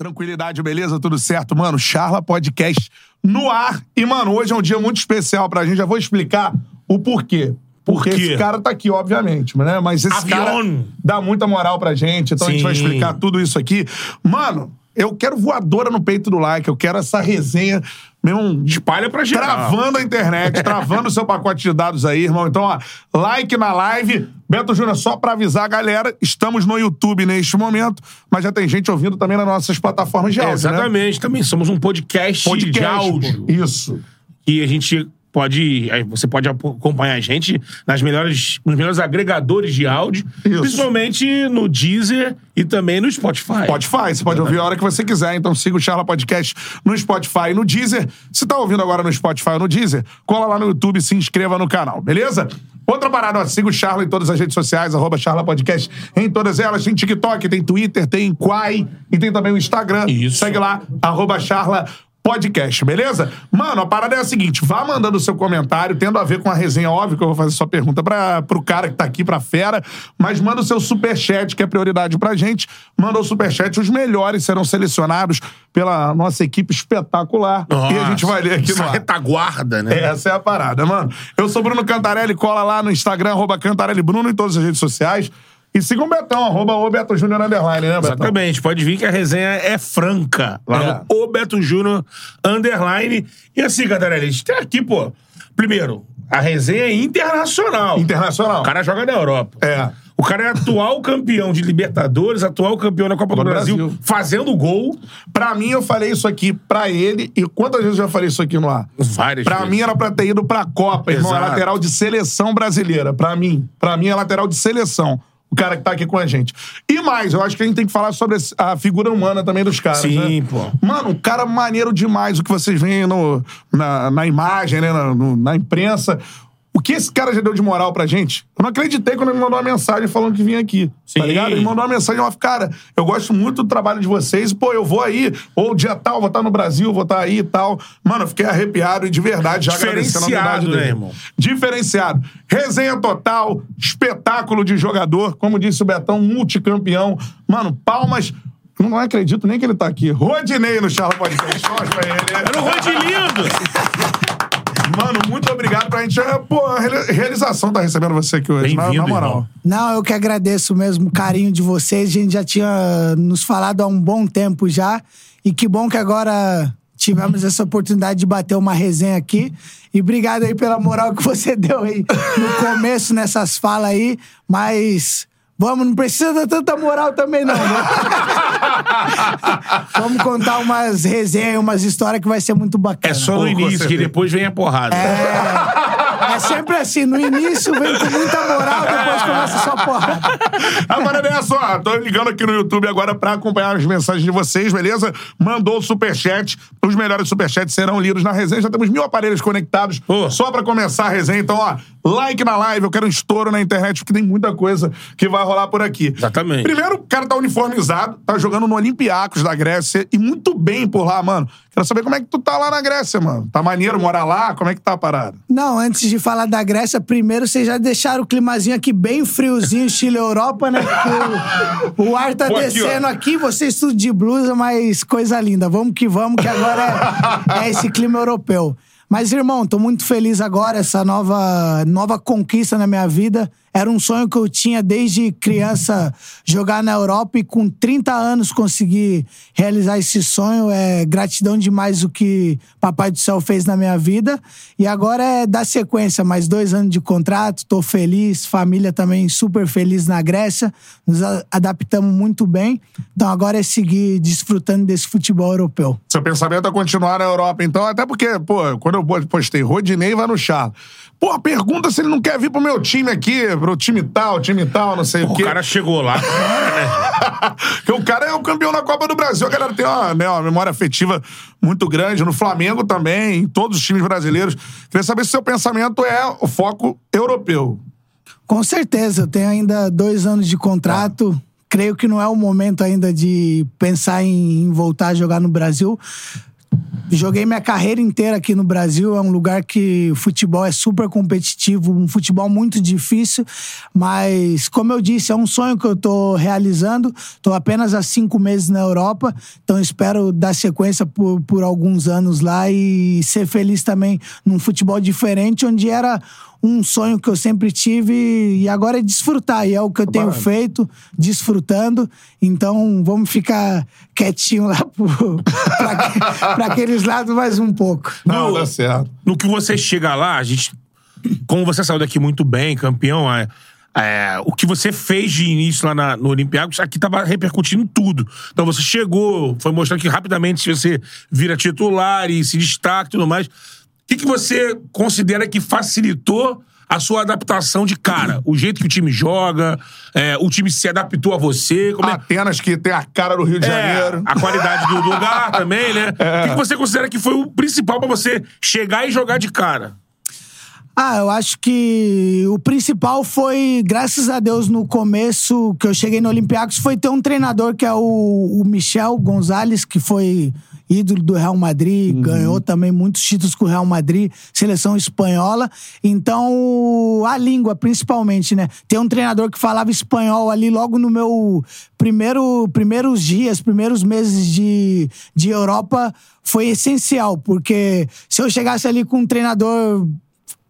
Tranquilidade, beleza? Tudo certo? Mano, Charla Podcast no ar. E, mano, hoje é um dia muito especial pra gente. Já vou explicar o porquê. Porque Por quê? esse cara tá aqui, obviamente, né? Mas esse cara Avião. dá muita moral pra gente, então a gente vai Sim. explicar tudo isso aqui. Mano, eu quero voadora no peito do like, eu quero essa resenha, mesmo Espalha pra geral. Travando a internet, travando o seu pacote de dados aí, irmão. Então, ó, like na live. Beto Júnior, só pra avisar a galera, estamos no YouTube neste momento, mas já tem gente ouvindo também nas nossas plataformas de áudio, né? exatamente. Também somos um podcast, Podcast, de áudio. Isso. E a gente pode. Você pode acompanhar a gente nas melhores, nos melhores agregadores de áudio, Isso. principalmente no Deezer e também no Spotify. Spotify, você pode ouvir a hora que você quiser. Então siga o Charla Podcast no Spotify e no Deezer. Se tá ouvindo agora no Spotify ou no Deezer, cola lá no YouTube e se inscreva no canal, beleza? Outra parada, ó, siga o Charla em todas as redes sociais, arroba Charla Podcast em todas elas. Tem TikTok, tem Twitter, tem Quai e tem também o Instagram. Isso. Segue lá, arroba Charla Podcast, beleza? Mano, a parada é a seguinte: vá mandando o seu comentário, tendo a ver com a resenha, óbvio que eu vou fazer sua pergunta pra, pro cara que tá aqui, pra fera, mas manda o seu superchat, que é prioridade pra gente. Manda o superchat, os melhores serão selecionados pela nossa equipe espetacular. e a gente vai ler aqui Essa no ar. retaguarda, né? Essa é a parada, mano. Eu sou Bruno Cantarelli, cola lá no Instagram, arroba Cantarelli Bruno, em todas as redes sociais. E siga o Betão, arroba o Beto Júnior Underline, né, Betão? Exatamente, pode vir que a resenha é franca. Lá É. no O Beto Júnior Underline. E assim, Cantarelli, a gente tem aqui, pô. Primeiro, a resenha é internacional. Internacional. O cara joga na Europa. É. O cara é atual campeão de Libertadores, atual campeão da Copa do, Do Brasil, Brasil. fazendo gol. Pra mim, eu falei isso aqui pra ele. E quantas vezes eu já falei isso aqui no ar? Várias Pra vezes. mim era pra ter ido pra Copa, irmão. É lateral de seleção brasileira. Pra mim. Pra mim é lateral de seleção. O cara que tá aqui com a gente. E mais, eu acho que a gente tem que falar sobre a figura humana também dos caras. Sim, né? pô. Mano, um cara maneiro demais o que vocês veem no, na, na imagem, né? Na, no- na imprensa. O que esse cara já deu de moral pra gente? Eu não acreditei quando ele me mandou uma mensagem falando que vinha aqui. Tá Sim. ligado? Ele mandou uma mensagem off, cara, eu gosto muito do trabalho de vocês, pô, eu vou aí, ou dia tal, vou estar no Brasil, vou estar aí e tal. Mano, eu fiquei arrepiado e de verdade já agradecendo a humildade Diferenciado, né, dele. irmão? Diferenciado. Resenha total, espetáculo de jogador, como disse o Betão, multicampeão. Mano, palmas. Eu Não acredito nem que ele tá aqui. Rodinei no Charla Podcast. Era um Rod lindo! Mano, muito obrigado pra gente. É, Pô, a reali- realização tá recebendo você aqui hoje, na, Bem-vindo, na moral. irmão. Não, eu que agradeço mesmo o carinho de vocês. A gente já tinha nos falado há um bom tempo já. E que bom que agora tivemos essa oportunidade de bater uma resenha aqui. E obrigado aí pela moral que você deu aí no começo, nessas falas aí. Mas vamos, não precisa dar tanta moral também, não, né? vamos contar umas resenhas, umas histórias que vai ser muito bacana. É só no Pô, início, você que depois vem a porrada. É sempre assim, no início vem com muita moral, depois começa só porrada. A parada é essa, ó. Tô ligando aqui no YouTube agora pra acompanhar as mensagens de vocês, beleza? Mandou o superchat. Os melhores superchats serão lidos na resenha. Já temos mil aparelhos conectados Pô. só pra começar a resenha. Então, ó, like na live. Eu quero um estouro na internet, porque tem muita coisa que vai rolar por aqui. Exatamente. Primeiro, o cara tá uniformizado, tá jogando no Olympiacos da Grécia e muito bem por lá, mano. Quero saber como é que tu tá lá na Grécia, mano. Tá maneiro morar lá? Como é que tá a parada? Não, antes de falar da Grécia, primeiro vocês já deixaram o climazinho aqui bem friozinho, estilo Europa, né? Porque o, o ar tá Pô, aqui, descendo ó. aqui, vocês tudo de blusa, mas coisa linda. Vamos que vamos, que agora é, é esse clima europeu. Mas, irmão, tô muito feliz agora, essa nova, nova conquista na minha vida. Era um sonho que eu tinha desde criança jogar na Europa e com 30 anos conseguir realizar esse sonho. É gratidão demais o que Papai do Céu fez na minha vida. E agora é dar sequência, mais dois anos de contrato, tô feliz, família também super feliz na Grécia. Nos adaptamos muito bem. Então agora é seguir desfrutando desse futebol europeu. Seu pensamento é continuar na Europa, então, até porque, pô, quando eu postei Rodinei vai no Charla. Pô, pergunta se ele não quer vir pro meu time aqui, pro time tal, time tal, não sei o O quê. cara chegou lá, né? Porque o cara é o campeão da Copa do Brasil. A galera tem uma, né, uma memória afetiva muito grande. No Flamengo também, em todos os times brasileiros. Queria saber se seu pensamento é o foco europeu. Com certeza, eu tenho ainda dois anos de contrato. Creio que não é o momento ainda de pensar em, em voltar a jogar no Brasil. Joguei minha carreira inteira aqui no Brasil. É um lugar que o futebol é super competitivo, um futebol muito difícil. Mas, como eu disse, é um sonho que eu tô realizando. Tô apenas há cinco meses na Europa, então espero dar sequência por, por alguns anos lá e ser feliz também num futebol diferente, onde era um sonho que eu sempre tive e agora é desfrutar. E é o que eu tenho feito, desfrutando. Então vamos ficar quietinho lá para aqueles lados mais um pouco. Não, dá certo. No que você chega lá, a gente. Como você saiu daqui muito bem, campeão, é, é, o que você fez de início lá na- no Olympiacos, aqui tava repercutindo tudo. Então você chegou, foi mostrando que rapidamente você vira titular e se destaca e tudo mais. O que, que você considera que facilitou a sua adaptação de cara? O jeito que o time joga, é, o time se adaptou a você? Como é, Atenas, que tem a cara do Rio de é, Janeiro. a qualidade do lugar também, né? O que, que você considera que foi o principal pra você chegar e jogar de cara? Ah, eu acho que o principal foi, graças a Deus, no começo que eu cheguei no Olympiacos, foi ter um treinador que é o, o Michel Gonzalez, que foi ídolo do Real Madrid, ganhou também muitos títulos com o Real Madrid, seleção espanhola. Então, a língua, principalmente, né? Ter um treinador que falava espanhol ali logo no meu primeiro, primeiros dias, primeiros meses de, de Europa foi essencial, porque se eu chegasse ali com um treinador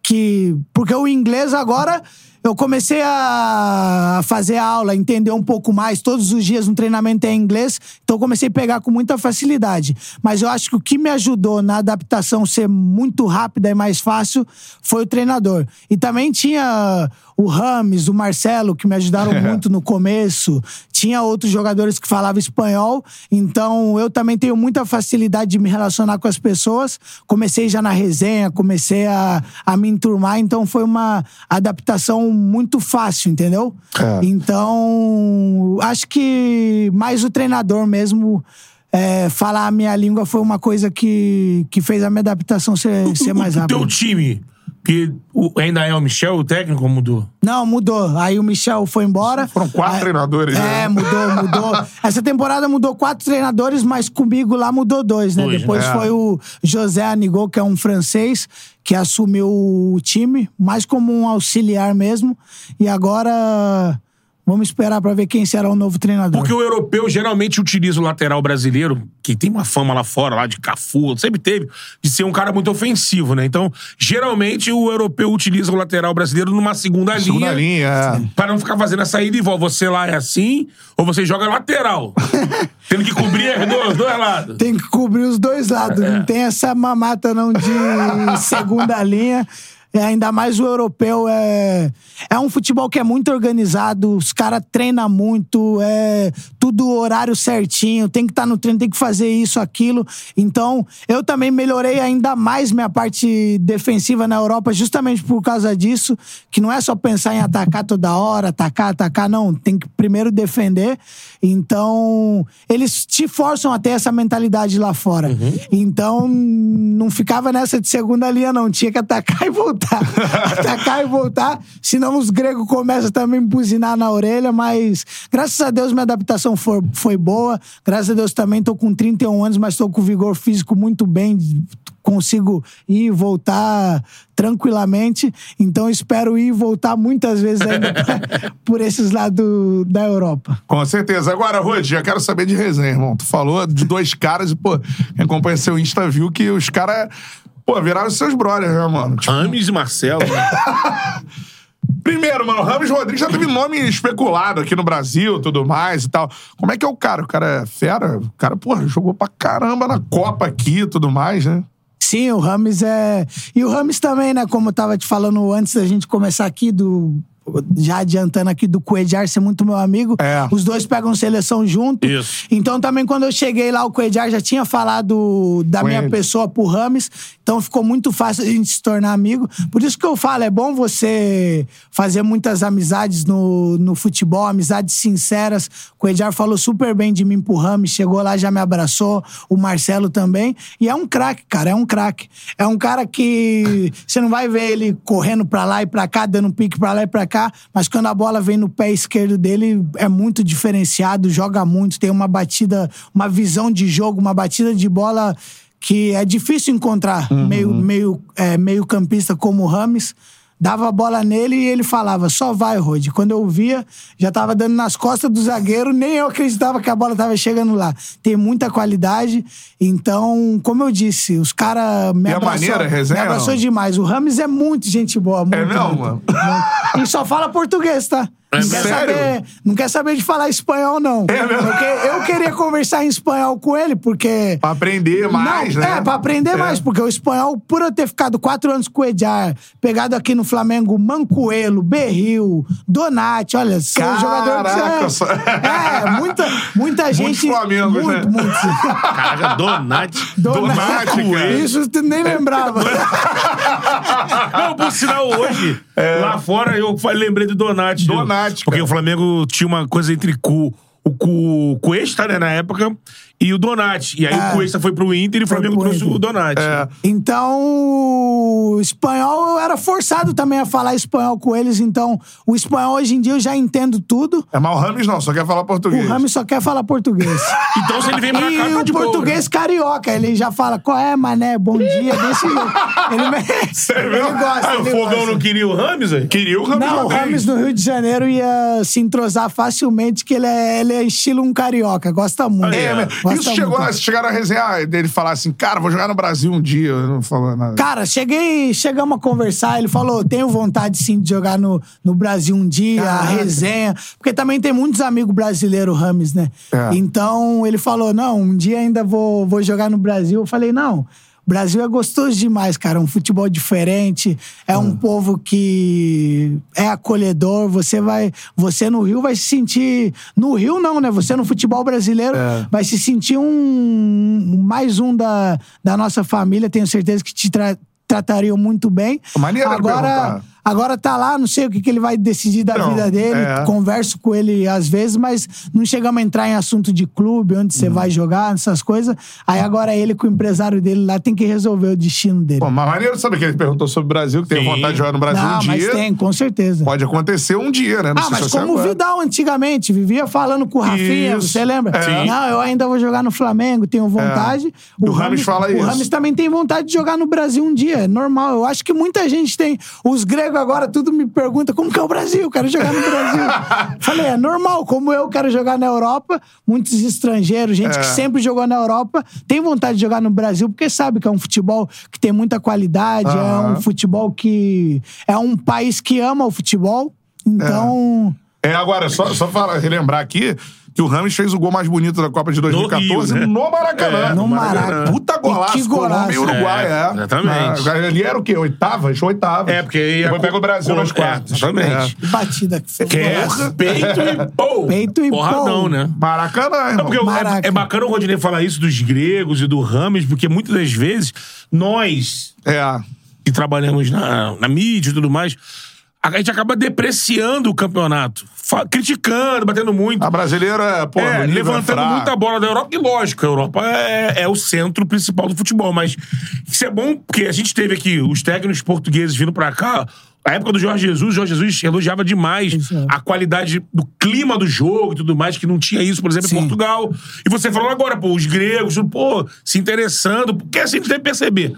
que. Porque o inglês agora. Eu comecei a fazer aula, entender um pouco mais. Todos os dias um treinamento é em inglês, então comecei a pegar com muita facilidade. Mas eu acho que o que me ajudou na adaptação ser muito rápida e mais fácil foi o treinador. E também tinha o Rames, o Marcelo, que me ajudaram muito no começo. Tinha outros jogadores que falavam espanhol, então eu também tenho muita facilidade de me relacionar com as pessoas. Comecei já na resenha, comecei a, a me enturmar, então foi uma adaptação muito fácil, entendeu? Então, acho que mais o treinador mesmo. é, falar a minha língua foi uma coisa que, que fez a minha adaptação ser, ser mais o teu rápida. time, que o- ainda é o Michel, o técnico, ou mudou? Não, mudou. Aí o Michel foi embora. Foram quatro Aí- treinadores, É, né? mudou, mudou. Essa temporada mudou quatro treinadores, mas comigo lá mudou dois, né? Dois, Depois né? foi o José Anigot, que é um francês, que assumiu o time, mais como um auxiliar mesmo. E agora vamos esperar pra ver quem será o novo treinador. Porque o europeu geralmente utiliza o lateral brasileiro, que tem uma fama lá fora, lá de Cafu, sempre teve, de ser um cara muito ofensivo, né? Então, geralmente o europeu utiliza o lateral brasileiro numa segunda, Segunda linha, é. Pra não ficar fazendo essa ida e volta. Você lá é assim, ou você joga lateral. tendo que cobrir os dois, dois lados. Tem que cobrir os dois lados. É. Não tem essa mamata não de segunda linha. É, ainda mais o europeu é é um futebol que é muito organizado, os caras treinam muito, é tudo horário certinho, tem que estar no treino, tem que fazer isso, aquilo. Então, eu também melhorei ainda mais minha parte defensiva na Europa justamente por causa disso, que não é só pensar em atacar toda hora, atacar, atacar, não, tem que primeiro defender. Então, eles te forçam a ter essa mentalidade lá fora. Então, não ficava nessa de segunda linha, não. Tinha que atacar e voltar. atacar e voltar. Senão os gregos começam também a buzinar na orelha, mas graças a Deus minha adaptação foi, foi boa. Graças a Deus também tô com 31 anos, mas tô com vigor físico muito bem. Consigo ir e voltar tranquilamente. Então, espero ir e voltar muitas vezes ainda por esses lados da Europa. Com certeza. Agora, Rod, já quero saber de resenha, irmão. Tu falou de dois caras e, pô, quem acompanha seu Insta viu que os caras, pô, viraram seus brothers, né, mano? Tipo, Rames e Marcelo. né? primeiro, mano, o Ramos Rodrigues já teve nome especulado aqui no Brasil tudo mais e tal. Como é que é o cara? O cara é fera? O cara, porra, jogou pra caramba na Copa aqui e tudo mais, né? Sim, o Rames é. E o Rames também, né? Como eu tava te falando antes da gente começar aqui, do. Já adiantando aqui do Coedjar ser muito meu amigo. É. Os dois pegam seleção junto. Isso. Então também quando eu cheguei lá, o Coedjar já tinha falado da Com minha ele. pessoa pro Rames. Então ficou muito fácil a gente se tornar amigo. Por isso que eu falo, é bom você fazer muitas amizades no, no futebol, amizades sinceras. O Edjar falou super bem de mim pro Ramos, chegou lá, já me abraçou. O Marcelo também. E é um craque, cara, é um craque. É um cara que você não vai ver ele correndo pra lá e pra cá, dando um pique pra lá e pra cá, mas quando a bola vem no pé esquerdo dele, é muito diferenciado, joga muito, tem uma batida, uma visão de jogo, uma batida de bola que é difícil encontrar meio, meio, é, meio campista como o Rames. Dava a bola nele e ele falava, só vai, Rod. Quando eu via, já tava dando nas costas do zagueiro, nem eu acreditava que a bola tava chegando lá. Tem muita qualidade, então, como eu disse, os caras me E a maneira, me abraçou não? demais. O Rames é muito gente boa, muito, É não, muito, mano? muito. E só fala português, tá? Não quer, saber, não quer saber de falar espanhol, não. É mesmo? Porque eu queria conversar em espanhol com ele, porque... Pra aprender mais, Não, né? É, pra aprender É. mais, porque o espanhol, por eu ter ficado quatro anos com o Edjar, pegado aqui no Flamengo, Mancoelo, Berril, Donati, olha, são Caraca, jogadores. só- É, é, muita, muita gente. Flamengos, muito, né? muito. Caraca, Donati. Donati, cara. Isso tu nem lembrava. Não, por sinal, hoje, lá fora, eu lembrei do Donati. Donati, Porque cara. o Flamengo tinha uma coisa entre cu, o Cu, Cuesta, né, na época, e o Donati. E aí É. o Cuesta foi pro Inter e o Foi Flamengo pro trouxe o Donati. É. Então, o espanhol eu era forçado também a falar espanhol com eles. Então, o espanhol hoje em dia eu já entendo tudo. É mal Rames, não, só quer falar português. O Rami só quer falar português. Então, se ele vem pra cá, E tá o de boa. português carioca, ele já fala, qual é, mané, bom dia, desse jeito. Ele, Sério ele mesmo? gosta, Ah, o ele Fogão gosta. não queria o Rames, aí? Queria o Rames Não, o. Rames no Rio de Janeiro ia se entrosar facilmente, que ele é, ele é estilo um carioca, gosta muito. É, mas isso chegou, muito. chegaram a resenhar dele falar assim, cara, vou jogar no Brasil um dia. Não falou nada. Cara, cheguei, chegamos a conversar, ele falou, tenho vontade sim de jogar no, no Brasil um dia, a Caraca. resenha, porque também tem muitos amigos brasileiros, Rames, né? É. Então, ele falou, não, um dia ainda vou, vou jogar no Brasil. Eu falei, não, Brasil é gostoso demais, cara, um futebol diferente, é um povo que é acolhedor, você vai, você no Rio vai se sentir, no Rio não, né? Você no futebol brasileiro É. vai se sentir um, mais um da, da nossa família, tenho certeza que te tra- tratariam muito bem. Maneiro agora. Agora tá lá, não sei o que, que ele vai decidir da Não, vida dele. é. Converso com ele às vezes, mas não chegamos a entrar em assunto de clube, onde Uhum. você vai jogar, essas coisas. Aí agora ele com o empresário dele lá tem que resolver o destino dele. Pô, mas maneiro saber que ele perguntou sobre o Brasil, que tem vontade de jogar no Brasil não, um mas dia. tem, com certeza. Pode acontecer um dia, né? Não Ah, sei mas se você como o. Vidal antigamente, vivia falando com o Rafinha, Isso. você lembra? É. Sim. Não, eu ainda vou jogar no Flamengo, tenho vontade. O Rames fala o isso. Rames também tem vontade de jogar no Brasil um dia, é normal. Eu acho que muita gente tem. Os gregos agora tudo me pergunta como que é o Brasil, quero jogar no Brasil. Falei, é normal, como eu quero jogar na Europa, muitos estrangeiros, gente É. que sempre jogou na Europa, tem vontade de jogar no Brasil porque sabe que é um futebol que tem muita qualidade, é Aham. um futebol que é um país que ama o futebol. Então, É, agora, só, só falar, relembrar aqui que o Rames fez o gol mais bonito da Copa de 2014 Rio, né? no Maracanã. É, no Maracanã. Puta golaço, E que golaço. Uruguai, é. É, exatamente. Ah, ali era o quê? Oitavas? Oitavas. É, porque aí... Depois pega o Brasil nas quartas. É, exatamente. É. batida que foi. Que é peito e pô. Peito e Porradão, pô. né? Maracanã, É, irmão. porque é, Maraca. é bacana o Rodinei falar isso dos gregos e do Rames, porque muitas das vezes nós É. que trabalhamos na, na mídia e tudo mais, a gente acaba depreciando o campeonato, criticando, batendo muito. A brasileira, é, pô, É, é levantando fraco. muita bola da Europa. E lógico, a Europa é, é o centro principal do futebol. Mas isso é bom porque a gente teve aqui os técnicos portugueses vindo pra cá. A época do Jorge Jesus, o Jorge Jesus elogiava demais é. a qualidade do clima do jogo e tudo mais, que não tinha isso, por exemplo, Sim. em Portugal. E você falou agora, pô, os gregos, pô, se interessando. Porque assim, a gente deve perceber.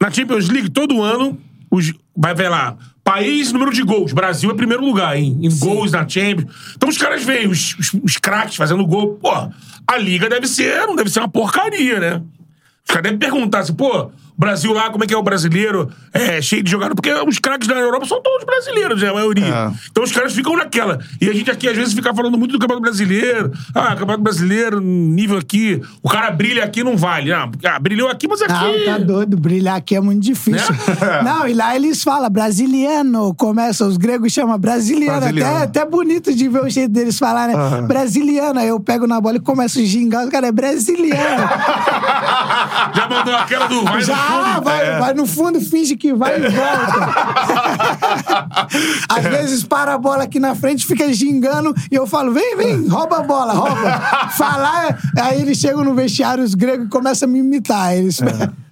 Na Champions League, todo ano, os, vai ver lá, país, número de gols. Brasil é primeiro lugar em, em gols na Champions. Então os caras veem, os, os, os craques fazendo gol. Pô, a liga deve ser, não deve ser uma porcaria, né? Os caras devem perguntar assim, pô, Brasil lá, como é que é o brasileiro? É, cheio de jogador. Porque os craques da Europa são todos brasileiros, né? A maioria. É. Então os caras ficam naquela. E a gente aqui, às vezes, fica falando muito do Campeonato Brasileiro. Ah, Campeonato Brasileiro, nível aqui. O cara brilha aqui, não vale. Não, ah, brilhou aqui, mas aqui... Não, tá doido. Brilhar aqui é muito difícil. Né? Não, e lá eles falam brasiliano. Começa, os gregos chamam brasiliano. Brasiliano. Até, até bonito de ver o jeito deles falarem, né? Aham. Brasiliano. Aí eu pego na bola e começo a gingar. Os caras é brasiliano. Já mandou aquela do vai Já, Ah, vai, É. vai no fundo, finge que vai e volta. Às vezes para a bola aqui na frente, fica gingando e eu falo: vem, vem, rouba a bola, rouba. Falar, aí eles chegam no vestiário, os gregos começam a me imitar. Eles,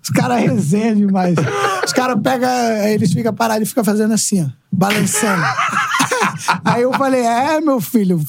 Os caras resenham demais. Os caras pegam, eles ficam parados e ficam fazendo assim, ó, balançando. Aí eu falei, é, meu filho,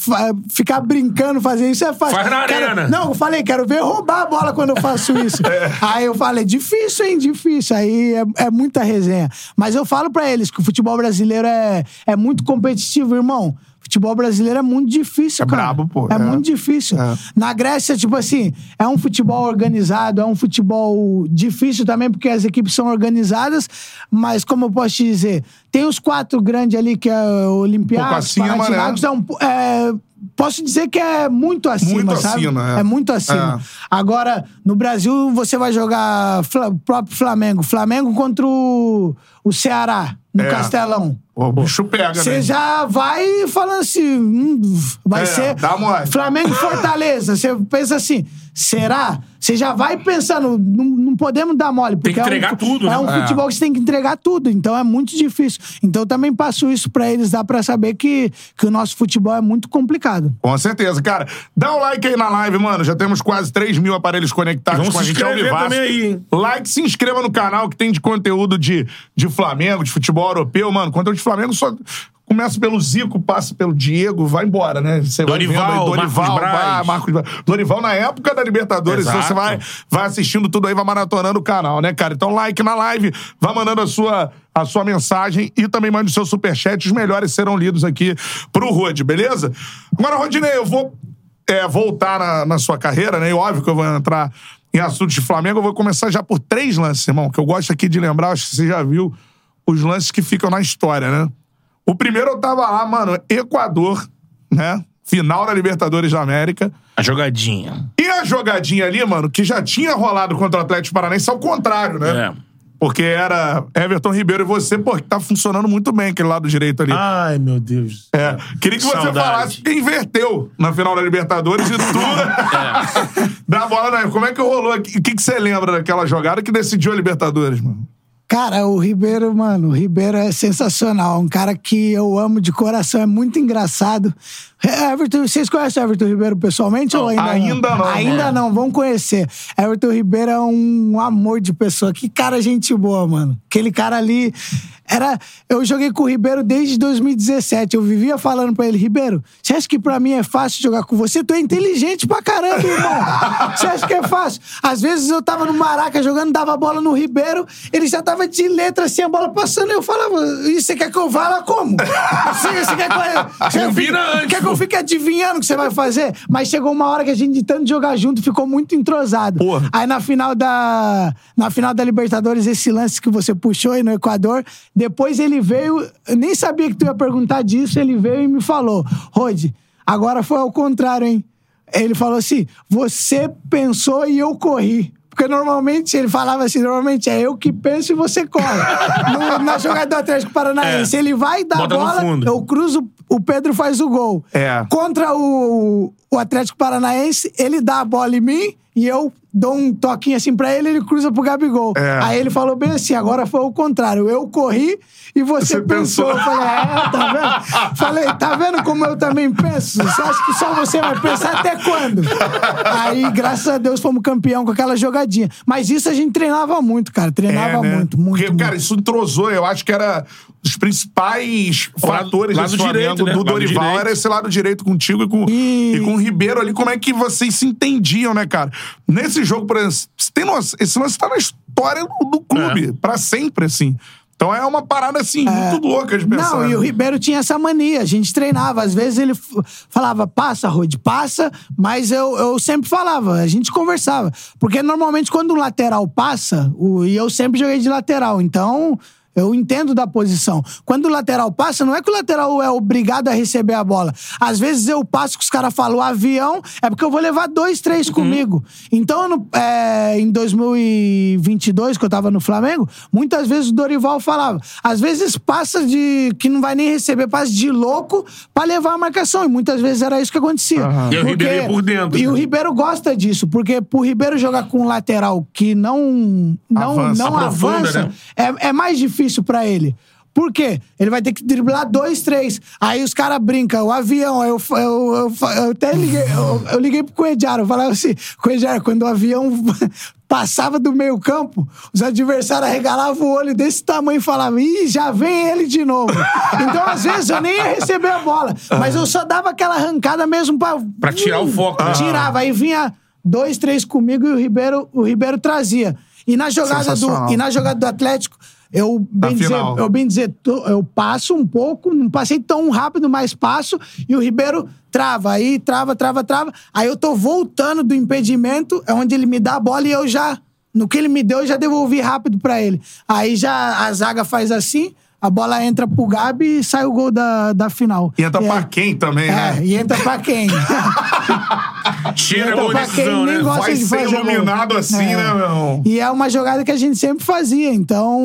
ficar brincando, fazer isso é fácil. Faz na Quero- arena. Não, eu falei, quero ver roubar a bola quando eu faço isso. Aí eu falei, difícil, hein, difícil. Aí é, é muita resenha. Mas eu falo pra eles que o futebol brasileiro é, é muito competitivo, irmão. Futebol brasileiro é muito difícil, É cara. brabo, pô. É, É. muito difícil. É. Na Grécia, tipo assim, é um futebol organizado, é um futebol difícil também, porque as equipes são organizadas, mas como eu posso te dizer, tem os quatro grandes ali, que é o Olympiacos, acima, Panathinaikos, né? é um, é, posso dizer que é muito acima, Muito sabe? acima, é. é muito acima. É. Agora, no Brasil, você vai jogar Fla- o próprio Flamengo. Flamengo contra o, o Ceará, no É. Castelão. O bicho pega, Você né? já vai falando assim, hum, vai É, ser dá mole. Flamengo e Fortaleza. Você pensa assim, será? Você já vai pensando, não, não podemos dar mole. Porque que é um entregar tudo, É né? um É. futebol que você tem que entregar tudo, então é muito difícil. Então eu também passo isso pra eles, dá pra saber que, que o nosso futebol é muito complicado. Com certeza, cara. Dá um like aí na live, mano. Já temos quase 3 mil aparelhos conectados Vamos com a gente ao hein? Like, se inscreva no canal que tem de conteúdo de, de Flamengo, de futebol europeu, mano. Conteúdo de Flamengo só começa pelo Zico, passa pelo Diego, vai embora, né? Você vai Dorival, vendo aí, Dorival, Marcos Braz. vai, Marcos Braz. Dorival na época da Libertadores, Exato. você vai, vai assistindo tudo aí, vai maratonando o canal, né, cara? Então like na live, vai mandando a sua, a sua mensagem e também mande o seu superchat, os melhores serão lidos aqui pro Rod, beleza? Agora, Rodinei, eu vou é, voltar na, na sua carreira, né? E óbvio que eu vou entrar em assuntos de Flamengo. Eu vou começar já por três lances, irmão, que eu gosto aqui de lembrar, acho que você já viu os lances que ficam na história, né? O primeiro eu tava lá, mano, Equador, né? Final da Libertadores da América. A jogadinha. E a jogadinha ali, mano, que já tinha rolado contra o Atlético Paranaense, ao contrário, né? É. Porque era Everton Ribeiro e você, pô, que tá funcionando muito bem aquele lado direito ali. Ai, meu Deus. É. Queria que você Saudade. falasse que inverteu na final da Libertadores e tudo. da bola, né? Como é que rolou? aqui? O que, que você lembra daquela jogada que decidiu a Libertadores, mano? Cara, o Ribeiro, mano, o Ribeiro é sensacional. Um cara que eu amo de coração, é muito engraçado. É, Everton, vocês conhecem o Everton Ribeiro pessoalmente ou ainda, ainda não, Ainda mano. não, vão conhecer. Everton Ribeiro é um amor de pessoa. Que cara gente boa, mano. Aquele cara ali era. Eu joguei com o Ribeiro desde 2017. Eu vivia falando pra ele, Ribeiro, você acha que pra mim é fácil jogar com você? Tu é inteligente pra caramba, irmão. Você acha que é fácil? Às vezes eu tava no Maraca jogando, dava a bola no Ribeiro, ele já tava de letra assim, a bola passando, e eu falava, e você quer que eu vá lá como? Você, você quer que eu, Combina antes, Quer que eu fique adivinhando o que você vai fazer? Mas chegou uma hora que a gente, de tanto jogar junto, ficou muito entrosado. Porra. Aí na final da na final da Libertadores, esse lance que você puxou aí no Equador, depois ele veio, eu nem sabia que tu ia perguntar disso, ele veio e me falou: "Rod, agora foi ao contrário, hein?" Ele falou assim: "Você pensou e eu corri." Porque normalmente ele falava assim: normalmente é eu que penso e você corre. No- na jogada do Atlético Paranaense, É. ele vai dar a bola, eu cruzo, o Pedro faz o gol. É. Contra o, o Atlético Paranaense, ele dá a bola em mim e eu dou um toquinho assim pra ele, ele cruza pro Gabigol. É. Aí ele falou bem assim, agora foi o contrário. Eu corri e você, Você pensou. pensou. Eu falei, é, tá vendo? Falei, tá vendo como eu também penso? Você acha que só você vai pensar até quando? Aí, graças a Deus, fomos campeão com aquela jogadinha. Mas isso a gente treinava muito, cara. Treinava É, né? muito, muito, Porque, muito. cara, isso entrosou. Eu acho que era os principais O fatores lado desse Flamengo direito, né? do Lado Dorival. direito. Era esse lado direito contigo e com, E- e... com o Ribeiro ali. Como é que vocês se entendiam, né, cara? Nesse jogo, por exemplo, você tem noção, esse lance tá na história do, do clube, É. pra sempre, assim. Então é uma parada, assim, muito louca de pensar. Não, e o né? Ribeiro tinha essa mania. A gente treinava. Às vezes ele falava, passa, Rod, passa. Mas eu, eu sempre falava, a gente conversava. Porque normalmente quando o lateral passa, o, e eu sempre joguei de lateral, então Eu entendo da posição. Quando o lateral passa, não é que o lateral é obrigado a receber a bola. Às vezes eu passo que os caras falam o avião, é porque eu vou levar dois, três Uhum. comigo. Então, no- é, em 2022, que eu tava no Flamengo, muitas vezes o Dorival falava. Às vezes passa de que não vai nem receber, passa de louco pra levar a marcação. E muitas vezes era isso que acontecia. E o Ribeiro ia por dentro, E né? o Ribeiro gosta disso, porque pro Ribeiro jogar com um lateral que não, não, Avança, não avança, né? é, é mais difícil pra ele. Por quê? Ele vai ter que driblar dois, três. Aí os caras brincam, o avião. Eu, eu, eu, eu até liguei, eu, eu liguei pro Coediaro, eu falava assim, Coediaro, quando o avião passava do meio campo, os adversários arregalavam o olho desse tamanho e falavam, ih, já vem ele de novo. então, às vezes, eu nem ia receber a bola, mas eu só dava aquela arrancada mesmo pra... Pra tirar o foco, né? Tirava, aí vinha dois, três comigo e o Ribeiro, o Ribeiro trazia. E na jogada do, e na jogada do Atlético, eu bem, dizer, eu bem dizer, eu passo um pouco, não passei tão rápido, mas passo, e o Ribeiro trava, aí trava, trava, trava. Aí eu tô voltando do impedimento, é onde ele me dá a bola e eu já, no que ele me deu, eu já devolvi rápido pra ele. Aí já a zaga faz assim, a bola entra pro Gabi e sai o gol da, da final. E entra é, pra quem também, É, né? e entra pra quem? Tira pra decisão, né? gosta Vai de ser fazer gol. iluminado assim, É. né, meu irmão? E é uma jogada que a gente sempre fazia, então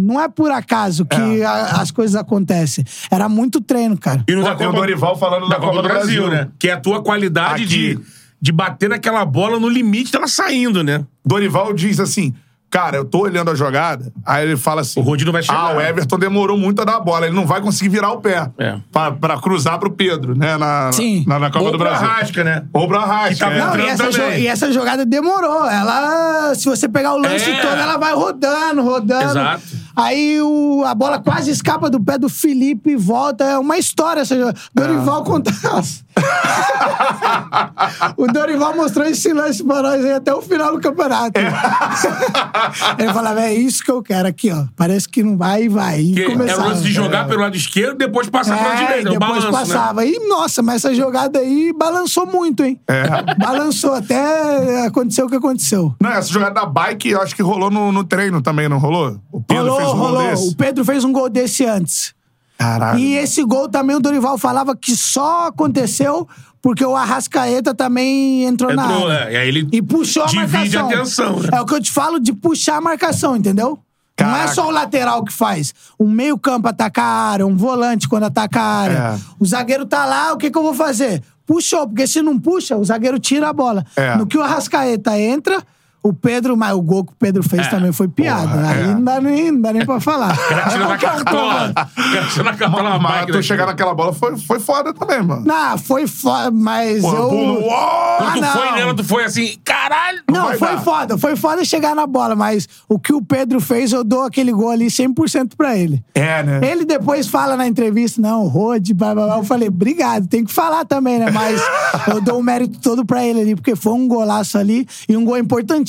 não é por acaso que a- as coisas acontecem. Era muito treino, cara. E no da tem o Copa- Dorival falando da Copa do Brasil. né? Que é a tua qualidade Aqui. de, de bater naquela bola no limite dela saindo, né? Dorival diz assim. Cara, eu tô olhando a jogada, aí ele fala assim: O Rodinho vai chegar. Ah, o Everton demorou muito a dar a bola, ele não vai conseguir virar o pé É. pra, pra cruzar pro Pedro, né? Na, Sim. na, na Copa Ou do Brasil. Arrasca, né? Ou pro Arrasca. Que tava é. Não, e essa, jo- e essa jogada demorou. Ela, se você pegar o lance É. todo, ela vai rodando, rodando. Exato. Aí o, a bola quase escapa do pé do Felipe e volta. É uma história essa jogada. Dorival. Nossa. o Dorival mostrou esse lance pra nós aí até o final do campeonato. Ele falava, é isso que eu quero aqui, ó. Parece que não vai e vai. E começava. o lance de jogar pelo lado esquerdo depois passar É, direita. e o depois balanço, né? passava. E, nossa, mas essa jogada aí balançou muito, hein? É. Balançou até aconteceu o que aconteceu. Não, essa jogada da bike, eu acho que rolou no, no treino também, não rolou? O Pedro rolou, fez um gol rolou. desse. O Pedro fez um gol desse antes. Caralho. E esse gol também o Dorival falava que só aconteceu porque o Arrascaeta também entrou, na Entrou, área. é. E aí ele E puxou a marcação. atenção, né? É o que eu te falo de puxar a marcação, entendeu? Não é Caraca. só o lateral que faz. Um meio campo ataca a área, um volante quando ataca a área. É. O zagueiro tá lá, o que, que eu vou fazer? Puxou, porque se não puxa, o zagueiro tira a bola. É. No que o Arrascaeta entra, o Pedro, mas o gol que o Pedro fez também foi piada. Porra, Aí é. não, dá nem, não dá nem pra falar. Tira na cartola. toma. Tira na cartola Mas tu chegar naquela bola foi, foi foda também, mano. Não, foi foda, mas Pô, eu... pulou. Uou! Ah, Quando tu foi não. nela, tu foi assim, caralho! Não, vai foi dar. foda. Foi foda chegar na bola, mas o que o Pedro fez, eu dou aquele gol ali 100% pra ele. É, né? Ele depois fala na entrevista, não, Rode, blá, blá, blá. Eu falei, obrigado, tem que falar também, né? Mas eu dou o mérito todo pra ele ali, porque foi um golaço ali e um gol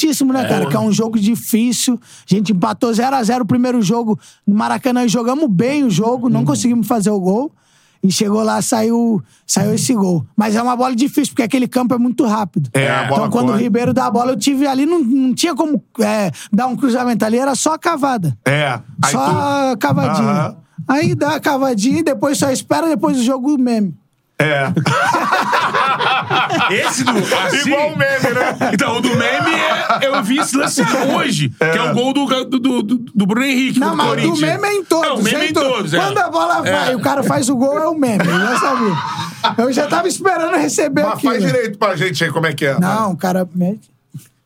importantíssimo, né, cara? Que é um jogo difícil. A gente empatou 0x0 o primeiro jogo no Maracanã e jogamos bem o jogo, não conseguimos fazer o gol. E chegou lá, saiu, saiu esse gol. Mas é uma bola difícil, porque aquele campo é muito rápido. É, a bola então, quando o corre. Ribeiro dá a bola, eu tive ali, não, não tinha como é, dar um cruzamento ali, era só cavada. É. Aí Só tu- cavadinha. Aham. Aí dá a cavadinha e depois só espera depois do jogo meme. É. Esse do. Assim, Igual o meme, né? Então, o do meme é. Eu vi esse lance hoje, que é o gol do, do, do, do Bruno Henrique. Não, mas o do Corinthians. meme é em todos. Não, o meme é é em todos, é. Quando a bola vai É. e o cara faz o gol, é o meme. Eu já sabia. Eu já tava esperando receber Mas aquilo. faz direito pra gente aí como é que é. Não, o cara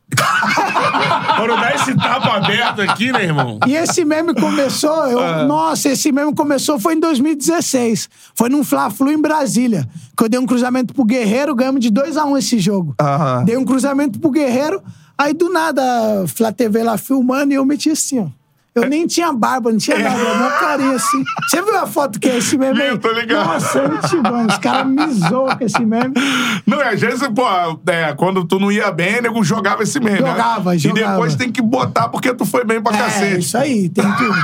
Quando dá esse tapa aberto aqui, né, irmão? E esse meme começou, eu, Ah. nossa, esse meme começou foi em 2016. Foi num Fla-Flu em Brasília, que eu dei um cruzamento pro Guerreiro, ganhamos de 2 a 1 esse jogo. Aham. Dei um cruzamento pro Guerreiro, aí do nada, a Flá TV lá filmando e eu meti assim, ó. Eu nem tinha barba, não tinha nada, uma carinha assim. Você viu a foto que é esse meme aí? Vi, tô ligado. Nossa, é muito bom. Os caras me zoam com esse meme. Não, e às vezes, pô, é, quando tu não ia bem, nego jogava esse meme. né? Jogava, E jogava. depois tem que botar porque tu foi bem pra É, cacete. isso aí, tem tudo.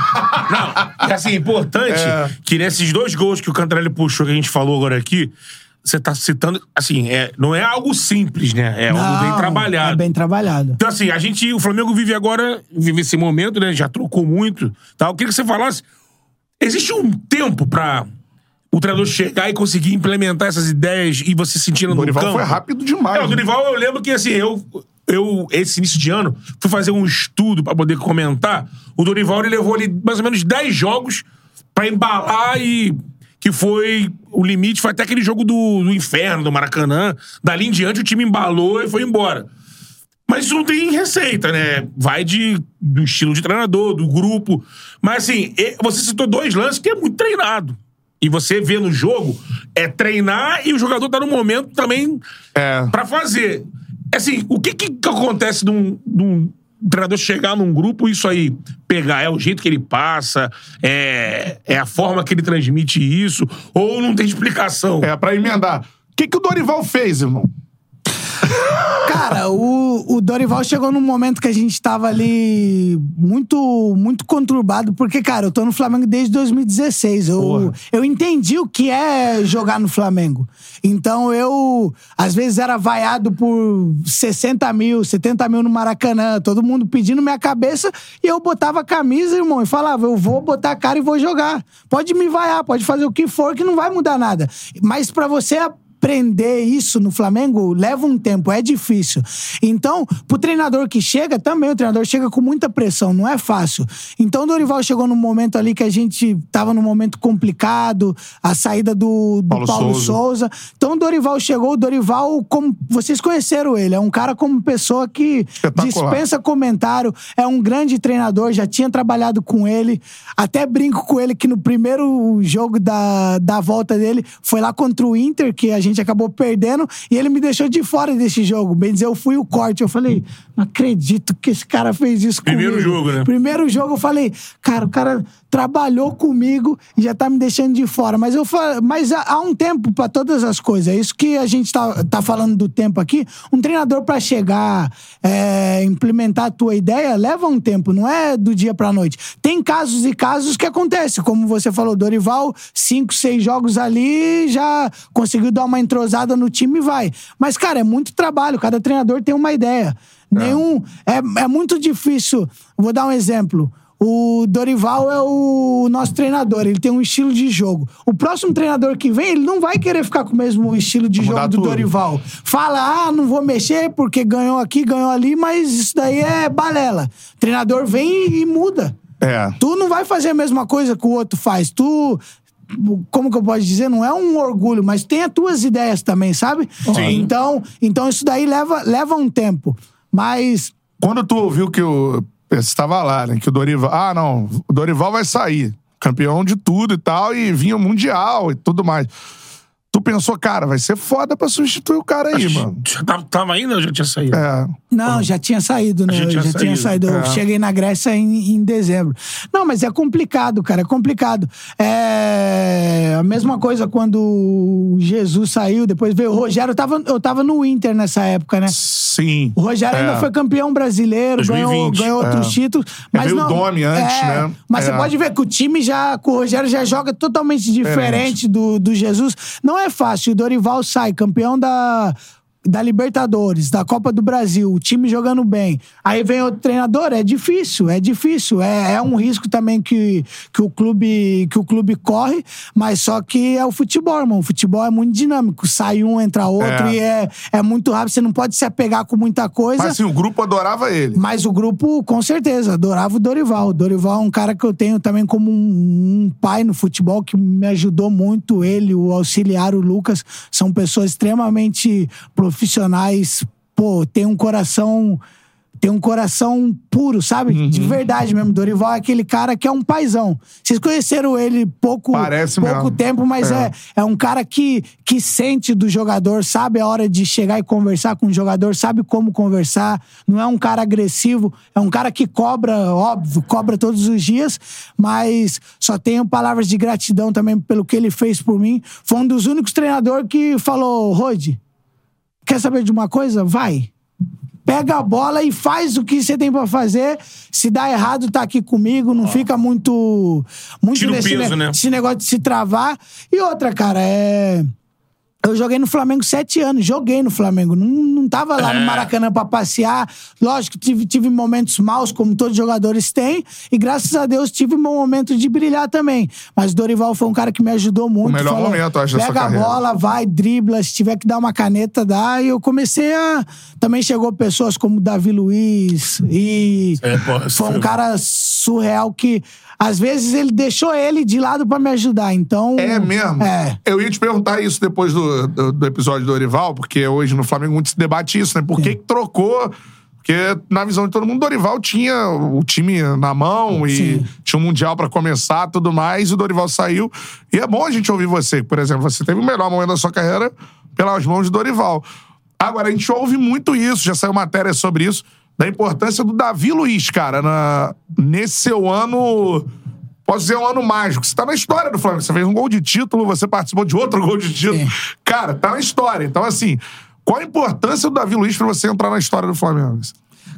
Não, e assim, importante É. que nesses dois gols que o Cantarelli puxou, que a gente falou agora aqui, você tá citando, assim, é, não é algo simples, né? É algo bem Não, trabalhado. É bem trabalhado. Então, assim, a gente, o Flamengo vive agora, vive esse momento, né? Já trocou muito. Tá? Eu queria que você falasse. Existe um tempo pra o treinador chegar e conseguir implementar essas ideias e você sentir O no Dorival campo? foi rápido demais. É, o né? Dorival, eu lembro que, assim, eu, eu, esse início de ano, fui fazer um estudo pra poder comentar. O Dorival, ele levou ali mais ou menos 10 jogos pra embalar e. Que foi. O limite foi até aquele jogo do, do inferno, do Maracanã. Dali em diante, o time embalou e foi embora. Mas isso não tem receita, né? Vai de, do estilo de treinador, do grupo. Mas assim, você citou dois lances que é muito treinado. E você vê no jogo, é treinar e o jogador tá no momento também É. pra fazer. Assim, o que que acontece num, num treinador chegar num grupo isso aí pegar? É o jeito que ele passa? É, é a forma que ele transmite isso? Ou não tem explicação? É, pra emendar. O que, que o Dorival fez, irmão? Cara, o, o Dorival chegou num momento que a gente tava ali muito, muito conturbado, porque, cara, eu tô no Flamengo desde 2016. Eu, eu entendi o que é jogar no Flamengo. Então eu, às vezes, era vaiado por 60 mil, 70 mil no Maracanã, todo mundo pedindo minha cabeça, e eu botava a camisa, irmão, e falava: eu vou botar a cara e vou jogar. Pode me vaiar, pode fazer o que for, que não vai mudar nada. Mas pra você aprender isso no Flamengo leva um tempo, é difícil. Então, pro treinador que chega, também o treinador chega com muita pressão, não é fácil. Então, o Dorival chegou num momento ali que a gente tava num momento complicado, a saída do, do Paulo Paulo, Souza. Souza. Então, o Dorival chegou, o Dorival, como vocês conheceram ele, é um cara como pessoa que dispensa comentário, é um grande treinador, já tinha trabalhado com ele. Até brinco com ele que no primeiro jogo da, da volta dele foi lá contra o Inter, que a gente acabou perdendo, e ele me deixou de fora desse jogo. Bem dizer, eu fui o corte. Eu falei, não acredito que esse cara fez isso Primeiro comigo. jogo, né? Primeiro jogo eu falei, cara, o cara trabalhou comigo e já tá me deixando de fora. Mas eu mas há, um tempo pra todas as coisas. É isso que a gente tá, tá falando do tempo aqui. Um treinador pra chegar, é, implementar a tua ideia, leva um tempo, não é do dia pra noite. Tem casos e casos que acontecem, como você falou, Dorival, cinco, seis jogos ali, já conseguiu dar uma entrosada no time e vai. Mas, cara, é muito trabalho, cada treinador tem uma ideia. Nenhum. É, é muito difícil. Vou dar um exemplo. O Dorival é o nosso treinador, ele tem um estilo de jogo. O próximo treinador que vem, ele não vai querer ficar com o mesmo estilo de jogo do tudo. Dorival. Fala, ah, não vou mexer porque ganhou aqui, ganhou ali, mas isso daí é balela. O treinador vem e muda. É. Tu não vai fazer a mesma coisa que o outro faz. Tu. Como que eu posso dizer? Não é um orgulho, mas tem as tuas ideias também, sabe? Sim. Então, então isso daí leva, leva um tempo. Mas Quando tu ouviu que o. Você estava lá, né? Que o Dorival. Ah, não. O Dorival vai sair. Campeão de tudo e tal. E vinha o Mundial e tudo mais. Tu pensou, cara, vai ser foda pra substituir o cara aí, mano. Já tava, tava ainda ou já tinha saído? É. Não, já tinha saído, né? Já tinha já tinha saído. saído. Eu É. cheguei na Grécia em, em dezembro. Não, mas é complicado, cara, é complicado. É a mesma coisa quando o Jesus saiu, depois veio o Rogério. Eu tava, eu tava no Inter nessa época, né? Sim. O Rogério É. ainda foi campeão brasileiro, ganhou, 2020. ganhou outros É. títulos. É, Mas veio não, o Domi antes, é, né? Mas É. você pode ver que o time já, com o Rogério, já joga totalmente diferente do, do Jesus. Não é fácil. O Dorival sai campeão da. Da Libertadores, da Copa do Brasil, o time jogando bem. Aí vem outro treinador, é difícil, é difícil. É, é um risco também que, que, o clube, que o clube corre, mas só que é o futebol, irmão. O futebol é muito dinâmico. Sai um, entra outro É. e é, é muito rápido. Você não pode se apegar com muita coisa. Mas assim, o grupo adorava ele. Mas o grupo, com certeza, adorava o Dorival. O Dorival é um cara que eu tenho também como um, um pai no futebol que me ajudou muito. Ele, o auxiliar, o Lucas, são pessoas extremamente profissionais. Pô, tem um coração. Tem um coração puro, sabe? Uhum. De verdade mesmo. Dorival é aquele cara que é um paizão. Vocês conheceram ele pouco, Parece pouco mesmo. tempo, mas É. é, é um cara que, que sente do jogador, sabe a hora de chegar e conversar com o jogador, sabe como conversar. Não é um cara agressivo, é um cara que cobra, óbvio, cobra todos os dias, mas só tenho palavras de gratidão também pelo que ele fez por mim. Foi um dos únicos treinadores que falou: Rode, quer saber de uma coisa? Vai. Pega a bola e faz o que você tem pra fazer. Se dá errado, tá aqui comigo. Não fica muito. muito Tira o nesse, peso, né? esse negócio de se travar. E outra, cara, é. Eu joguei no Flamengo sete anos, joguei no Flamengo. Não, não tava lá É. no Maracanã pra passear. Lógico, tive, tive momentos maus, como todos os jogadores têm. E graças a Deus tive um momento de brilhar também. Mas o Dorival foi um cara que me ajudou muito. melhor momento, eu acho, da sua Pega a carreira. bola, vai, dribla. Se tiver que dar uma caneta, dá. E eu comecei a. Também chegou pessoas como Davi Luiz. E É, pô, foi um cara surreal que. Às vezes ele deixou ele de lado pra me ajudar. Então. É mesmo? É. Eu ia te perguntar isso depois do, do, do episódio do Dorival, porque hoje no Flamengo muito se debate isso, né? Por que, que trocou? Porque, na visão de todo mundo, Dorival tinha o time na mão e Sim. tinha um Mundial pra começar tudo mais, e o Dorival saiu. E é bom a gente ouvir você, por exemplo, você teve o melhor momento da sua carreira pelas mãos de Dorival. Agora, a gente ouve muito isso, já saiu matéria sobre isso, da importância do Davi Luiz, cara, na, nesse seu ano. Posso dizer um ano mágico. Você tá na história do Flamengo. Você fez um gol de título, você participou de outro gol de título. Cara, tá na história. Então, assim, qual a importância do Davi Luiz pra você entrar na história do Flamengo?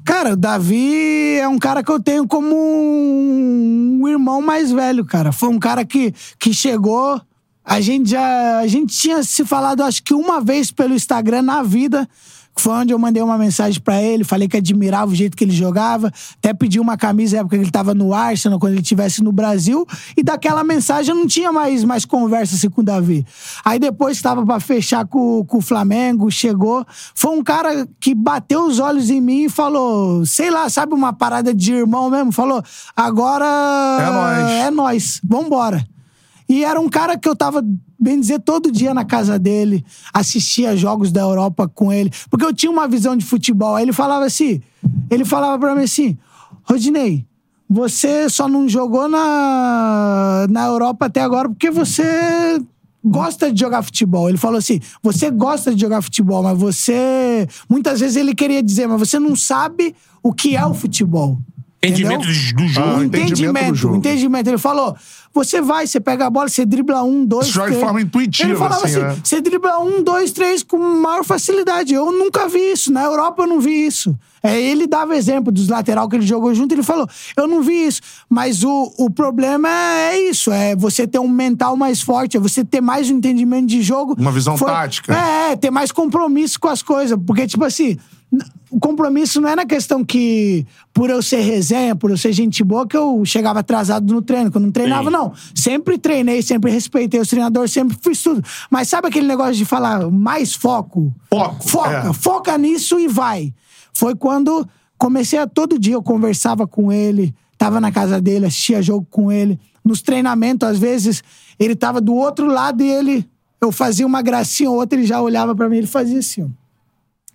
Cara, o Davi é um cara que eu tenho como um irmão mais velho, cara. Foi um cara que, que chegou. A gente já. A gente tinha se falado, acho que uma vez pelo Instagram na vida. Que Foi onde eu mandei uma mensagem pra ele, falei que admirava o jeito que ele jogava, até pedi uma camisa na época que ele tava no Arsenal, quando ele estivesse no Brasil, e daquela mensagem eu não tinha mais, mais conversa assim com o Davi. Aí depois estava pra fechar com, com o Flamengo, chegou, foi um cara que bateu os olhos em mim e falou, sei lá, sabe uma parada de irmão mesmo? Falou, agora É nóis. é nós, vambora. E era um cara que eu tava, bem dizer, todo dia na casa dele, assistia jogos da Europa com ele, porque eu tinha uma visão de futebol. Aí ele falava assim, ele falava pra mim assim, Rodinei, você só não jogou na, na Europa até agora porque você gosta de jogar futebol. Ele falou assim: você gosta de jogar futebol, mas você. Muitas vezes ele queria dizer, mas você não sabe o que é o futebol. Entendimento Entendeu? do, jogo. Ah, O entendimento do entendimento, jogo. entendimento. Ele falou: você vai, você pega a bola, você dribla um, dois, joga de três. forma intuitiva, Ele falava assim, assim: né? você dribla um, dois, três com maior facilidade. Eu nunca vi isso. Na Europa eu não vi isso. É, ele dava exemplo dos lateral que ele jogou junto, ele falou: eu não vi isso. Mas o, o problema é isso: é você ter um mental mais forte, é você ter mais um entendimento de jogo. Uma visão tática. É, ter mais compromisso com as coisas. Porque, tipo assim, o compromisso não é na questão que, por eu ser resenha, por eu ser gente boa, que eu chegava atrasado no treino, que eu não treinava, Sim. não. Sempre treinei, sempre respeitei os treinadores, sempre fiz tudo. Mas sabe aquele negócio de falar mais foco? Foco, Foca, é. foca nisso e vai. Foi quando comecei a todo dia, eu conversava com ele, tava na casa dele, assistia jogo com ele. Nos treinamentos, às vezes, ele tava do outro lado e ele. Eu fazia uma gracinha ou outra, ele já olhava pra mim ele fazia assim, ó.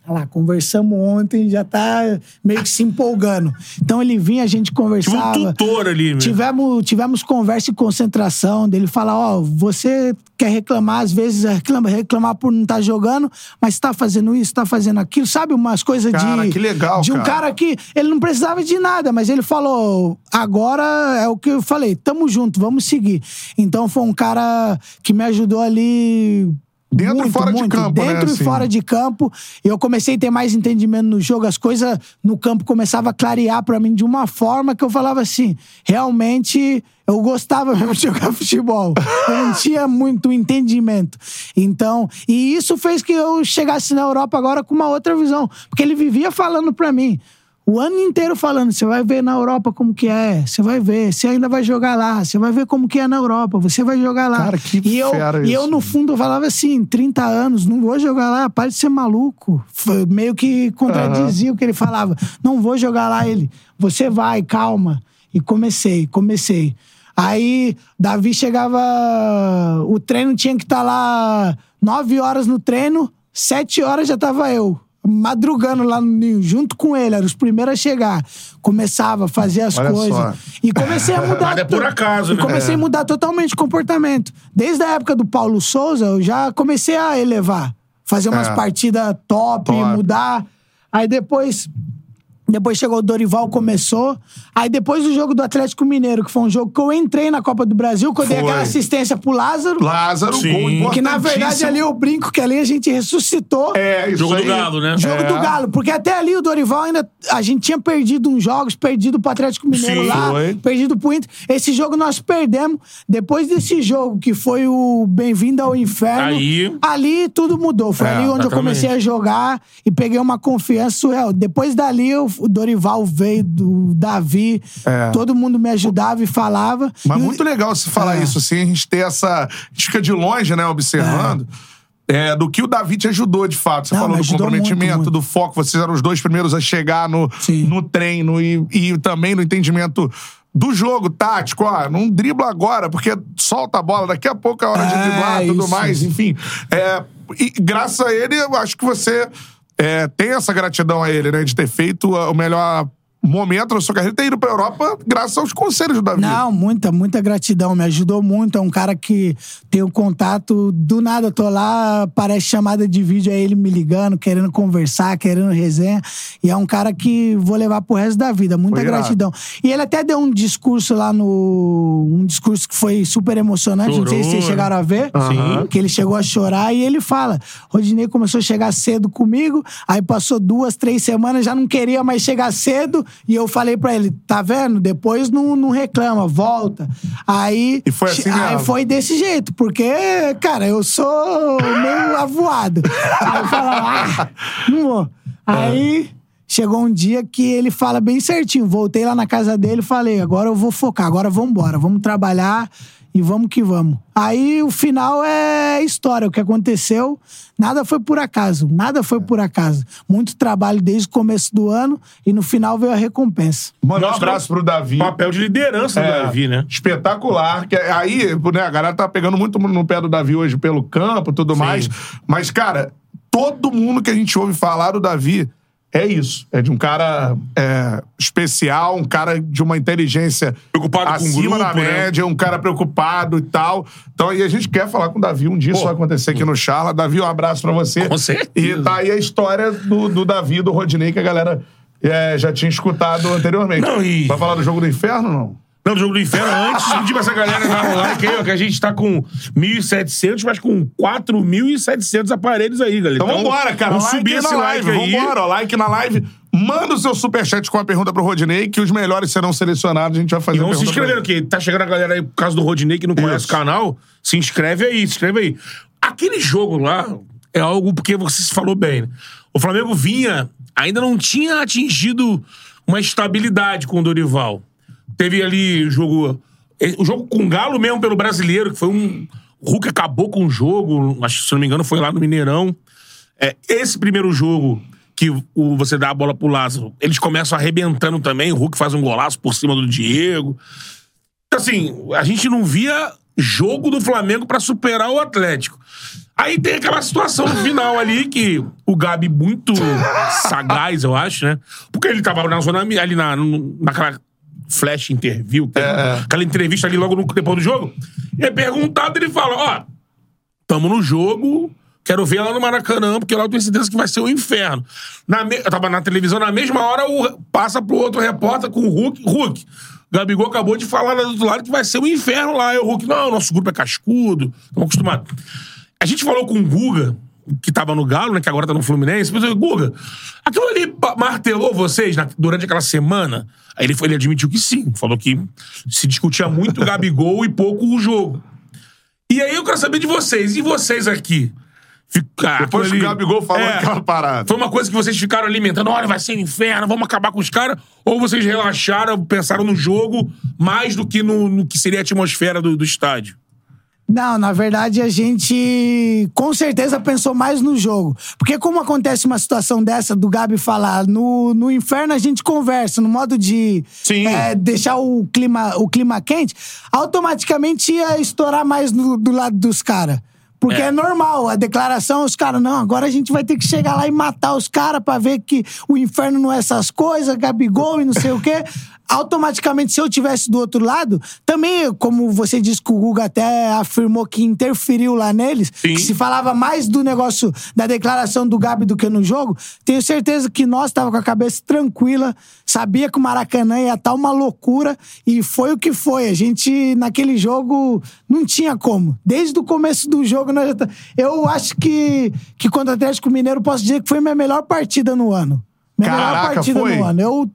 Olha lá, conversamos ontem, já tá meio que se empolgando. Então ele vinha, a gente Tipo um conversava. tutor ali, meu. Tivemos, tivemos conversa e concentração dele falar, ó, você quer reclamar, às vezes reclama, reclamar por não estar jogando, mas tá fazendo isso, tá fazendo aquilo, sabe? Umas coisas Cara, de. que legal, De um cara. cara que ele não precisava de nada, mas ele falou: agora é o que eu falei, tamo junto, vamos seguir. Então foi um cara que me ajudou ali. Dentro e muito, fora de muito, campo, né, Dentro e assim. fora de campo. Eu comecei a ter mais entendimento no jogo, as coisas no campo começavam a clarear pra mim de uma forma que eu falava assim: realmente eu gostava mesmo de jogar futebol. Eu não tinha muito entendimento. Então, e isso fez que eu chegasse na Europa agora com uma outra visão. Porque ele vivia falando pra mim. O ano inteiro falando, você vai ver na Europa como que é, você vai ver, você ainda vai jogar lá, você vai ver como que é na Europa, você vai jogar lá. Cara, que e eu, fera e eu, no fundo, falava assim, 30 anos, não vou jogar lá, para de ser maluco. Foi meio que contradizia o que ele falava. Não vou jogar lá, ele, você vai, calma. E comecei, comecei. Aí, Davi chegava, o treino tinha que estar lá 9 horas no treino, 7 horas já tava eu. Madrugando lá no ninho, junto com ele, era os primeiros a chegar. Começava a fazer as Olha coisas. só. E comecei a mudar. Nada é por acaso, e né? comecei É. a mudar totalmente o comportamento. Desde a época do Paulo Souza, eu já comecei a elevar. Fazer umas É. partidas top, Top. mudar. Aí depois Depois chegou o Dorival, começou. Aí depois do jogo do Atlético Mineiro, que foi um jogo que eu entrei na Copa do Brasil, que eu dei Foi. aquela assistência pro Lázaro. Lázaro, Sim. gol importantíssimo. Que na verdade ali eu brinco que ali a gente ressuscitou. É, isso Jogo do aí. Galo, né? Jogo É. do Galo, porque até ali o Dorival ainda. A gente tinha perdido uns jogos, perdido pro Atlético Mineiro Sim, lá, foi. perdido pro Inter. Esse jogo nós perdemos. Depois desse jogo, que foi o Bem-vindo ao Inferno, Aí- ali tudo mudou. Foi É, ali onde eu exatamente. comecei a jogar e peguei uma confiança surreal. Depois dali, o o Dorival veio, do Davi, É. todo mundo me ajudava e falava. Mas E o- muito legal se falar É. isso, assim, a gente ter essa. A gente fica de longe, né, observando. é, do que o Davi te ajudou, de fato. Você Não, falou do comprometimento, muito, muito. do foco. Vocês eram os dois primeiros a chegar no, Sim. no treino e, e também no entendimento do jogo tático. Ó, não dribla agora, porque solta a bola, daqui a pouco é hora de É, driblar tudo isso, mais, enfim. É, e graças a ele, eu acho que você é, tem essa gratidão a ele, né, de ter feito o melhor momento da sua carreira e ter ido pra Europa graças aos conselhos do Davi. Não, muita, muita gratidão. Me ajudou muito. É um cara que tem o contato. Do nada, eu tô lá, parece chamada de vídeo, é ele me ligando, querendo conversar, querendo resenha. E é um cara que vou levar pro resto da vida. Muita Foi irado. gratidão. E ele até deu um discurso lá no. Um discurso que foi super emocionante. Não sei se vocês Chorou, chegaram a ver. Sim. Que ele chegou a chorar e ele fala: Rodinei começou a chegar cedo comigo, aí passou duas, três semanas, já não queria mais chegar cedo. E eu falei pra ele: tá vendo? Depois não, não reclama, volta. Aí. E foi assim Aí mesmo? foi desse jeito, porque, cara, eu sou meio avoado. Aí eu falava: ah, não vou. Aí. Chegou um dia que ele fala bem certinho. Voltei lá na casa dele e falei: agora eu vou focar, agora vamos embora, vamos trabalhar e vamos que vamos. Aí o final é história, o que aconteceu. Nada foi por acaso, nada foi por acaso. Muito trabalho desde o começo do ano e no final veio a recompensa. Manda um abraço pro Davi. Papel de liderança do É, Davi, né? Espetacular. Que aí, né, a galera tá pegando muito no pé do Davi hoje pelo campo e tudo mais. Mas, cara, todo mundo que a gente ouve falar do Davi é isso. É de um cara é, especial, um cara de uma inteligência Preocupado com o acima grupo, da né? média, um cara preocupado e tal. Então, e a gente quer falar com o Davi. Um dia isso vai acontecer aqui no Charla. Davi, um abraço pra você. Com certeza. E tá aí a história do, do Davi do Rodinei que a galera é, já tinha escutado anteriormente. Não, e- Vai falar do jogo do inferno não? Não, do jogo do inferno, antes, pedir pra essa galera like aí, ó, que a gente tá com 1.700, mas com 4.700 aparelhos aí, galera. Então, vambora, cara. Vamos like subir esse like live. aí. Vambora, ó, like na live. Manda o seu superchat com a pergunta pro Rodinei, que os melhores serão selecionados. A gente vai fazer E a vamos se pergunta pra inscrevendo, que tá chegando a galera aí por causa do Rodinei que não conhece Isso. o canal. Se inscreve aí, se inscreve aí. Aquele jogo lá é algo porque você se falou bem. né? O Flamengo vinha, ainda não tinha atingido uma estabilidade com o Dorival. Teve ali jogo. eh, O jogo com o Galo mesmo pelo brasileiro, que foi um. O Hulk acabou com o jogo, acho se não me engano foi lá no Mineirão. É, esse primeiro jogo que o, você dá a bola pro Lázaro, eles começam arrebentando também. O Hulk faz um golaço por cima do Diego. Assim, a gente não via jogo do Flamengo pra superar o Atlético. Aí tem aquela situação no final ali que o Gabi, muito sagaz, eu acho, né? Porque ele tava na zona ali na, naquela flash interview, que- aquela entrevista ali logo no, depois do jogo. E é perguntado, ele fala: Ó, tamo no jogo, quero ver lá no Maracanã, porque lá eu tenho certeza que vai ser o inferno. Na me- Eu tava na televisão, na mesma hora, o... passa pro outro repórter com o Hulk. Hulk, Gabigol acabou de falar lá do outro lado que vai ser o inferno lá. E o Hulk, não, nosso grupo é cascudo, estamos acostumados. A gente falou com o Guga, que tava no Galo, né, que agora tá no Fluminense, mas Guga, aquilo ali martelou vocês na- durante aquela semana? Aí ele, foi, ele admitiu que sim, falou que se discutia muito o Gabigol e pouco o jogo. E aí eu quero saber de vocês. E vocês aqui? Ficar Depois que o Gabigol falou É. aquela parada. Foi uma coisa que vocês ficaram alimentando. Olha, vai ser um inferno, vamos acabar com os caras. Ou vocês relaxaram, pensaram no jogo mais do que no, no que seria a atmosfera do, do estádio? Não, na verdade a gente com certeza pensou mais no jogo. Porque como acontece uma situação dessa do Gabi falar, no, no inferno a gente conversa, no modo de é, deixar o clima, o clima quente, automaticamente ia estourar mais no- do lado dos caras. Porque é. normal, a declaração, os caras, não, agora a gente vai ter que chegar lá e matar os caras pra ver que o inferno não é essas coisas, Gabigol e não sei o quê. Automaticamente, se eu tivesse do outro lado, também, como você disse que o Guga até afirmou que interferiu lá neles, Sim. que se falava mais do negócio da declaração do Gabi do que no jogo, tenho certeza que nós tava com a cabeça tranquila, sabia que o Maracanã ia estar uma loucura e foi o que foi. A gente, naquele jogo, não tinha como. Desde o começo do jogo, nós já tá- eu acho que, que contra o Atlético Mineiro, posso dizer que foi minha melhor partida no ano. Minha melhor Caraca, partida foi? no ano. Eu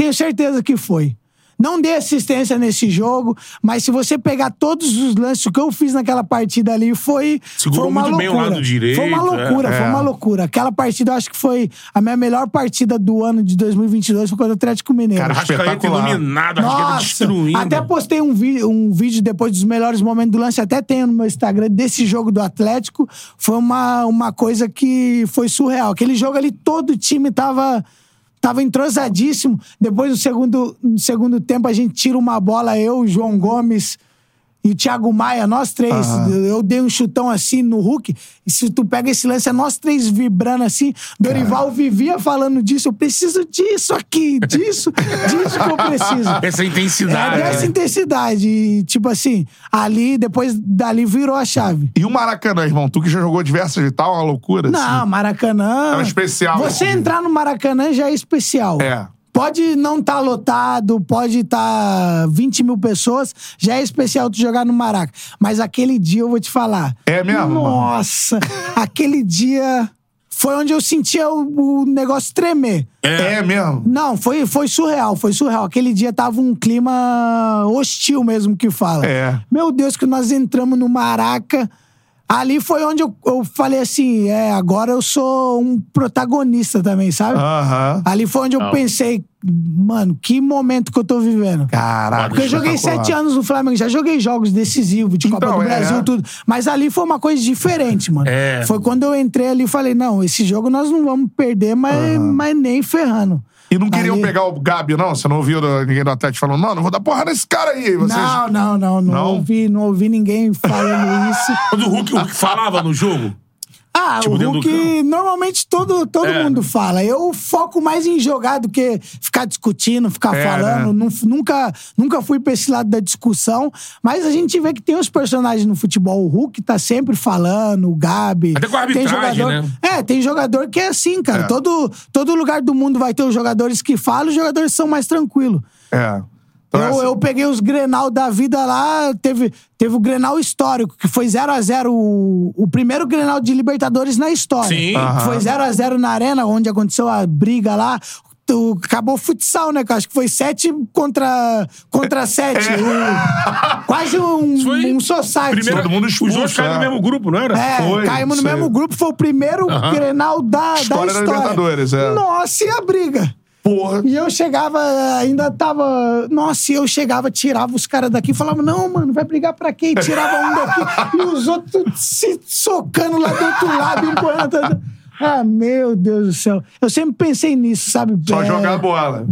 tenho certeza que foi. Não dei assistência nesse jogo, mas se você pegar todos os lances, o que eu fiz naquela partida ali foi, Segurou foi uma muito bem o loucura. lado direito, Foi uma loucura, é. foi uma loucura. Aquela partida eu acho que foi a minha melhor partida do ano de 2022, foi contra o Atlético Mineiro. Cara, Arrascaeta iluminado, Arrascaeta Nossa, destruindo. até postei um, um vídeo depois dos melhores momentos do lance, até tenho no meu Instagram, desse jogo do Atlético. Foi uma, uma coisa que foi surreal. Aquele jogo ali, todo o time tava, tava entrosadíssimo. Depois, no segundo, no segundo tempo, a gente tira uma bola, eu, João Gomes e o Thiago Maia, nós três. Eu dei um chutão assim no Hulk. E se tu pega esse lance, é nós três vibrando assim. Dorival vivia falando disso. Eu preciso disso aqui, disso, disso que eu preciso. Essa É intensidade. dessa né? intensidade. E, tipo assim, ali, depois dali virou a chave. E o Maracanã, irmão? Tu que já jogou diversas e tal, uma loucura? Não, assim. Maracanã. É um especial Você entrar no Maracanã já é especial. É. Pode não estar lotado, pode estar 20 mil pessoas, já é especial tu jogar no Maraca. Mas aquele dia eu vou te falar. É mesmo? Nossa, aquele dia foi onde eu sentia o, o negócio tremer. É, mesmo? Não, foi, foi surreal, foi surreal. Aquele dia tava um clima hostil mesmo que fala. É. Meu Deus, que nós entramos no Maraca. Ali foi onde eu, eu falei assim: é, agora eu sou um protagonista também, sabe? Aham. Ali foi onde eu pensei, mano, que momento que eu tô vivendo. Caraca. Porque eu joguei sete anos no Flamengo, já joguei jogos decisivos de Copa Então, do é. Brasil, tudo. Mas ali foi uma coisa diferente, mano. É. Foi quando eu entrei ali e falei, não, esse jogo nós não vamos perder, mas, mas nem ferrando. E não queriam Ali- pegar o Gabi, não? Você não ouviu ninguém do Atlético falando, não, não vou dar porra nesse cara aí. Vocês... Não, não, não, não, Não? ouvi, não ouvi ninguém falando isso. Quando o Hulk, o Hulk falava no jogo. Ah, Tipo, o dentro do Hulk, normalmente todo, todo É. mundo fala. Eu foco mais em jogar do que ficar discutindo, ficar É, falando. né? Nun- nunca, nunca fui pra esse lado da discussão. Mas a gente vê que tem os personagens no futebol. O Hulk tá sempre falando, o Gabi. Até com a tem jogador, né? É, tem jogador que é assim, cara. É. Todo, todo lugar do mundo vai ter os jogadores que falam, os jogadores são mais tranquilos. É. Eu, eu peguei os Grenal da vida lá, teve, teve o Grenal histórico, que foi 0x0, o, o primeiro Grenal de Libertadores na história. Sim. Que Foi 0x0 na arena, onde aconteceu a briga lá. O- acabou o futsal, né? Acho que foi 7 contra, contra 7. quase um, Foi um society. Primeiro, Todo mundo os expulso, dois caíram é. no mesmo grupo, não era? É, Foi, caímos no mesmo grupo, foi o primeiro Grenal da, História da da história. Libertadores, é. Nossa, e a briga? Porra. E eu chegava, ainda tava. Nossa, e eu chegava, tirava os caras daqui falava: não, mano, vai brigar pra quê? E tirava um daqui e os outros se socando lá do outro lado, empurrando. Ah, meu Deus do céu. Eu sempre pensei nisso, sabe? Só É, jogar a bola.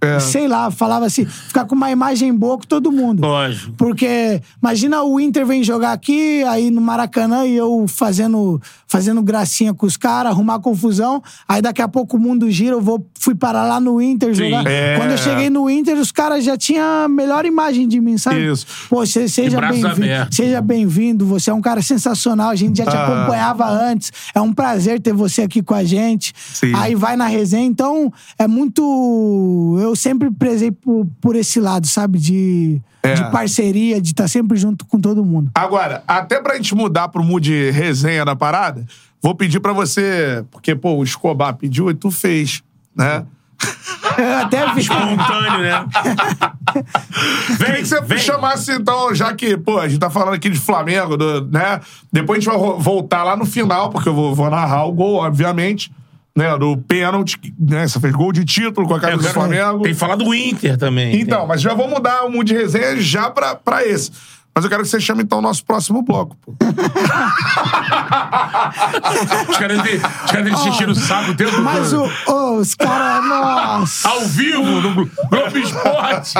É. Sei lá, falava assim, ficar com uma imagem boa com todo mundo. Lógico. Porque imagina o Inter vem jogar aqui, aí no Maracanã, e eu fazendo, fazendo gracinha com os caras, arrumar confusão. Aí daqui a pouco o mundo gira, eu vou, fui parar lá no Inter Sim. jogar. É. Quando eu cheguei no Inter, os caras já tinham a melhor imagem de mim, sabe? Isso. Pô, se- seja bem-vindo. Seja bem-vindo, você é um cara sensacional, a gente já te Ah. acompanhava antes. É um prazer ter você aqui com a gente. Sim. Aí vai na resenha, então é muito. Eu sempre prezei por, por esse lado, sabe? De, É. de parceria, de estar sempre junto com todo mundo. Agora, até pra gente mudar pro mood resenha da parada, vou pedir pra você, porque, pô, o Escobar pediu e tu fez, né? Eu até vi. Espontâneo, né? Queria vem, que você vem. chamasse, então, já que, pô, a gente tá falando aqui de Flamengo, do- né? Depois a gente vai voltar lá no final, porque eu vou, vou narrar o gol, obviamente, né? Do pênalti, né? Você fez gol de título com a É, camisa eu do Flamengo. Tem que falar do Inter também. Então, mas já vou mudar o mood resenha já pra, pra esse. Mas eu quero que você chame, então, o nosso próximo bloco, pô. Os caras de- os caras encher o saco o tempo Mas todo. o, ô, os caras, nossa. Ao vivo, no Glo- Globo Esporte.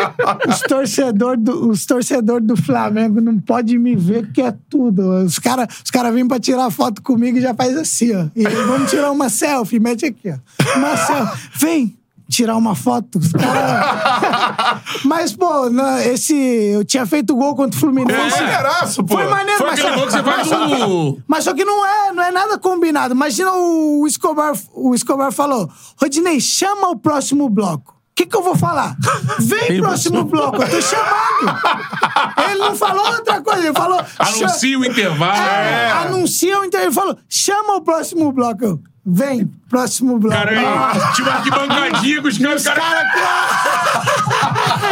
Os torcedores do, os torcedor do Flamengo não podem me ver que é tudo. Os caras os cara vêm pra tirar foto comigo e já faz assim, ó. E vamos tirar uma selfie, mete aqui, ó. Uma selfie. Vem, tirar uma foto. Cara- mas, pô, na- esse. Eu tinha feito gol contra o Fluminense. Foi maneiraço, pô. Foi maneiro, Foi mas aquele só- gol que você faz mas só que- o- Mas só que não é, não é nada combinado. Imagina o Escobar, o Escobar falou: Rodinei, chama o próximo bloco. O que, que eu vou falar? Vem próximo bloco, eu tô chamando. Ele não falou outra coisa, ele falou. Anuncia o intervalo. É, É. anuncia o intervalo. Ele falou: chama o próximo bloco. Vem, próximo bloco. Cara, aí, tinha uma arquibancadinha com os caras. cara-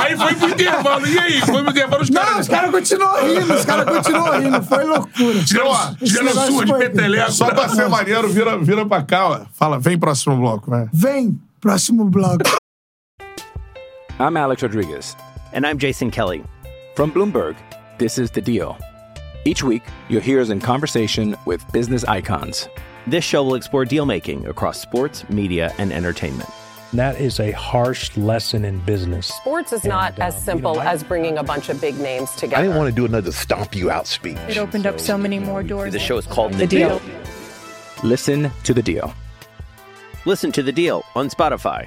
Aí foi pro intervalo. E aí? Foi pro intervalo os Não, caras. os caras continuam rindo, os caras continuam rindo. Foi loucura. Negócio sua de peteleco. Só pra ser maneiro, vira, vira pra cá, ó. Fala, vem próximo bloco, né? Vem, próximo bloco. I'm Alex Rodriguez. And I'm Jason Kelly. From Bloomberg, this is The Deal. Each week, you'll hear us in conversation with business icons. This show will explore deal making across sports, media, and entertainment. That is a harsh lesson in business. Sports is not And, uh, as you simple know, I- as bringing a bunch of big names together. I didn't want to do another stomp you out speech. It opened up so many more doors. The show is called The Deal. Listen to The Deal. Listen to The Deal on Spotify.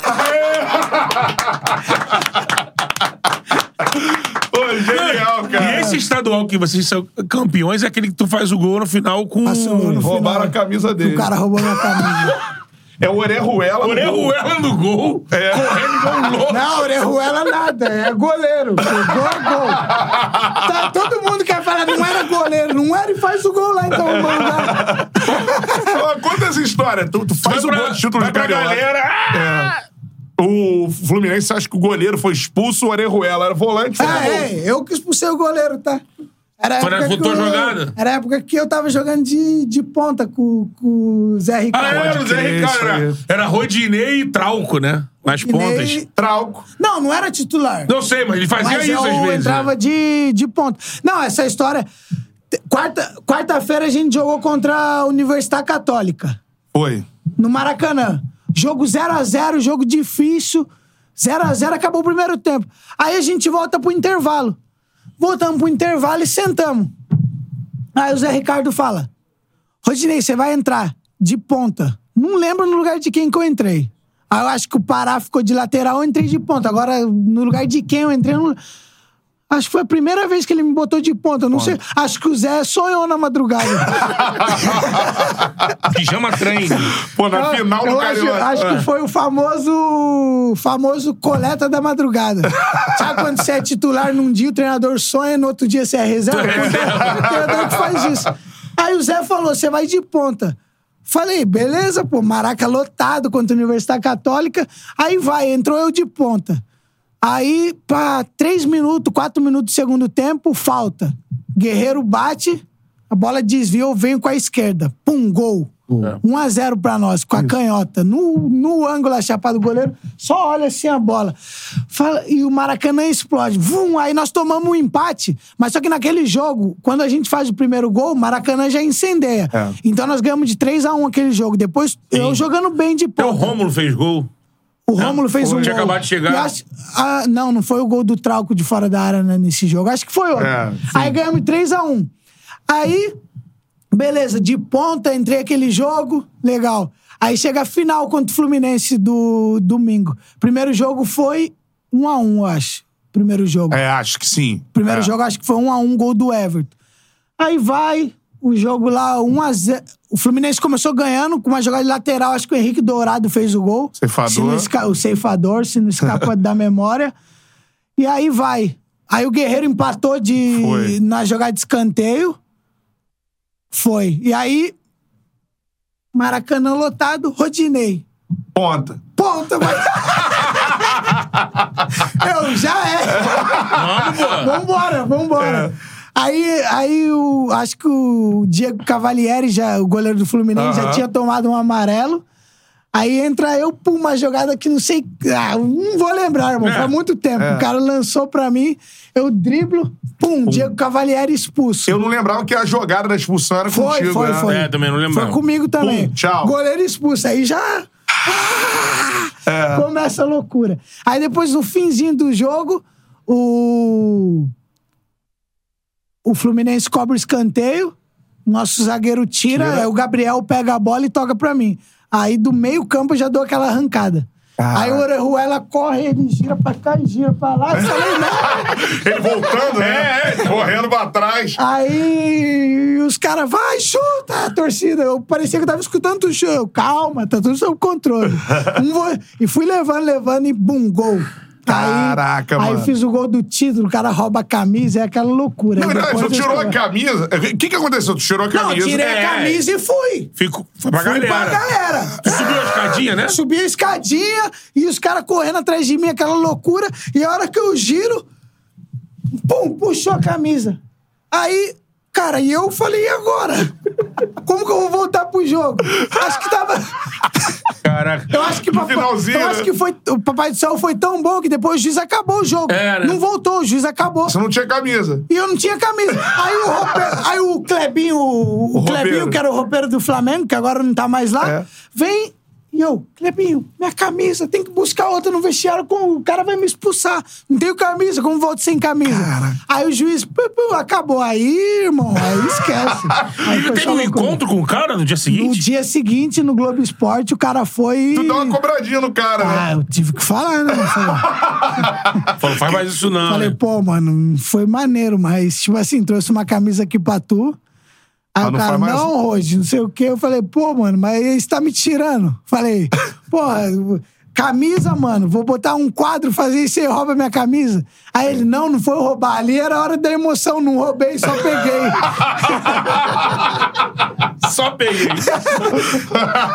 Pô, genial, cara. E esse estadual que vocês são campeões é aquele que tu faz o gol no final com. Passou no Roubaram final. a camisa dele. O cara roubou minha camisa. É o Orejuela. no gol. Orejuela no gol. É. Correndo igual um louco. Não, Orejuela nada, é goleiro. Gol é gol. Tá, todo mundo quer falar, não era goleiro, não era e faz o gol lá então, mano. Ó, Conta essa história. Tu, tu faz Vai o pra- gol de título de pra galera. Ah! É. O Fluminense acha que o goleiro foi expulso, o Orejuela era volante. foi Ah, é, eu que expulsei o goleiro, tá? Era a Foi na- época que eu- jogada? Era a época que eu tava jogando de, de ponta com, com o Zé Ah, Ricardo. era o Zé crer, Ricardo. Era, era Rodinei e Trauco, né? Nas pontas. Trauco. Não, não era titular. Não sei, mas ele fazia Mas isso eu às vezes. né? entrava de, de ponta. Não, essa história... te- Quarta- Quarta-feira a gente jogou contra a Universidade Católica. Foi. no Maracanã. Jogo 0x0, jogo difícil. 0x0, acabou o primeiro tempo. Aí a gente volta pro intervalo. Voltamos pro intervalo e sentamos. Aí o Zé Ricardo fala: Rodinei, você vai entrar de ponta. Não lembro no lugar de quem que eu entrei. Aí eu acho que o Pará ficou de lateral, eu entrei de ponta. Agora, no lugar de quem eu entrei, eu não... Acho que foi a primeira vez que ele me botou de ponta. Eu não sei. Acho que o Zé sonhou na madrugada. Pijama trem. Pô, na Eu- final do acho, Carioca. acho É. que foi o famoso famoso coleta da madrugada. Sabe quando você é titular num dia, o treinador sonha, no outro dia você é reserva? o treinador que faz isso. Aí o Zé falou: você vai de ponta. Falei, beleza, pô, Maraca lotado contra a Universidade Católica. Aí vai, entrou eu de ponta. Aí, pra três minutos, quatro minutos do segundo tempo, falta. Guerreiro bate, a bola desviou, venho com a esquerda. Pum, gol. 1x0 pra nós, com a canhota. No, no ângulo a chapa do goleiro, só olha assim a bola. Fala, e o Maracanã explode. Vum, aí nós tomamos um empate. Mas só que naquele jogo, quando a gente faz o primeiro gol, o Maracanã já incendeia. É. Então nós ganhamos de 3x1 aquele jogo. Depois, eu jogando bem de Até o ponta. Rômulo fez gol. O Rômulo fez Foi, um tinha gol. acabado de chegar. E acho- ah, não, não foi o gol do Trauco de fora da área né, nesse jogo. Acho que foi outro. É, sim. Aí ganhamos 3x1. Aí, beleza, de ponta, entrei aquele jogo, legal. Aí chega a final contra o Fluminense do domingo. Primeiro jogo foi 1x1, eu acho. Primeiro jogo. É, acho que sim. Primeiro É. jogo, acho que foi 1x1, gol do Everton. Aí vai, o jogo lá, 1x0. O Fluminense começou ganhando com uma jogada de lateral, acho que o Henrique Dourado fez o gol. Ceifador. Se não esca- O ceifador, se não escapa da memória. E aí vai. Aí o Guerreiro empatou de, Foi. na jogada de escanteio. Foi. E aí, Maracanã lotado, Rodinei. Ponta. Ponta, vai. Eu já é. Vamos. Vambora, vambora. Aí, aí o, acho que o Diego Cavalieri, já, o goleiro do Fluminense, já Aham. tinha tomado um amarelo. Aí entra eu, pum, uma jogada que não sei. Ah, não vou lembrar, irmão. É. Faz muito tempo. É. O cara lançou pra mim, eu driblo, pum, Diego Cavalieri expulso. Eu não lembrava que a jogada da expulsão era Foi, contigo. foi, né? foi. É, também não lembrava. Foi comigo também. Pum, tchau. Goleiro expulso. Aí já. É. Começa a loucura. Aí depois, no finzinho do jogo, o. O Fluminense cobra o escanteio. Nosso zagueiro tira, Tira. aí o Gabriel pega a bola e toca pra mim. Aí do meio campo eu já dou aquela arrancada. Caraca. Aí o Orejuela corre, ele gira pra cá e gira pra lá. Ele voltando, né? É, Correndo pra trás. Aí os caras, vai, chuta a torcida. Eu parecia que eu tava escutando o show. Calma, tá tudo sob controle. Um vo- e fui levando, levando e bum, gol. Caraca, aí, mano. Aí fiz o gol do título, o cara rouba a camisa, é aquela loucura. Não, não, eu tirou a camisa. O que que aconteceu? Tu tirou a Não, camisa. tirei É. a camisa e fui. Fico, foi pra Fui galera. pra galera. Tu subiu a escadinha, né? Subi a escadinha e os caras correndo atrás de mim, aquela loucura. E a hora que eu giro, pum, puxou a camisa. Aí, cara, e eu falei, e agora? Como que eu vou voltar pro jogo? Acho que tava. Caraca. Eu acho que, papai, finalzinho, eu acho né? que foi, o Papai do Céu foi tão bom que depois o juiz acabou o jogo. É, né? Não voltou, o juiz acabou. Você não tinha camisa. E eu não tinha camisa. Aí o, roupe- aí o Clebinho, o, O Clebinho, que era o roupeiro do Flamengo, que agora não tá mais lá, É. vem e eu, Clebinho, minha camisa, tem que buscar outra no vestiário, com, o cara vai me expulsar. Não tenho camisa, como volto sem camisa? Aí o juiz, pu, pu, acabou. Aí, irmão, aí esquece. Aí E foi teve um encontro com o cara no dia No seguinte? dia seguinte, no Globo Esporte, o cara foi. Tu deu uma cobradinha no cara, né? Ah, eu tive que falar, né? Falou, faz mais isso não. Falei, né? pô, mano, foi maneiro, mas, tipo assim, trouxe uma camisa aqui pra tu. Aí Ah, o não cara, mais? não, Rodi, não sei o quê. Eu falei, pô, mano, mas você tá me tirando. Falei, porra, camisa, mano, vou botar um quadro, fazer isso e rouba minha camisa. Aí ele, não, não foi roubar. Ali era a hora da emoção, não roubei, só peguei. Só peguei.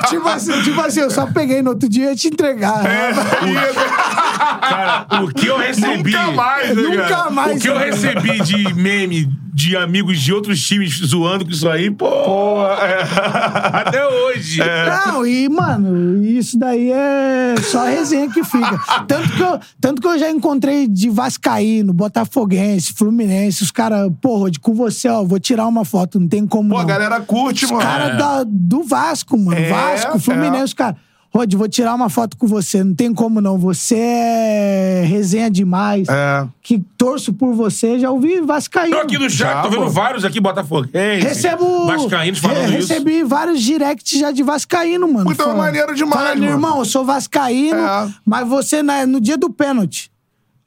tipo, assim, tipo assim, eu só peguei no outro dia e te entregar. É. Cara, o que eu recebi. Nunca mais, né, Nunca mais. O que eu mano. recebi de meme de amigos de outros times zoando com isso aí, pô. Até hoje. Não, e, mano, isso daí é só resenha que fica. Tanto que eu, tanto que eu já encontrei de Vascaíno, Botafoguense, Fluminense, os caras, pô, Rod, com você, ó, vou tirar uma foto, não tem como. Pô, a não. galera curte, mano. Caras da- do Vasco, mano. É, Vasco, é. Fluminense, os caras. Rod, vou tirar uma foto com você, não tem como não. Você é resenha demais. É. Que torço por você, já ouvi Vascaíno. Tô aqui no chat, Já, tô vendo pô. vários aqui, Botafoguense. Recebo. Vascaínos falando Re- isso. Recebi vários directs já de Vascaíno, mano. Puta, é Falando- maneiro demais, Falando, mano. irmão, eu sou Vascaíno, É. mas você na- no dia do pênalti.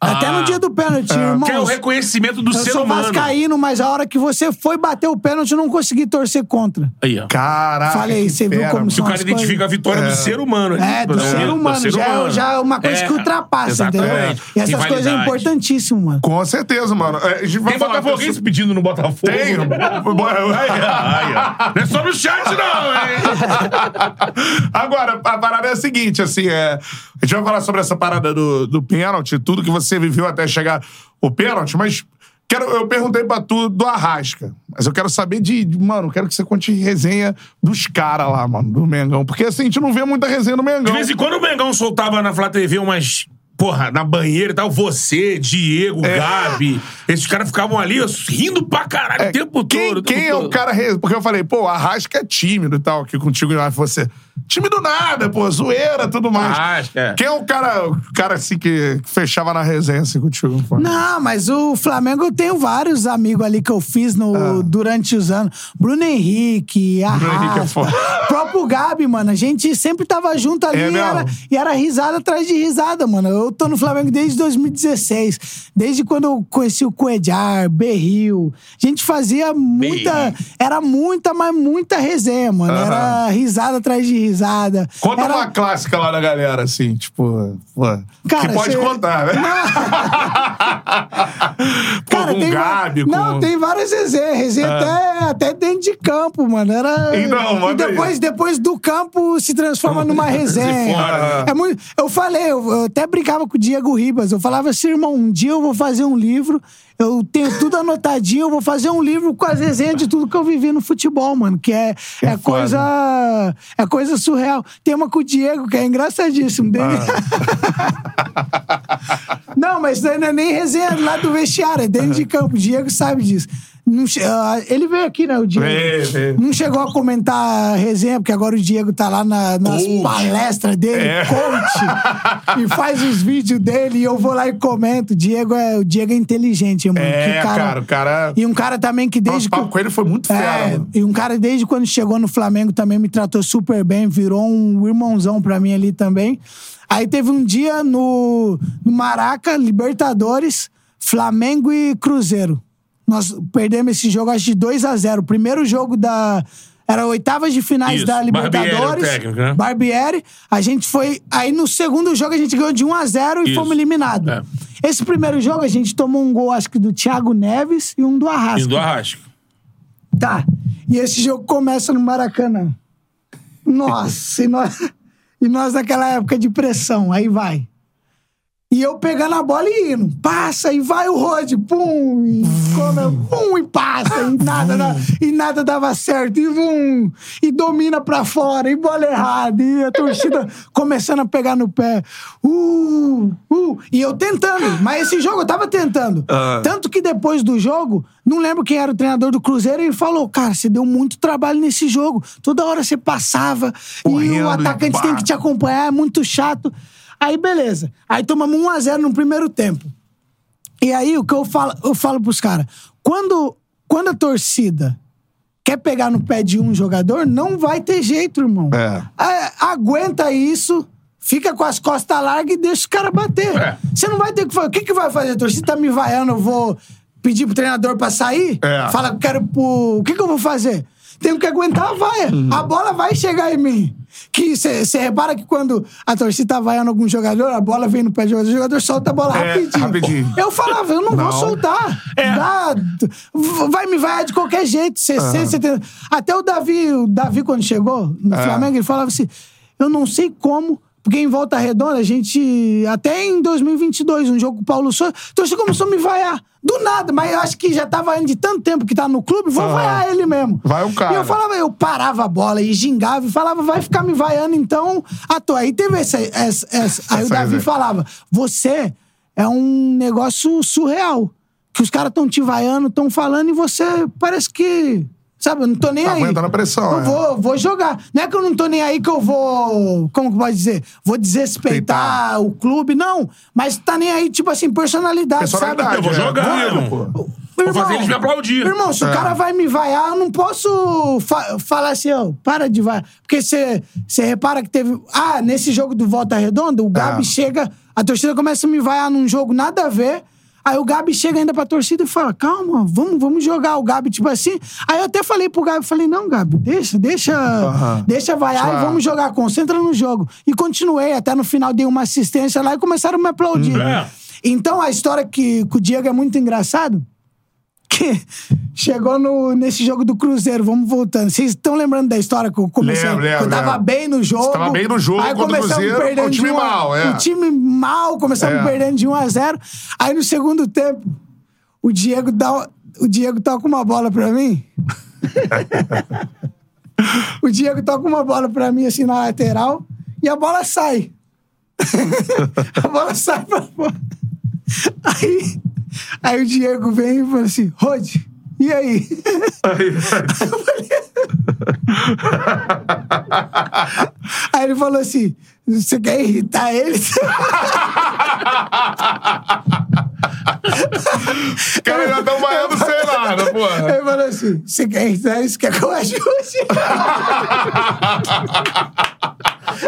Até no dia do pênalti, irmão. Que é o reconhecimento do eu ser sou humano. vascaíno, mas a hora que você foi bater o pênalti, eu não consegui torcer contra. Aí, ó. Caraca. Falei, você viu como. Se o cara as identifica coisas- a vitória do ser humano. É, do ser humano. já, é- já é uma coisa É, que ultrapassa, entendeu? exatamente. E essas coisas é importantíssimo, mano. Com certeza, mano. É, A gente vai Tem Botafoguense pedindo no Botafogo. Tem. Não é só no chat, não, hein? Agora, a parada é a seguinte, assim, é... A gente vai falar sobre essa parada do, do pênalti, tudo que você viveu até chegar o pênalti, mas quero, eu perguntei pra tu do Arrasca, mas eu quero saber de... mano, quero que você conte resenha dos caras lá, mano, do Mengão, porque assim, a gente não vê muita resenha do Mengão. De vez em quando o Mengão soltava na Flá TV umas. Porra, na banheira e tal, você, Diego, É. Gabi. Esses caras ficavam ali ó, rindo pra caralho o tempo Quem, todo. o quem tempo é o todo. cara... re- Porque eu falei, pô, o Arrasca é tímido e tal, aqui contigo e você... Tímido nada, pô, zoeira, tudo mais. Arrasca, é. Quem é o cara, o cara assim, que fechava na resenha, assim, contigo? Pô? Não, mas o Flamengo eu tenho vários amigos ali que eu fiz no, durante os anos. Bruno Henrique, Ah. Bruno Henrique é Arrasca, foda. próprio Gabi, mano. A gente sempre tava junto ali É e, era, e era risada atrás de risada, mano. Eu tô no Flamengo desde 2016. Desde quando eu conheci o Coedjar, Berril. A gente fazia muita. Berril. Era muita, mas muita resenha, mano. Aham. Era risada atrás de risada. Conta era... uma clássica lá da galera, assim, tipo. Pô, Cara, que pode cê- contar, né? Pô, Cara, com tem, va- Gabi, com. Não, tem várias resenhas. Resenha até, até dentro de campo, mano. Era... Então, e aí. depois, depois do campo se transforma numa resenha. fora, é muito... Eu falei, eu, eu até brincava com o Diego Ribas. Eu falava assim, irmão, um dia eu vou fazer um livro, Eu tenho tudo anotadinho, eu vou fazer um livro com as resenhas de tudo que eu vivi no futebol, mano. Que é, é, coisa. É coisa surreal. Tem uma com o Diego, que é engraçadíssimo. Dele. não, mas não é nem resenha lá do vestiário, é dentro de campo. O Diego sabe disso. Não ah, ele veio aqui, né, o Diego? Veio, veio. Não chegou a comentar a resenha, porque agora o Diego tá lá na- nas Coach. palestras dele, É. coach, e faz os vídeos dele, e eu vou lá e comento. O Diego é, o Diego é inteligente, mano. É, Que cara, o cara- E um cara também que desde Nosso papo que... com ele foi muito fera, É, mano. e um cara desde quando chegou no Flamengo também me tratou super bem, virou um irmãozão pra mim ali também. Aí teve um dia no, no Maraca, Libertadores, Flamengo e Cruzeiro. Nós perdemos esse jogo, acho de 2 a 0 O primeiro jogo da. Era oitavas de finais Isso, da Barbieri era o Libertadores. técnico, né? Barbieri. A gente foi. Aí no segundo jogo a gente ganhou de 1 a 0 e Isso. fomos eliminados. É. Esse primeiro jogo a gente tomou um gol, acho que do Thiago Neves e um do Arrasca. E do Arrasco. Tá. E esse jogo começa no Maracanã. Nossa, e nós, e nós naquela época de pressão, aí vai. E eu pegando a bola e indo. Passa e vai o Rod, pum, e come, pum, e passa, e nada, da- e nada dava certo, e vum, e domina pra fora, e bola errada, e a torcida começando a pegar no pé. Uh, uh, e eu tentando, mas esse jogo eu tava tentando. Tanto que depois do jogo, não lembro quem era o treinador do Cruzeiro, ele falou: Cara, você deu muito trabalho nesse jogo. Toda hora você passava e Correndo, o atacante pá. tem que te acompanhar, é muito chato. Aí, beleza. Aí tomamos 1x0 no primeiro tempo. E aí, o que eu falo, eu falo pros caras: quando, quando a torcida quer pegar no pé de um jogador, não vai ter jeito, irmão. É. É, aguenta isso, fica com as costas largas e deixa os caras bater. É. Você não vai ter que fazer. O que, que vai fazer? A torcida tá me vaiando, eu vou pedir pro treinador pra sair? É. Fala que eu quero pro. O que, que eu vou fazer? Tenho que aguentar a vaia. Uhum. A bola vai chegar em mim. Que você repara que quando a torcida tá vaiando algum jogador, a bola vem no pé do jogador, o jogador solta a bola É, rapidinho. rapidinho. Eu falava, eu não, Não. vou soltar. É. Dá- vai me vaiar de qualquer jeito. 60, 70. Até o Davi, o Davi, quando chegou no É. Flamengo, ele falava assim: eu não sei como. Porque em Volta Redonda, a gente. Até em 2022, um jogo com o Paulo Souza, a torcida começou a me vaiar. Do nada, mas eu acho que já tava indo de tanto tempo que tá no clube, vou Aham. vaiar ele mesmo. Vai um cara. E eu falava, eu parava a bola e gingava e falava, vai ficar me vaiando então à toa. Aí teve essa. essa, essa- aí o Davi falava, você é um negócio surreal. Que os caras estão te vaiando, estão falando e você parece que. Sabe, eu não tô nem Tá aí. aguentando a pressão, Eu é. vou, vou jogar. Não é que eu não tô nem aí que eu vou. Como que pode dizer? Vou desrespeitar Respeitar. o clube, não. Mas tá nem aí, tipo assim, personalidade, Personalidade, Eu vou sabe? jogar, é. irmão. Pô. Vou fazer eles me aplaudir. Irmão, se o É. cara vai me vaiar, eu não posso fa- falar assim, ó, para de vaiar. Porque você repara que teve. Ah, nesse jogo do Volta Redonda, o Gabi É. chega, a torcida começa a me vaiar num jogo nada a ver. Aí o Gabi chega ainda pra torcida e fala: calma, vamos, vamos jogar. O Gabi, tipo assim. Aí eu até falei pro Gabi, falei, não, Gabi, deixa, deixa, deixa vaiar Deixa- e vamos jogar, concentra no jogo. E continuei, até no final dei uma assistência lá e começaram a me aplaudir. É. Então a história que, com o Diego é muito engraçado que chegou no, nesse jogo do Cruzeiro, vamos voltando. Vocês estão lembrando da história que eu comecei? Lembro, lembro, eu tava lembro. bem no jogo. Você tava bem no jogo aí começamos Cruzeiro, perdendo o time de um mal, é. O time mal, começamos É. perdendo de 1 a 0 Aí no segundo tempo, o Diego dá, o Diego toca uma bola pra mim. o Diego toca uma bola pra mim assim na lateral e a bola sai. a bola sai pra fora. Aí, aí o Diego vem e fala assim: Rod, e aí? Aí ele falou assim: você quer irritar ele? Os caras já estão vaiando sem nada, porra. Ele falou assim: você quer irritar? Você quer que eu ajude?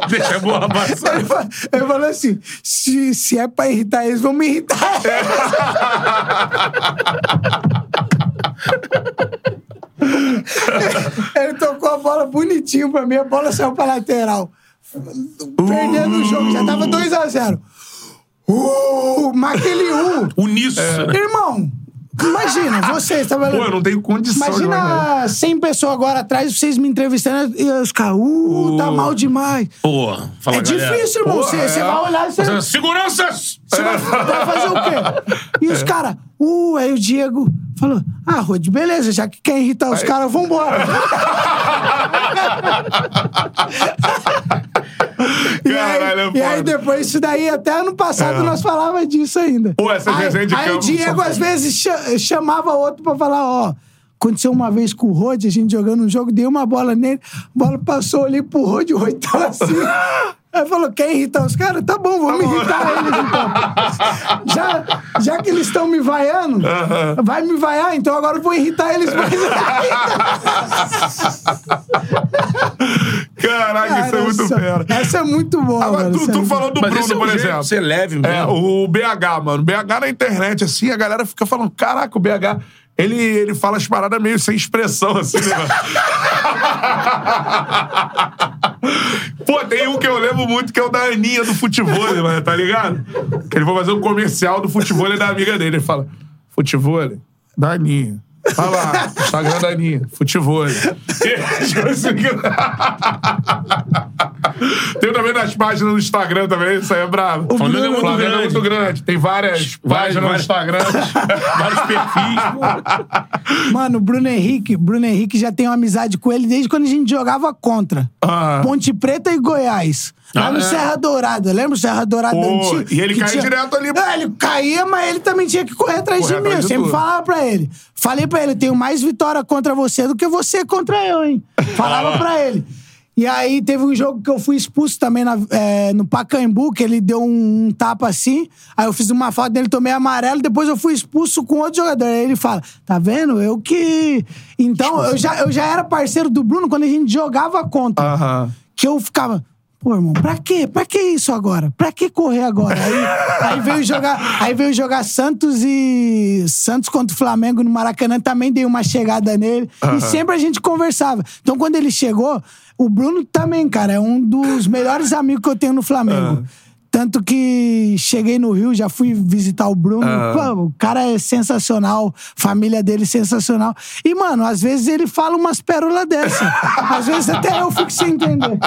Deixa a bola passar. Ele fa- Ele falou assim: se, se é pra irritar eles, vão me irritar. Ele tocou a bola bonitinho pra mim, a bola saiu pra lateral. Perdendo o jogo, já tava 2x0. Uh, mas aquele U. Uníssono. Irmão, Imagina, vocês, tá Pô, eu não tenho condição. Imagina 100 pessoas agora atrás, vocês me entrevistando e os caras, uh, tá mal demais. Pô, fala, é galera. difícil, irmão. Você é. você vai olhar e você. Você- Seguranças! Você vai, vai fazer o quê? E os caras, uh, aí o Diego falou: Ah, Rod, beleza, já que quer irritar os caras, vambora. e, Caralho, é aí, e aí foda. depois, isso daí, até ano passado nós falava disso ainda. Pô, essa aí, resenha de aí o campo são Diego, às vezes, cha- chamava outro pra falar: Ó. Aconteceu uma vez com o Rod, a gente jogando um jogo, dei uma bola nele, a bola passou ali pro Rod, o Rod tava assim. Aí falou: quer irritar os caras? Tá bom, vamos irritar eles então. Já, já que eles estão me vaiando, vai me vaiar, então agora eu vou irritar eles mais. Caraca, isso é muito essa, fera. Essa é muito boa, Agora, mano, tu, é tu muito- falou do Mas Bruno, é um por jeito exemplo. ser leve mesmo. É, o BH, mano. BH na internet, assim, a galera fica falando, caraca, o BH, ele, ele fala as paradas meio sem expressão, assim, né? Pô, tem um que eu lembro muito, que é o da Aninha do futebol, mano, tá ligado? Que ele vai fazer um comercial do futebol da amiga dele. Ele fala, futebol da Aninha. Vai lá, Instagram da Aninha, futebol. Tem também nas páginas do Instagram também, isso aí é brabo. O Flamengo é muito Flamengo é grande. muito grande. Tem várias Várias- páginas no várias- Instagram. Vários perfis, pô. Mano, o Bruno Henrique, Bruno Henrique já tem uma amizade com ele desde quando a gente jogava contra. Ah. Ponte Preta e Goiás. Lá Ah, no é. Serra Dourada. Lembra o Serra Dourada Pô, antigo? e ele caía direto ali. É, ele caía, mas ele também tinha que correr atrás Correr de mim. Eu sempre tudo. falava pra ele. Falei pra ele, eu tenho mais vitória contra você do que você contra eu, hein? Falava pra ele. E aí teve um jogo que eu fui expulso também na- é, no Pacaembu, que ele deu um, um tapa assim. Aí eu fiz uma falta dele, tomei amarelo, depois eu fui expulso com outro jogador. Aí ele fala: tá vendo? Eu que. Então, eu já, eu já era parceiro do Bruno quando a gente jogava contra. Aham. Que eu ficava. Pô, irmão, pra quê? Pra que isso agora? Pra que correr agora? Aí, aí veio jogar, aí veio jogar Santos e Santos contra o Flamengo no Maracanã, também dei uma chegada nele e sempre a gente conversava. Então quando ele chegou, o Bruno também, cara, é um dos melhores amigos que eu tenho no Flamengo. Tanto que cheguei no Rio, já fui visitar o Bruno. Pô, o cara é sensacional, família dele sensacional. E, mano, às vezes ele fala umas pérolas dessa. às vezes até eu fico sem entender.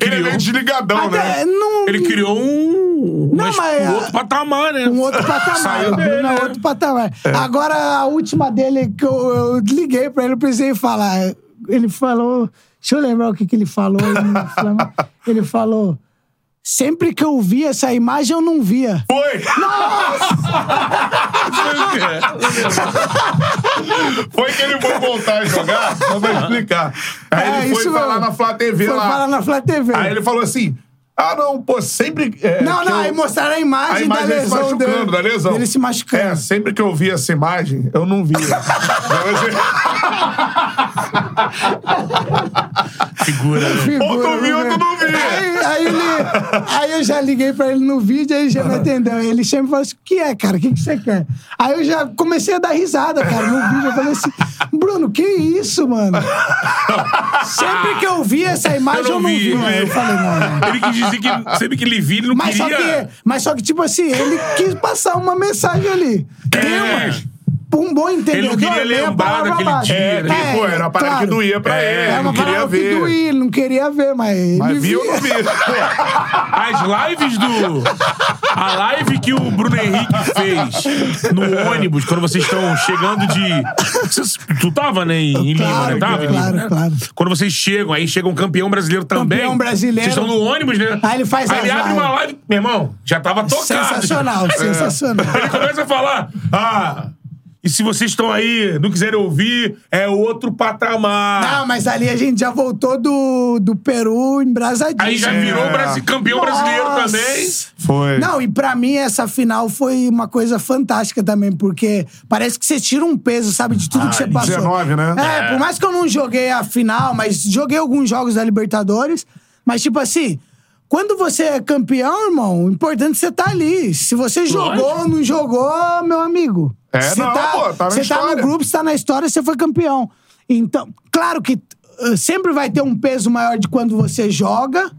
Ele, é meio desligadão, Até, né? não, Ele criou um, Não, mas, mas- um outro patamar, né? um outro patamar. Saiu o dele, Bruno é né? outro patamar. Agora, a última dele, que eu, eu liguei pra ele, eu precisei falar. Ele falou. Deixa eu lembrar o que, que ele. Ele, falou- ele falou. Sempre que eu via essa imagem, eu não via. Foi! Foi que ele foi voltar a jogar, só pra explicar. Aí É, ele foi falar na Flá TV Foi lá. falar na Flá TV. Aí ele falou assim: ah, não, pô, sempre. é, Não, não, eu- aí mostraram a imagem, A imagem da dele se lesão machucando, dele. da lesão. Dele se machucando. É, sempre que eu via essa imagem, eu não via. Figura. né? Figura, Ou tu viu ou né? tu não viu. Aí, aí ele, aí eu já liguei pra ele no vídeo, aí ele já não entendeu. Ele sempre falou assim: o que é, cara? O que, que você quer? Aí eu já comecei a dar risada, cara, no vídeo. Eu falei assim: Bruno, que isso, mano? Sempre que eu vi essa imagem, eu não, vi. não Aí eu falei: não, não. Ele quis dizer que sempre que ele via, ele não Mas só, queria. que, mas só que, tipo assim, ele quis passar uma mensagem ali. Tem É. uma. Um bom entendedor. queria meia lembrar daquele dia, né? Pô, era uma parada que doía pra ele, É não uma queria parada ver. que doía, ele não queria ver, mas. Mas ele viu ou não via? As lives do. A live que o Bruno Henrique fez no ônibus, quando vocês estão chegando de. Tu tava, né? Em Lima, Claro, né? Tava claro, né? claro. Quando vocês chegam, aí chega um campeão brasileiro também. Campeão brasileiro. Vocês estão no ônibus, né? Aí ele faz Aí ele abre uma live. Meu irmão, já tava tocado. Sensacional, É. sensacional. Ele começa a falar. Ah. E se vocês estão aí, não quiserem ouvir, é outro patamar. Não, mas ali a gente já voltou do, do Peru embrasadinho. Aí já virou brasi- campeão brasileiro Nossa. também. Foi. Não, e pra mim essa final foi uma coisa fantástica também, porque parece que você tira um peso, sabe, de tudo que você passou. 19, né? É, por mais que eu não joguei a final, mas joguei alguns jogos da Libertadores, mas tipo assim, quando você é campeão, irmão, o importante é você tá ali. Se você jogou ou não jogou, meu amigo. É, você não, tá, pô, tá na Você tá no história. grupo, você tá na história, você foi campeão. Então, claro que uh, sempre vai ter um peso maior de quando você joga,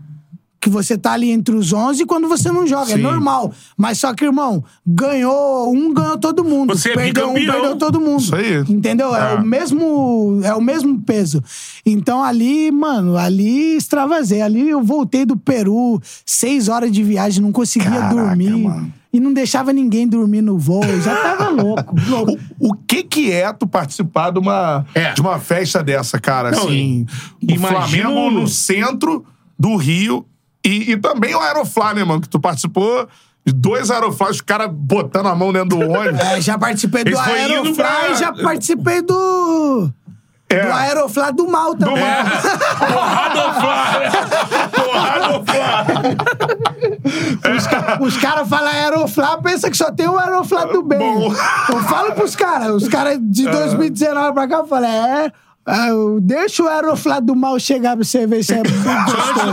que você tá ali entre os 11 quando você não joga. É Sim. normal. Mas só que, irmão, ganhou um, ganhou todo mundo. Você é perdeu um, bicampeão. perdeu todo mundo. Isso aí. Entendeu? É. É. o mesmo é o mesmo peso. Então ali, mano, ali extravasei. Ali eu voltei do Peru, seis horas de viagem, não conseguia Caraca, dormir. mano. E não deixava ninguém dormir no voo. Já tava louco. louco. O, o que que é tu participar de uma, É. de uma festa dessa, cara? Não, assim, o imagino- Flamengo no centro do Rio e, e também o Aeroflá, né, mano? Que tu participou de dois Aeroflás, os caras botando a mão dentro do ônibus. É, já participei do Aerofly pra- e já participei do. É. Do Aerofly do mal também. É. Porrada Flá! Porrada Flá! Os caras falam Aeroflá, pensa que só tem o Aeroflá do bem. Bom. Eu falo pros caras, os caras de 2019 pra cá, eu falo, é. Ah, eu- Deixa o Aeroflá do mal chegar pra você ver se é bem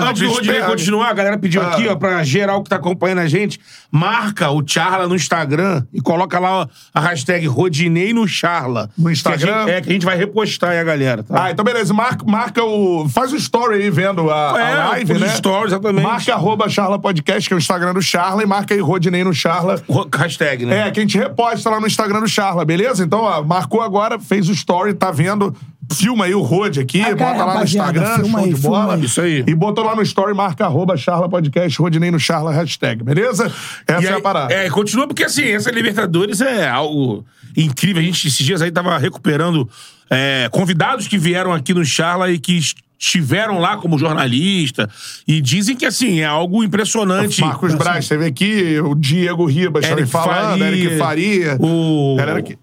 Antes, do Rodinei continuar, a galera pediu aqui, ó, pra geral que tá acompanhando a gente, marca o Charla no Instagram e coloca lá ó, a hashtag Rodinei no Charla. No Que a Instagram? gente- é, que a gente vai repostar aí a galera, tá? Ah, então beleza. Marca, marca o. Faz o story aí vendo a, a É, live, os né? stories, exatamente. Marca arroba Charla Podcast, que é o Instagram do Charla, e marca aí Rodinei no Charla. Ro- Hashtag, né? É, que a gente reposta lá no Instagram do Charla, beleza? Então, ó, marcou agora, fez o story, tá vendo? Filma aí o Rod aqui, Ah, bota lá no Instagram, filma show aí, de bola. aí. Isso aí. E botou lá no story, marca arroba Charla Podcast, Rodinei no Charla, hashtag, beleza? Essa E é aí- a parada. É, continua porque assim, essa Libertadores é algo incrível. A gente esses dias aí tava recuperando é, convidados que vieram aqui no Charla e que estiveram lá como jornalista e dizem que assim, é algo impressionante. Marcos Braz, teve aqui, o Diego Ribas também Eric falando, Faria, Eric Faria. O... Galera que-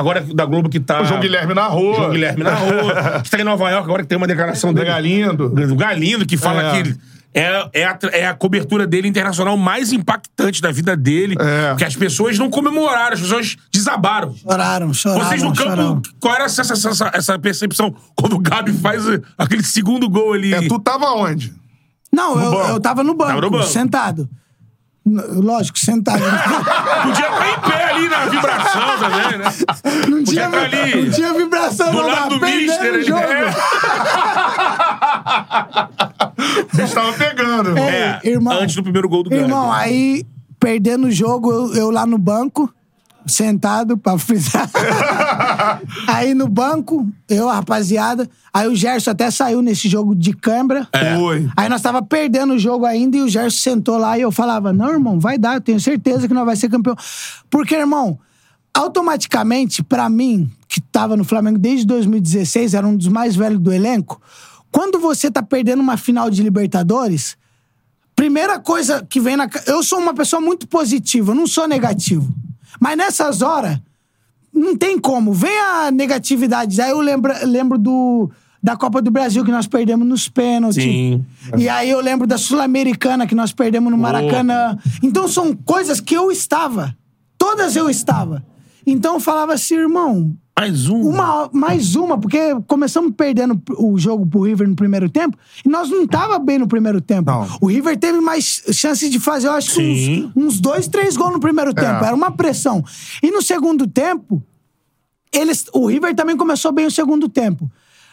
Agora da Globo que tá... O João Guilherme na rua. João Guilherme na rua. que tá em Nova York agora que tem uma declaração Do dele. Galindo. Do Galindo, que fala É. que ele- é, é, a, é a cobertura dele internacional mais impactante da vida dele. É. Que as pessoas não comemoraram, as pessoas desabaram. Choraram, choraram. Vocês no campo, choraram. qual era essa, essa, essa- essa percepção quando o Gabi faz aquele segundo gol ali? É, tu tava onde? Não, eu, eu tava no banco, Tava no banco. sentado. Lógico, sentado. Podia estar em pé ali na vibração também, né? Não Podia tinha, estar ali. não tinha vibração, Do não. lado do Mister, o ele- jogo. é. Bicho tava pegando. É, irmão. antes do primeiro gol do Gabi. Irmão, aí, perdendo o jogo, eu, eu lá no banco, sentado pra frisar. aí no banco, eu, a rapaziada. Aí o Gerson até saiu nesse jogo de câmera. Foi. Aí nós tava perdendo o jogo ainda e o Gerson sentou lá e eu falava: Não, irmão, vai dar, eu tenho certeza que nós vai ser campeão. Porque, irmão, automaticamente, pra mim, que tava no Flamengo desde 2016, era um dos mais velhos do elenco, quando você tá perdendo uma final de Libertadores, primeira coisa que vem na. Eu sou uma pessoa muito positiva, eu não sou negativo. Mas nessas horas, não tem como. Vem a negatividade. Aí eu lembro, lembro do, da Copa do Brasil que nós perdemos nos pênaltis. Sim. E aí eu lembro da Sul-Americana que nós perdemos no Maracanã. Então são coisas que eu estava. Todas eu estava. Então eu falava assim, irmão, Mais um. uma, mais uma, porque começamos perdendo o jogo pro River no primeiro tempo e nós não tava bem no primeiro tempo. Não. O River teve mais chances de fazer, eu acho uns, uns dois, três gols no primeiro tempo. Era uma pressão. E no segundo tempo, eles, o River também começou bem o segundo tempo.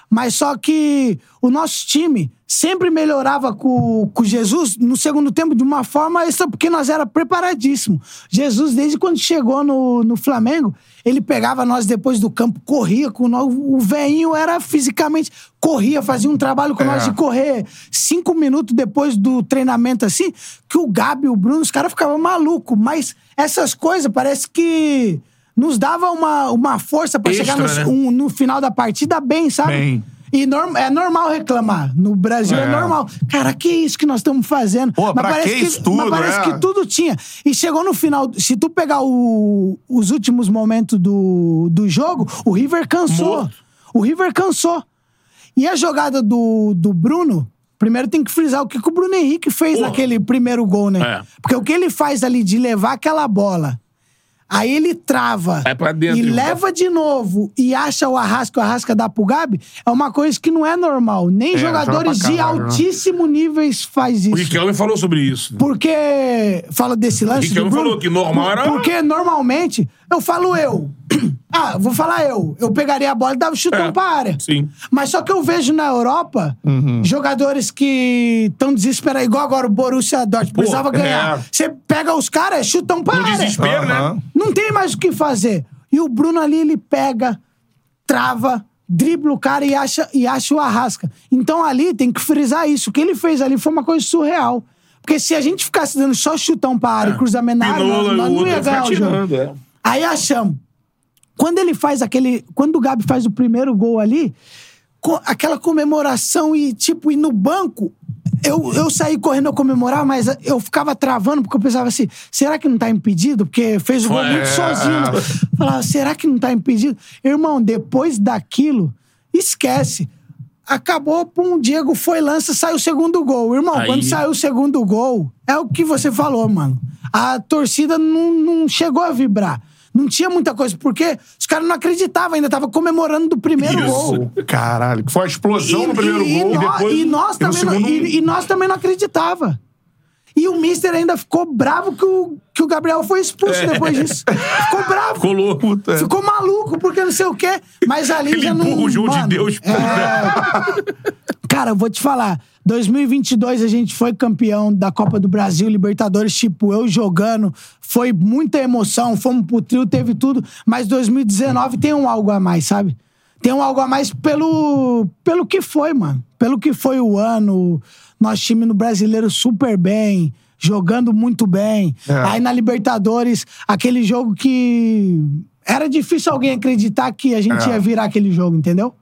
Mas só que o nosso time sempre melhorava com, com Jesus no segundo tempo de uma forma extra, porque nós era preparadíssimo. Jesus, desde quando chegou no, no Flamengo, ele pegava nós depois do campo, corria com nós. O veinho era fisicamente, corria, fazia um trabalho com É. nós de correr cinco minutos depois do treinamento assim, que o Gabi, o Bruno, os caras ficavam malucos. Mas essas coisas parece que nos dava uma, uma força pra Extra, chegar no, né? um- no final da partida bem, sabe? Bem. E norm- é normal reclamar. No Brasil é, É. normal. Cara, que isso que nós estamos fazendo? Pô, pra parece que isso tudo, mas parece é? que tudo tinha. E chegou no final. Se tu pegar o- os últimos momentos do, do jogo, o River cansou. Morto. O River cansou. E a jogada do, do Bruno. Primeiro tem que frisar o que, que o Bruno Henrique fez Porra. naquele primeiro gol, né? É. Porque o que ele faz ali de levar aquela bola, aí ele trava Vai pra dentro, e irmão. leva de novo e acha o Arrasca, o Arrasca dá pro Gabi, é uma coisa que não é normal. Nem É, joga jogadores de caralho, né? altíssimo níveis faz O isso. Riquelme falou sobre isso. Porque. Fala desse lance. Riquelme do Bruno, falou que normal era- Porque normalmente Eu falo eu. Ah, vou falar eu. Eu pegaria a bola e dava chutão É, pra área. sim. Mas só que eu vejo na Europa Uhum. jogadores que estão desesperados, igual agora o Borussia Dortmund, precisava ganhar. é. Você pega os caras, é chutão pra No área. desespero, Aham. né? Não tem mais o que fazer. E o Bruno ali, ele pega, trava, dribla o cara e acha, e acha o arrasca. Então ali tem que frisar isso. O que ele fez ali foi uma coisa surreal. Porque se a gente ficasse dando só chutão pra área e cruzamento na área, nós, nós o não ia ganhar o jogo. tirando, é. Aí achamos. Quando ele faz aquele. Quando o Gabi faz o primeiro gol ali, co- aquela comemoração e, tipo, ir no banco. Eu, eu saí correndo a comemorar, mas eu ficava travando, porque eu pensava assim: será que não tá impedido? Porque fez o gol É. muito sozinho. Falava, será que não tá impedido? Irmão, depois daquilo, esquece. Acabou, pum, Diego foi, lança, saiu o segundo gol. Irmão, Aí- quando saiu o segundo gol, é o que você falou, mano. A torcida não, não chegou a vibrar. Não tinha muita coisa, porque os caras não acreditavam ainda, tava comemorando do primeiro gol. Caralho, que foi a explosão no primeiro e, gol. e, e depois, e nós e também segundo- e, e nós também não acreditava. E o Mister ainda ficou bravo que o, que o Gabriel foi expulso depois disso. Ficou bravo. Ficou louco. é. Ficou maluco, porque não sei o quê. Mas ali Ele já não... empurra o João de mano, Deus. é, Cara, eu vou te falar. 2022 a gente foi campeão da Copa do Brasil, Libertadores, tipo, eu jogando. Foi muita emoção, fomos pro trio, teve tudo. Mas 2019 tem um algo a mais, sabe? Tem um algo a mais pelo, pelo que foi, mano. Pelo que foi o ano. Nosso time no brasileiro super bem, jogando muito bem. Aí na Libertadores, aquele jogo que. Era difícil alguém acreditar que a gente É. ia virar aquele jogo, entendeu?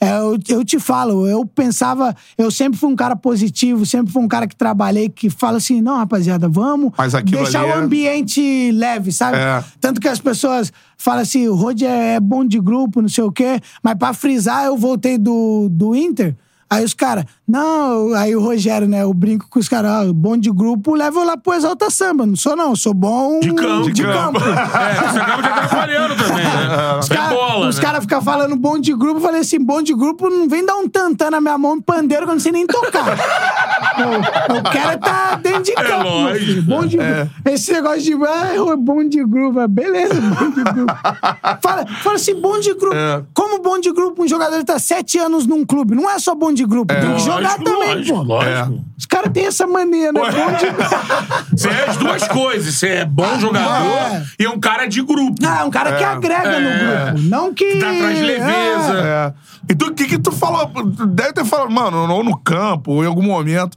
É, eu, eu te falo, eu pensava, eu sempre fui um cara positivo, sempre fui um cara que trabalhei, que fala assim, não, rapaziada, vamos deixar o é- ambiente leve, sabe? É. Tanto que as pessoas falam assim, o Rod é, é bom de grupo, não sei o quê, mas pra frisar, eu voltei do, do Inter, aí os caras, não, aí o Rogério, né, eu brinco com os caras, ah, bom de grupo, leva eu lá pro Exalta Samba, não sou não, eu sou bom De campo. de De campo. É, você acaba de atrapalhando também, né? Os cara- bola, os né? caras ficam falando bom de grupo. Eu falei assim: bom de grupo não vem dar um tantã na minha mão, um pandeiro que eu não sei nem tocar. eu, eu quero estar dentro de campo. meu lógico. Bom de grupo. Esse negócio de ah, é bom de grupo. é Beleza, bom de grupo. fala, fala assim: bom de grupo. Como bom de grupo, um jogador tá sete anos num clube. Não é só bom de grupo, tem que jogar Lógico, também, lógico, pô. lógico. Os caras têm essa mania, né? De. Você é as duas coisas. Você é bom jogador É. e é um cara de grupo. Ah, é um cara que agrega no grupo. Não que. Dá traz leveza. É. Então, o que que tu falou? Deve ter falado, mano, ou no campo, ou em algum momento,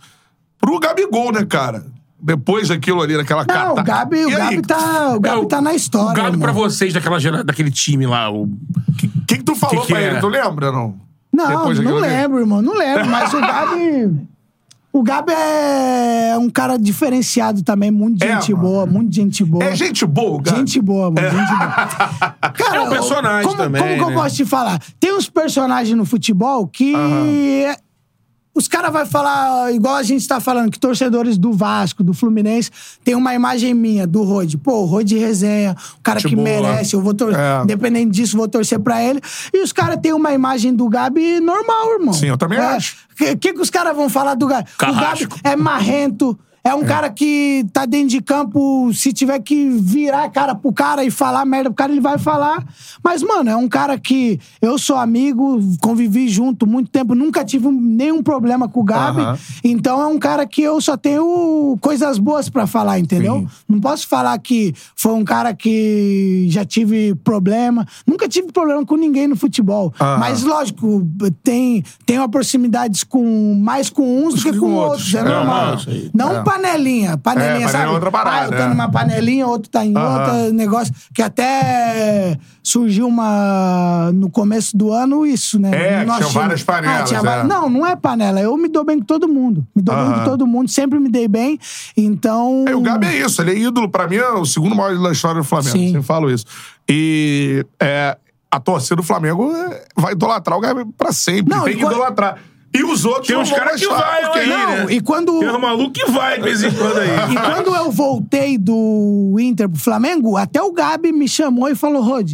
pro Gabigol, né, cara? Depois daquilo ali, daquela Não, cata- o Gabi, o Gabi, tá, o Gabi É, tá na história. O Gabi irmão. pra vocês daquela daquele time lá. O... O que que tu falou Que que pra é? ele? Tu lembra, não? Não, Depois não lembro, irmão. Não lembro, mas o Gabi. O Gabi é um cara diferenciado também, muito É, gente mano. boa, muito gente boa. É gente boa, Gabi. Gente boa, mano. Gente boa. Cara, É um personagem como, também, Como que eu né? posso te falar? Tem uns personagens no futebol que. Os caras vão falar, igual a gente tá falando, que torcedores do Vasco, do Fluminense, tem uma imagem minha do Rod. Pô, o Rod resenha, o cara que boa. merece, eu vou torcer. É. Independente disso, vou torcer pra ele. E os caras têm uma imagem do Gabi normal, irmão. Sim, eu também É. acho. O que, que, que os caras vão falar do Gabi? O Gabi Carrasco. é marrento. É um cara que tá dentro de campo, se tiver que virar a cara pro cara e falar merda pro cara, ele vai falar. Mas, mano, é um cara que eu sou amigo, convivi junto muito tempo, nunca tive nenhum problema com o Gabi. Então é um cara que eu só tenho coisas boas pra falar, entendeu? Sim. Não posso falar que foi um cara que já tive problema. Nunca tive problema com ninguém no futebol. Mas, lógico, tem, tem uma proximidade com, mais com uns do que que com outros. outros. É É, normal. não, aí. Não É. panelinha. Panelinha, É, panelinha sabe? é outra parada, Ah, eu tô é. numa panelinha, outro tá em Aham. outra negócio. Que até surgiu uma. No começo do ano, isso, né? É, tinha várias panelas, Ah, é. va- Não, não é panela. Eu me dou bem com todo mundo. Me dou bem Aham. com todo mundo, sempre me dei bem. Então. É, o Gabi é isso, ele é ídolo, pra mim, é o segundo maior ídolo da história do Flamengo. Sim. Sempre falo isso. E é, a torcida do Flamengo é, vai idolatrar o Gabi pra sempre. Não, tem que quando- idolatrar. E os outros Tem uns caras que vai porque- aí, Não, né? e quando. Tem um maluco que vai de vez em quando aí. E quando eu voltei do Inter pro Flamengo, até o Gabi me chamou e falou: Rod,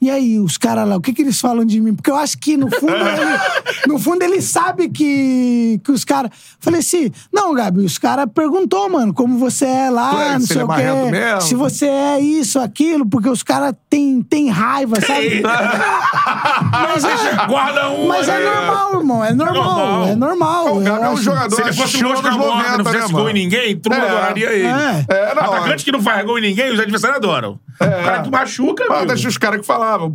E aí, os caras lá, o que que eles falam de mim? Porque eu acho que, no fundo, ele, no fundo, ele sabe que, que os caras... Falei assim, não, Gabi, os caras perguntou, mano, como você é lá, é- não se sei é o quê. mesmo. Se você é isso, aquilo, porque os caras têm tem raiva, sabe? Mas é, Guarda um. mas é aí. normal, irmão, é normal, normal. é normal. O Gabi é um acho. jogador Se ele fosse um Borja, não 90, fizesse né, gol em ninguém, todo mundo É. adoraria ele. É. É, não, Atacante que não faz gol em ninguém, os adversários adoram. O cara que machuca, meu. deixa os caras que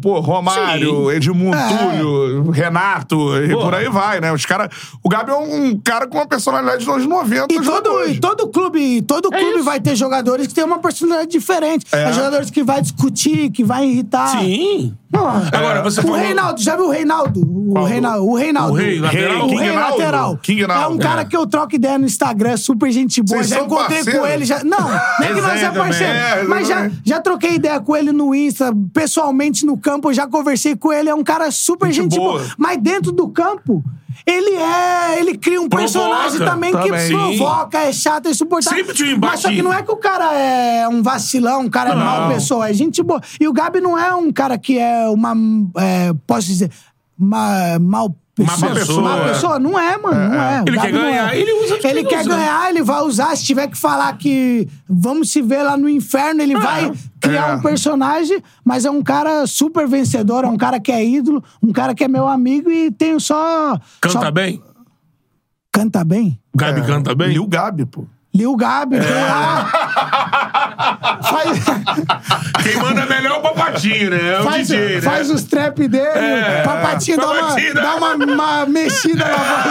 pô, Romário, Edmundo, É. Túlio, Renato, e Pô. por aí vai, né? Os cara, o Gabi é um cara com uma personalidade dos anos 90. E todo, e todo clube, todo É clube isso. vai ter jogadores que têm uma personalidade diferente. É. É. jogadores que vai discutir, que vai irritar. Sim. Porra. Agora, você o falou- Reinaldo, já viu o Reinaldo? O? Reinaldo. O Reinaldo. O rei, lateral? O King rei lateral. King Naldo. É um cara É. que eu troco ideia no Instagram, super gente boa. Vocês já encontrei parceiros? com ele. Já... Não, é que nós é parceiro. É, mas já, já troquei ideia com ele no Insta, pessoalmente no campo, eu já conversei com ele. É um cara super Gente gente, boa. boa. Mas dentro do campo. Ele é. Ele cria um Provoca. personagem também, Também. que provoca, é chato, é insuportável. Sempre tinha um embate. Mas só que não é que o cara é um vacilão, um cara é mau pessoa, é gente boa. E o Gabi não é um cara que é uma. é, posso dizer. Uma, mal pessoa. Má pessoa, Má é. pessoa. Não é, mano. Não é. O Ele Gabi quer ganhar, é. ele usa Ele quer usa. ganhar, ele vai usar. Se tiver que falar que vamos se ver lá no inferno, ele vai criar É. um personagem, mas é um cara super vencedor, é um cara que é ídolo, um cara que é meu amigo e tenho só. Canta só- bem? Canta bem? O Gabi canta bem? E o Gabi, pô. Lil Gabi, tem lá. Faz, Quem manda melhor é o Papatinho, né? É o faz, DJ, né? faz os trap dele, É. papatinho dá uma, Papatinho dá- dá uma, uma mexida na voz.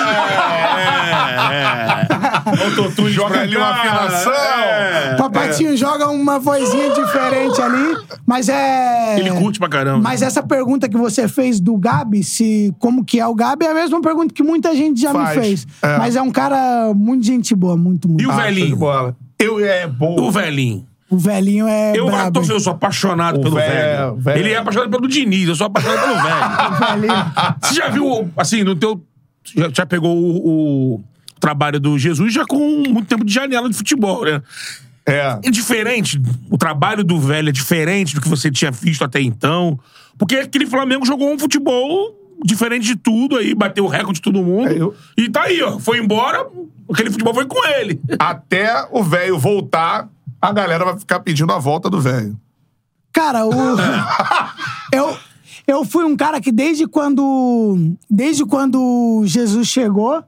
É, é. Autotune Joga pra ali uma afinação. é. Papatinho joga uma vozinha diferente ali, mas é. Ele curte pra caramba. Mas essa pergunta que você fez do Gabi, se como que é o Gabi, é a mesma pergunta que muita gente já Faz. me fez. É. Mas é um cara muito gente boa, muito, muito. E o Ah, velhinho? Eu, é bom. O velhinho. O velhinho é Eu, brabo. tô- eu sou apaixonado O pelo velho, velho. velho. Ele é apaixonado pelo Diniz, eu sou apaixonado pelo velho. Você já viu, assim, no teu. Já, já pegou o, o trabalho do Jesus já com muito tempo de janela de futebol, né? É. É diferente. O trabalho do velho é diferente do que você tinha visto até então. Porque aquele Flamengo jogou um futebol diferente de tudo aí, bateu o recorde de todo mundo. É, eu- E tá aí, ó. Foi embora, aquele futebol foi com ele. Até o velho voltar, a galera vai ficar pedindo a volta do velho. Cara, o. eu, eu fui um cara que desde quando. Desde quando Jesus chegou,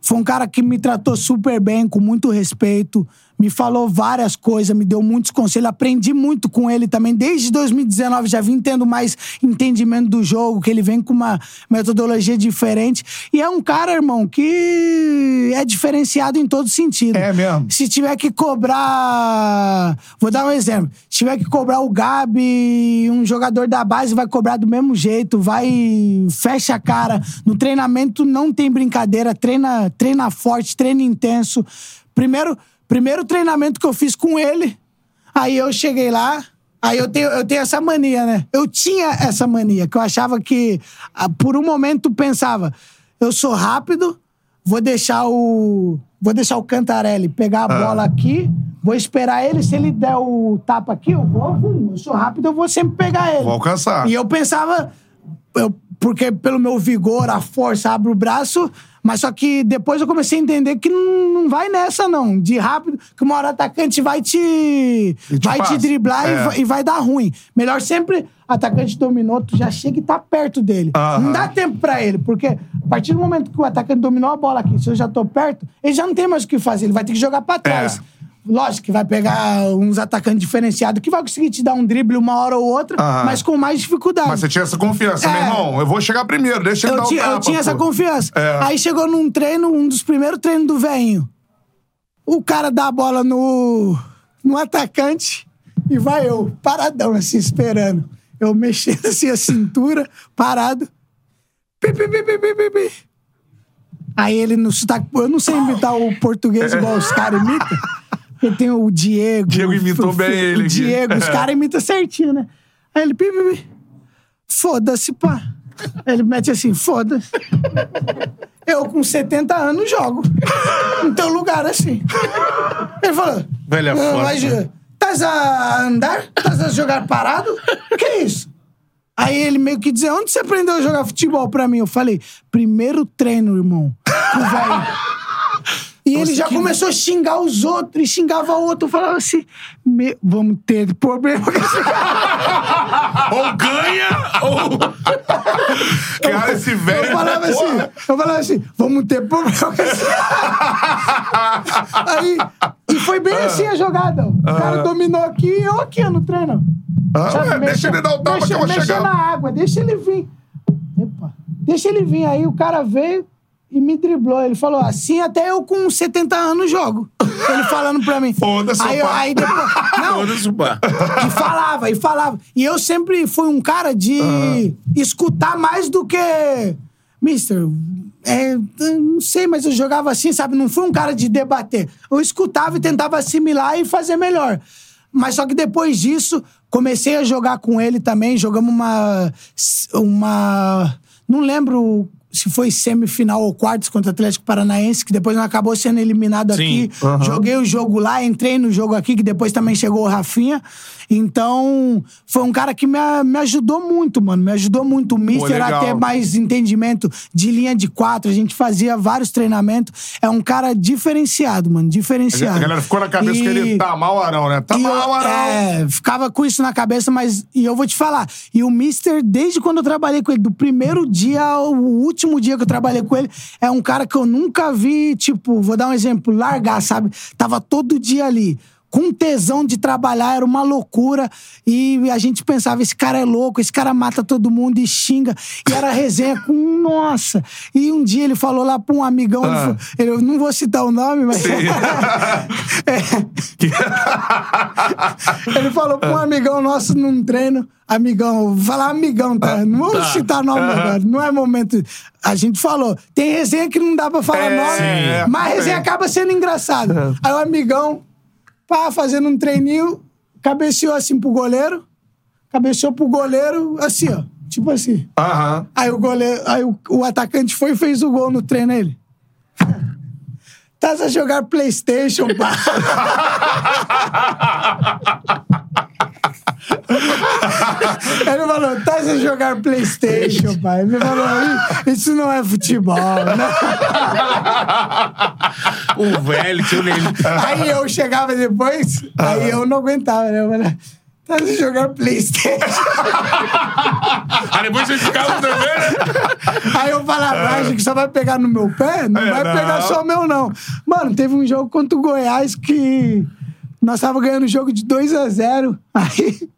foi um cara que me tratou super bem, com muito respeito, me falou várias coisas, me deu muitos conselhos, aprendi muito com ele também. Desde 2019 já vim tendo mais entendimento do jogo, que ele vem com uma metodologia diferente. E é um cara, irmão, que é diferenciado em todo sentido. É mesmo? Se tiver que cobrar. Vou dar um exemplo. Se tiver que cobrar o Gabi, um jogador da base vai cobrar do mesmo jeito, vai. fecha a cara. No treinamento não tem brincadeira, treina, treina forte, treina intenso. Primeiro, primeiro treinamento que eu fiz com ele, aí eu cheguei lá. Aí eu tenho, eu tenho essa mania, né? Eu tinha essa mania, que eu achava que, ah, por um momento, pensava, eu sou rápido, vou deixar o. Vou deixar o Cantarelli pegar a bola aqui, vou esperar ele. Se ele der o tapa aqui, eu vou. Eu sou rápido, eu vou sempre pegar ele. Vou alcançar. E eu pensava, eu- porque pelo meu vigor, a força, abre o braço, mas só que depois eu comecei a entender que não, vai nessa, não. De rápido, que uma hora o atacante vai te. E te vai passa. te driblar e É. vai- e vai dar ruim. Melhor sempre, atacante dominou, tu já chega e tá perto dele. Aham. Não dá tempo pra ele, porque a partir do momento que o atacante dominou a bola aqui, se eu já tô perto, ele já não tem mais o que fazer, ele vai ter que jogar pra trás. É. Lógico que vai pegar uns atacantes diferenciados que vai conseguir te dar um drible uma hora ou outra, Aham. mas com mais dificuldade. Mas você tinha essa confiança, É. meu irmão. Eu vou chegar primeiro, deixa ele Eu dar tinha, o tapa. eu tinha essa pô. confiança. É. Aí chegou num treino, um dos primeiros treinos do velhinho. O cara dá a bola no, no atacante e vai eu, paradão, assim, esperando. Eu mexendo assim a cintura, parado. Pi, pi, pi, pi, pi, pi, pi. Aí ele no sotaque. Eu não sei imitar o português igual os caras imitam. Porque tem o Diego. Diego imitou o- bem o ele aqui. Diego, os É. caras imitam certinho, né? Aí ele. Pi, pi, pi. Foda-se, pá. Aí ele mete assim, foda-se. Eu com 70 anos jogo. No teu lugar assim. Ele falou. Velho é "Ah, foda, mas, né? Tás a andar? Tás a jogar parado? Que isso? Aí ele meio que dizia, onde você aprendeu a jogar futebol pra mim? Eu falei, primeiro treino, irmão. Com o velho. E ele já começou a xingar os outros, e xingava o outro. Eu falava assim, "Me- vamos ter problema com esse cara. Ou ganha, ou. Cara, esse velho. Eu falava assim, eu falava assim, vamos ter problema com esse Aí, e foi bem assim a jogada. O cara dominou aqui e eu aqui no treino. Ah, Sabe, deixa mexa- ele dar o tapa que eu vou chegar. na água, deixa ele vir. Epa, deixa ele vir. Aí o cara veio e me driblou. Ele falou, assim até eu com 70 anos jogo. Ele falando pra mim. Foda-se, aí, aí depois... Não, Foda-se pá. e falava, e falava. E eu sempre fui um cara de escutar mais do que. Mister, é, eu não sei, mas eu jogava assim, sabe? Não fui um cara de debater. Eu escutava e tentava assimilar e fazer melhor. Mas só que depois disso, comecei a jogar com ele também. Jogamos uma. Uma. Não lembro se foi semifinal ou quartos contra o Atlético Paranaense, que depois não acabou sendo eliminado Sim. aqui. Joguei o jogo lá, entrei no jogo aqui, que depois também chegou o Rafinha. Então, foi um cara que me, me ajudou muito, mano. Me ajudou muito. O Mister a ter mais entendimento de linha de quatro. A gente fazia vários treinamentos. É um cara diferenciado, mano. Diferenciado. A galera ficou na cabeça E- que ele tá mal, Arão, né? Tá mal, Arão. é, ficava com isso na cabeça, mas e eu vou te falar. E o Mister, desde quando eu trabalhei com ele, do primeiro dia ao último dia que eu trabalhei com ele, é um cara que eu nunca vi, tipo, vou dar um exemplo, largar, sabe? Tava todo dia ali. Com tesão de trabalhar, era uma loucura. E a gente pensava, esse cara é louco, esse cara mata todo mundo e xinga. E era resenha com, nossa. E um dia ele falou lá pra um amigão, ele falou- ele- eu não vou citar o nome, mas. Ele falou pra um amigão nosso num treino, amigão, vou falar amigão, tá? Não vou citar nome agora, não é momento. A gente falou, tem resenha que não dá pra falar É, nome, sim. mas a resenha acaba sendo engraçada. Aí o amigão, pá, fazendo um treininho, cabeceou assim pro goleiro, cabeceou pro goleiro, assim, ó, tipo assim. Aham. Aí o goleiro, aí o, o atacante foi e fez o gol no treino ele. Tá a jogar Playstation, pá. Ele falou, tá a jogar Playstation, pai. Ele falou, "Ih, isso não é futebol, né? O velho, tio nele. Aí eu chegava depois, aí eu não aguentava, né? Eu falei, tá jogar Playstation. Aí depois vocês ficavam também, né? Aí eu falava, acho que só vai pegar no meu pé? Não É, vai não. pegar só o meu, não. Mano, teve um jogo contra o Goiás que nós tava ganhando o jogo de 2 a 0 Aí,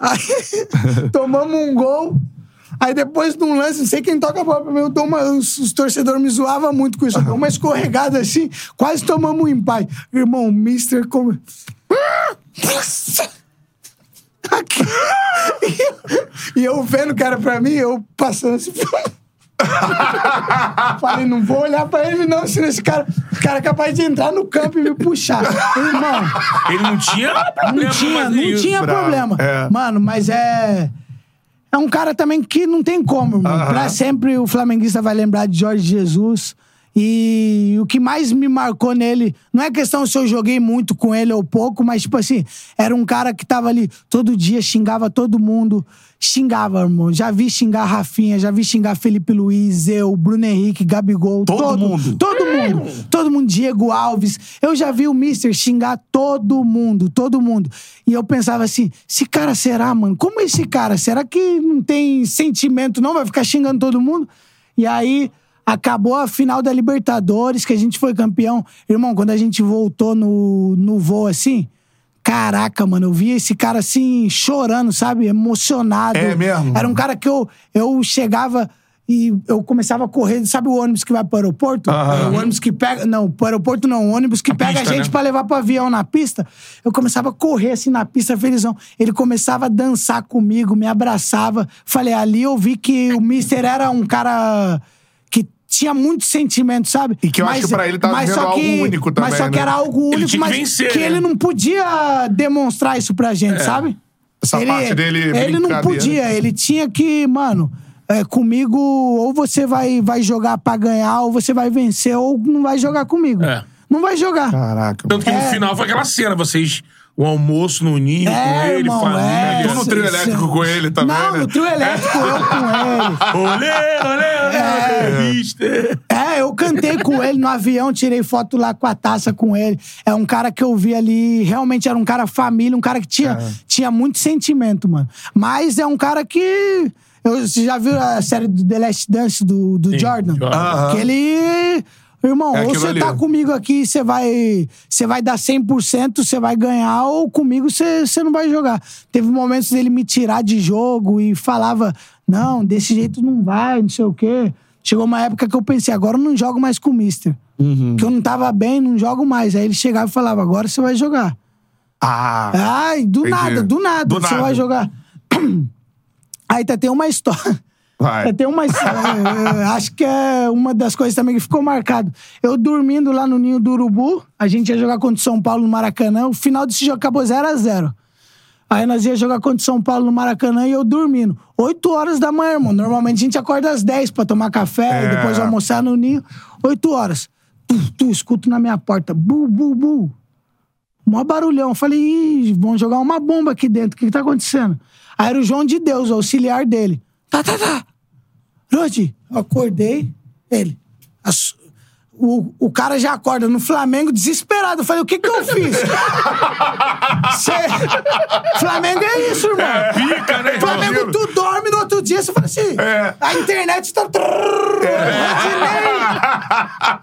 aí tomamos um gol. Aí depois de um lance, não sei quem toca a bola pra mim, eu dou uma, os, os torcedores me zoavam muito com isso. Eu dou uma escorregada assim, quase tomamos um empate. Irmão, o Mister como... Aqui. E eu, vendo que era pra mim, eu passando assim. Falei, não vou olhar pra ele, não, senão esse cara, esse cara é capaz de entrar no campo e me puxar. Irmão, Ele não tinha problema. não tinha, não isso. tinha problema. É. Mano, mas é. É um cara também que não tem como, irmão. Pra sempre o flamenguista vai lembrar de Jorge Jesus. E o que mais me marcou nele, não é questão se eu joguei muito com ele ou pouco, mas, tipo assim, era um cara que tava ali todo dia, xingava todo mundo. Xingava, irmão. Já vi xingar Rafinha, já vi xingar Felipe Luiz, eu, Bruno Henrique, Gabigol. Todo mundo. Todo mundo. Todo mundo. Diego Alves. Eu já vi o Mister xingar todo mundo. Todo mundo. E eu pensava assim: esse cara será, mano? Como é esse cara? Será que não tem sentimento, não? Vai ficar xingando todo mundo? E aí. Acabou a final da Libertadores, que a gente foi campeão. Irmão, quando a gente voltou no, no voo assim, caraca, mano, eu vi esse cara assim, chorando, sabe? Emocionado. É mesmo? Era um cara que eu, eu chegava e eu começava a correr. Sabe o ônibus que vai pro aeroporto? É, o ônibus que pega. Não, pro aeroporto não. O ônibus que pega pista, a gente né? pra levar pro avião na pista. Eu começava a correr assim na pista, felizão. Ele começava a dançar comigo, me abraçava. Falei, ali eu vi que o Mister era um cara tinha muito sentimento, sabe? E que eu acho que pra ele tava mas só que- algo único também, Mas só que né? era algo único, tinha que mas vencer, que né? ele não podia demonstrar isso pra gente, sabe? Essa parte dele Ele não podia, ele tinha que, mano, é, comigo, ou você vai, vai jogar pra ganhar, ou você vai vencer, ou não vai jogar comigo. É. Não vai jogar. Caraca. Tanto que no É. final foi aquela cena, vocês o almoço no ninho com É, ele, irmão, família. é. Tu no trio elétrico com ele também, Não, né? no trio elétrico eu com ele. Olê, olê, olê, É. mister. É, eu cantei com ele no avião, tirei foto lá com a taça com ele. É um cara que eu vi ali, realmente era um cara família, um cara que tinha, tinha muito sentimento, mano. Mas é um cara que. eu- você já viu a série do The Last Dance do, do Jordan? Jordan. Que ele. Irmão, É ou você tá comigo aqui, você vai, você vai dar 100%, você vai ganhar, ou comigo você você não vai jogar. Teve momentos dele me tirar de jogo e falava: não, desse jeito não vai, não sei o quê. Chegou uma época que eu pensei: agora eu não jogo mais com o Mister. Uhum. Que eu não tava bem, não jogo mais. Aí ele chegava e falava: agora você vai jogar. Ah, Ai, do Entendi. nada, do nada, você vai jogar. Aí tá, tem uma história. Vai. Tem uma história. eh, acho que é uma das coisas também que ficou marcado. Eu dormindo lá no Ninho do Urubu, a gente ia jogar contra o São Paulo no Maracanã. O final desse jogo acabou 0x0. Aí nós ia jogar contra o São Paulo no Maracanã e eu dormindo. 8 horas da manhã, irmão. Normalmente a gente acorda às 10 pra tomar café e É. depois almoçar no Ninho. 8 horas. Tu, tu, escuto na minha porta. Bu, bu, bu. Mó barulhão. Eu Falei, Ih, vão jogar uma bomba aqui dentro. O que, que tá acontecendo? Aí era o João de Deus, o auxiliar dele. Tá, tá, tá. Eu acordei. Ele. as- o, o cara já acorda no Flamengo desesperado. Eu falei, o que que eu fiz? Cê- Flamengo é isso, irmão. É, pica, né, irmão? Flamengo, tu dorme no outro dia, você fala assim. É. A internet tá. Rodinei.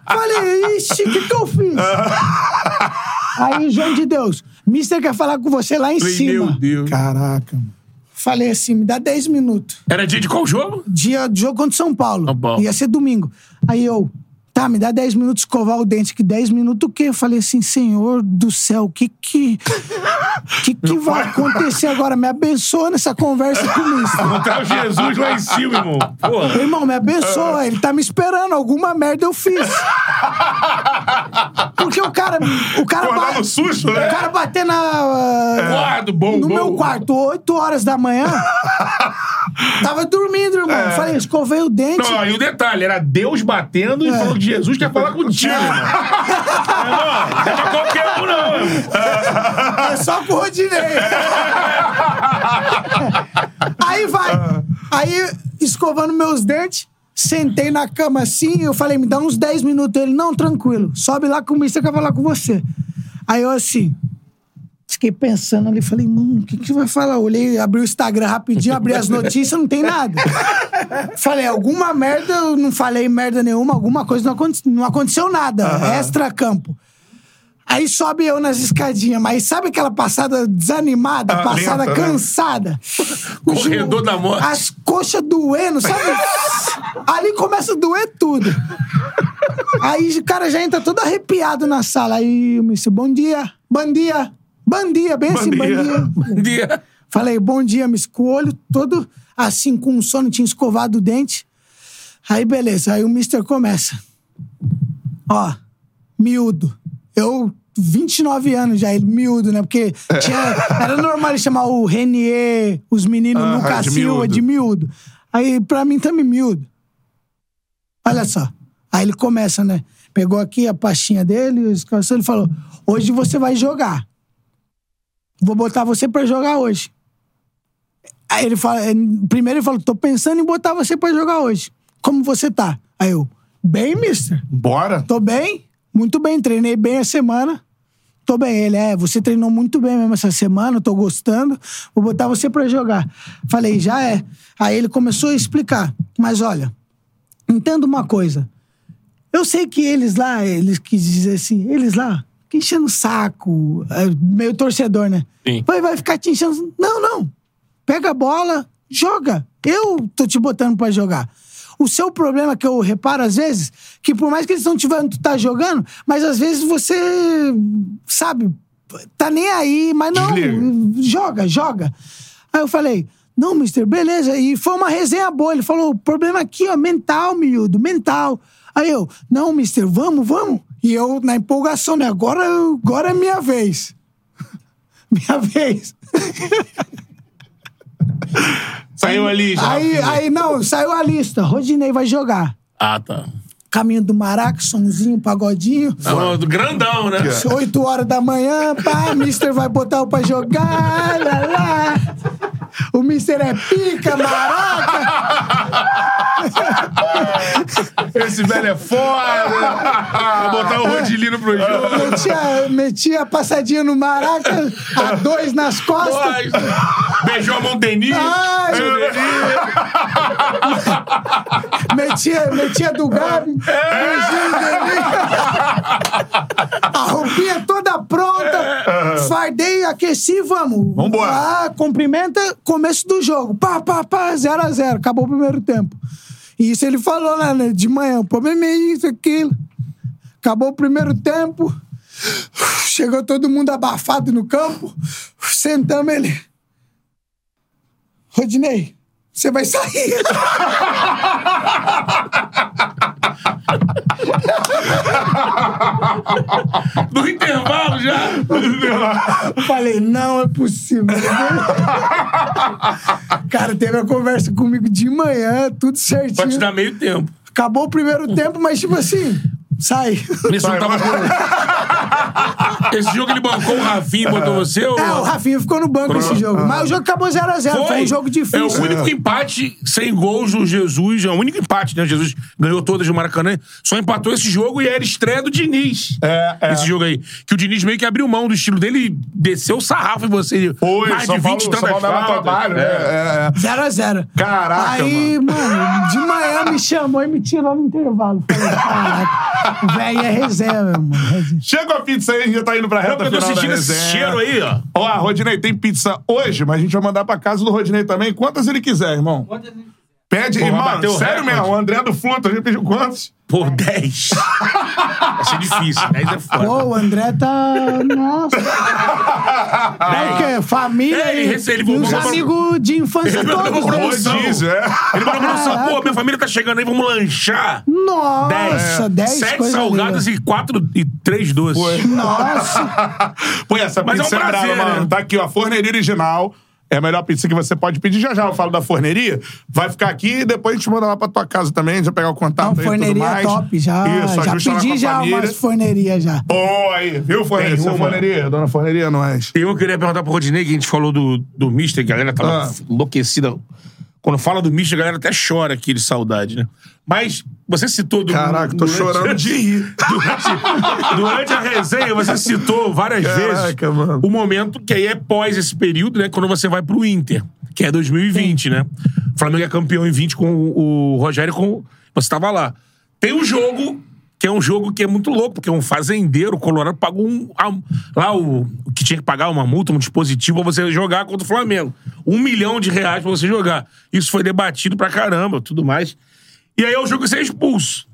Falei, ixi, o que que eu fiz? Aí, João de Deus, Mister quer falar com você lá em Falei, cima. Meu Deus. Caraca, mano. Falei assim, me dá 10 minutos. Era dia de qual jogo? Dia de jogo contra São Paulo. São Paulo. Ia ser domingo. Aí eu, tá, me dá 10 minutos escovar o dente. Que 10 minutos o quê? Eu falei assim, Senhor do céu, o que que... que que vai acontecer agora? Me abençoa nessa conversa com o Mister. Botar o Jesus lá em cima, irmão. Porra. Irmão, me abençoa. Ele tá me esperando. Alguma merda eu fiz. Porque o cara... O cara, Acordar no susto, né? o cara bater na... Guardo, bom, no bom. meu quarto, 8 horas da manhã. tava dormindo, irmão. É. Falei, escovei o dente. Não, aí o detalhe, era Deus batendo e falou que Jesus quer falar contigo, irmão. Irmão, não é pra qualquer um, não, irmão. É só pro Rodinei. Aí vai. Aí, escovando meus dentes, sentei na cama assim, eu falei, me dá uns 10 minutos. Ele, não, tranquilo. Sobe lá que o Mister quer falar com você. Aí eu assim. Fiquei pensando ali, falei, mano, o que que vai falar? Olhei, abri o Instagram rapidinho, abri as notícias, não tem nada. Falei, alguma merda, eu não falei merda nenhuma, alguma coisa não, aconte- não aconteceu nada. Extra campo. Aí sobe eu nas escadinhas, mas sabe aquela passada desanimada, Ah, passada lenta, né? cansada? Corredor da morte. As coxas doendo, sabe? Ali começa a doer tudo. Aí o cara já entra todo arrepiado na sala. Aí, Mister, bom dia, bom dia, bom dia, bem assim, bom dia. Um dia. Falei, bom dia, Miss, com o olho todo assim, com sono, tinha escovado o dente. Aí, beleza, aí o Mister começa. Ó, miúdo. Eu, 29 anos já, ele miúdo, né? Porque tinha, era normal ele chamar o Renier, os meninos Ah, de Silva miúdo. de miúdo. Aí, pra mim, também miúdo. Olha só. Aí ele começa, né? Pegou aqui a pastinha dele, ele falou: hoje você vai jogar. Vou botar você pra jogar hoje. Aí ele fala, eh, primeiro ele falou, tô pensando em botar você pra jogar hoje. Como você tá? Aí eu, bem, mister. Bora. Tô bem, muito bem, treinei bem a semana. Tô bem. Ele, é, você treinou muito bem mesmo essa semana, tô gostando. Vou botar você pra jogar. Falei, já é. Aí ele começou a explicar. Mas olha, entenda uma coisa. Eu sei que eles lá, eles quis dizer assim, eles lá, que enchendo o saco, é, meio torcedor, né? Sim. Vai, vai ficar te enchendo. Não, não. Pega a bola, joga. Eu tô te botando pra jogar. O seu problema que eu reparo às vezes, que por mais que eles não tiveram tu tá jogando, mas às vezes você, sabe, tá nem aí, mas não, joga, joga. Aí eu falei, não, mister, beleza. E foi uma resenha boa. Ele falou, o problema aqui, ó, mental, miúdo, mental. Aí eu, não, mister, vamos, vamos. E eu, na empolgação, né? Agora, agora é minha vez. minha vez. Saiu ali já. Aí, aí, não, saiu a lista. Rodinei vai jogar. Ah, tá. caminho do Maraca, sonzinho, pagodinho. Não, do grandão, né? 8 horas da manhã, pá, Mister vai botar o pra jogar, lá, lá. O Mister é pica, maraca. Esse velho é foda. Vai botar o Rodilino pro jogo. Metia, metia a passadinha no maraca, a dois nas costas. Beijou a mão Denis. Ai. Metia, metia do Gabi. dele. A roupinha toda pronta. Fardei, aqueci, vamos. Vambora. Ah, cumprimenta, começo do jogo. Pá, pá, pá, 0 a 0 Acabou o primeiro tempo. E isso ele falou lá né, de manhã. O problema é isso, aquilo. Acabou o primeiro tempo. Chegou todo mundo abafado no campo. Sentamos ele. Rodinei, você vai sair. No intervalo já. Falei, não é possível. Cara, teve a conversa comigo de manhã, tudo Pra te certinho. dar meio tempo. Acabou o primeiro tempo, mas tipo assim, sai. Esse jogo tava com... Esse jogo ele bancou o Rafinha e botou você? Ou... É, o Rafinha ficou no banco esse jogo. Mas o jogo acabou 0x0. Foi. um jogo difícil. É o único empate sem gols do Jesus. É o único empate, né? Jesus ganhou todas no Maracanã. Só empatou esse jogo e era estreia do Diniz. É, é. Esse jogo aí. Que o Diniz meio que abriu mão do estilo dele e desceu o sarrafo em você. Foi, Mais São de 20 Paulo, tantas São Paulo trabalho, né? É, é. 0x0. Caraca, Aí, mano. de manhã me chamou e me tirou no intervalo. Falei, caraca, o velho é reserva, mano. resenha. Chega a pizza aí, a gente já tá indo pra reta eu tô final da sentindo esse resenha. cheiro aí, ó. Ó, a Rodinei tem pizza hoje, mas a gente vai mandar pra casa do Rodinei também. Quantas ele quiser, irmão. Quantas ele quiser. Pede, Pô, vai irmão, bater o sério recorde. mesmo, o André do Fluto, a gente pediu quantos? Por 10. Vai ser difícil. 10 é foda. Pô, o André tá. Nossa. É o quê? Família É, e, ele e os amigos de infância Ele todos. uma né? promoção. Rodízio, é. Ele mandou promoção. Pô, minha família tá chegando aí, vamos lanchar. Nossa, 10 Sete coisas salgadas lindas. e quatro e três doces. Nossa. Pô, essa Mas é um pizza é, brava, prazer, mano. né? Tá aqui, ó, a forneria original. É a melhor pizza que você pode pedir. Já já eu falo da forneria. Vai ficar aqui e depois a gente manda lá pra tua casa também. A gente vai pegar o contato Não, aí e tudo forneria mais. top. Já, Isso, já pedi já umas fornerias já. Boa aí, viu, forneria? Tem uma. forneria, dona forneria, nós. Eu queria perguntar pro Rodinei, que a gente falou do, do Mister, que a galera tava Ah. enlouquecida. Quando fala do Mister, a galera até chora aqui de saudade, né? Mas você citou... Do, Caraca, tô chorando de rir. Durante, durante a resenha, você citou várias Caraca, vezes mano. o momento que aí é pós esse período, né? Quando você vai pro Inter, que é 2020, né? O Flamengo é campeão em 20 com o Rogério, com você tava lá. Tem um jogo que é um jogo que é muito louco, porque é um fazendeiro, o Colorado pagou um, lá o, o que tinha que pagar uma multa, um dispositivo pra você jogar contra o Flamengo. Um milhão de reais pra você jogar. Isso foi debatido pra caramba, tudo mais. E aí é o jogo que você é expulso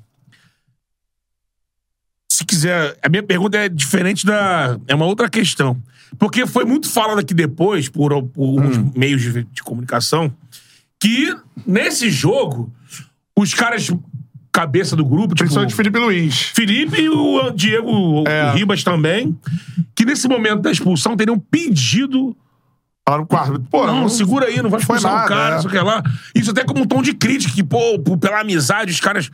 se quiser. A minha pergunta é diferente da. É uma outra questão. Porque foi muito falado aqui depois, por, por uns meios de, de comunicação, que nesse jogo, os caras, cabeça do grupo, tipo. Principalmente Felipe Luiz. Felipe e o Diego É. o Ribas também, que nesse momento da expulsão teriam pedido. Falaram pro árbitro. Pô, Não, segura aí, não vai foi expulsar o nada, cara, é. não sei o que lá. Isso até como um tom de crítica, que, pô, pô, pela amizade, os caras.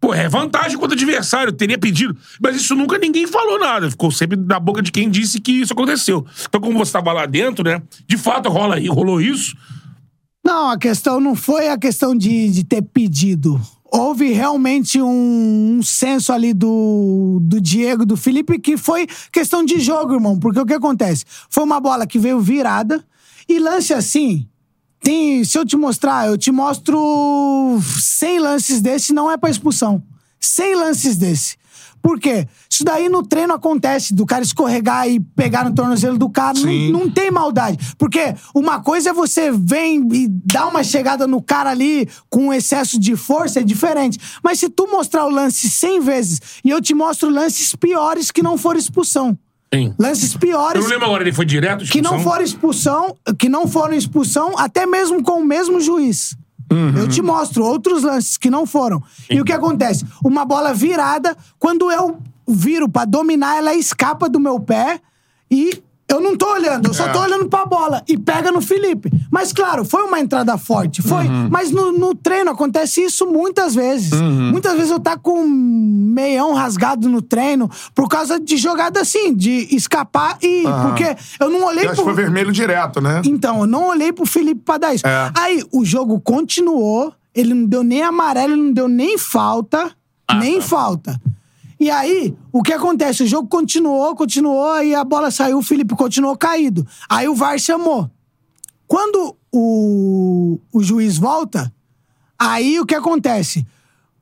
Pô, é vantagem contra o adversário, teria pedido. Mas isso nunca ninguém falou nada. Ficou sempre na boca de quem disse que isso aconteceu. Então, como você estava lá dentro, né? De fato, rola aí, rolou isso. Não, a questão não foi a questão de, de ter pedido. Houve realmente um, um senso ali do, do Diego, do Felipe, que foi questão de jogo, irmão. Porque o que acontece? Foi uma bola que veio virada e lance assim. Tem, se eu te mostrar, eu te mostro 100 lances desse, não é pra expulsão. 100 lances desse. Por quê? Isso daí no treino acontece, do cara escorregar e pegar no tornozelo do cara. Não, não tem maldade. Porque uma coisa é você vem e dá uma chegada no cara ali com excesso de força, é diferente. Mas se tu mostrar o lance 100 vezes e eu te mostro lances piores que não foram expulsão. Sim. Lances Eu piores não lembro agora, ele foi direto? que não expulsão? foram expulsão, que não foram expulsão, até mesmo com o mesmo juiz. Eu te mostro outros lances que não foram. E o que acontece? Uma bola virada, quando eu viro pra dominar, ela escapa do meu pé e Eu não tô olhando, eu só É. tô olhando pra bola. E pega no Felipe. Mas, claro, foi uma entrada forte. Foi. Uhum. Mas no, no treino acontece isso muitas vezes. Uhum. Muitas vezes eu tá com um meião rasgado no treino por causa de jogada assim, de escapar e. Porque eu não olhei acho que foi vermelho direto, né? Então, eu não olhei pro Felipe pra dar isso. É. Aí, o jogo continuou, ele não deu nem amarelo, ele não deu nem falta. Ah, nem tá. falta. E aí, o que acontece? O jogo continuou, continuou, aí a bola saiu, o Felipe continuou caído. Aí o VAR chamou. Quando o, o juiz volta, aí o que acontece?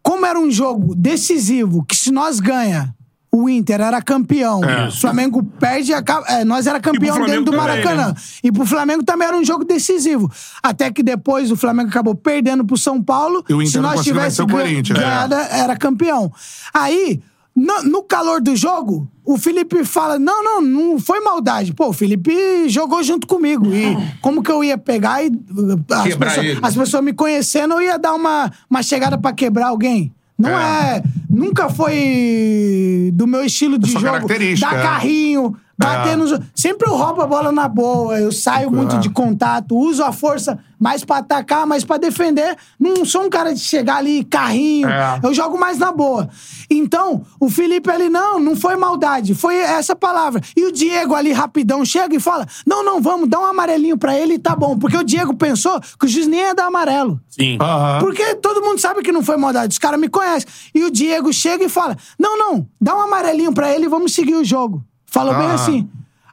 Como era um jogo decisivo, que se nós ganha, o Inter era campeão, É. o Flamengo perde, é, nós era campeão dentro do também, Maracanã. né? E pro Flamengo também era um jogo decisivo. Até que depois o Flamengo acabou perdendo pro São Paulo. E o Inter se nós tivesse vencer o Corinthians, é. ganhado, era campeão. Aí, no, no calor do jogo, o Felipe fala: não, não, não foi maldade. Pô, o Felipe jogou junto comigo. E como que eu ia pegar e. uh, As Quebrar pessoas, ele. as pessoas me conhecendo, eu ia dar uma, uma chegada pra quebrar alguém. Não é. Nunca foi do meu estilo de jogo. Dar é. carrinho, bater É. nos. Sempre eu roubo a bola na boa, eu saio muito de contato, uso a força mais pra atacar, mais pra defender. Não sou um cara de chegar ali carrinho. É. Eu jogo mais na boa. Então, o Felipe ali, não, não foi maldade, foi essa palavra. E o Diego ali rapidão chega e fala: não, não, vamos, dá um amarelinho pra ele e tá bom. Porque o Diego pensou que o juiz nem ia dar amarelo. Sim. Aham. Porque todo mundo sabe que não foi maldade, os caras me conhecem. E o Diego chega e fala: Não, não, dá um amarelinho pra ele e vamos seguir o jogo. Falou bem Ah. assim.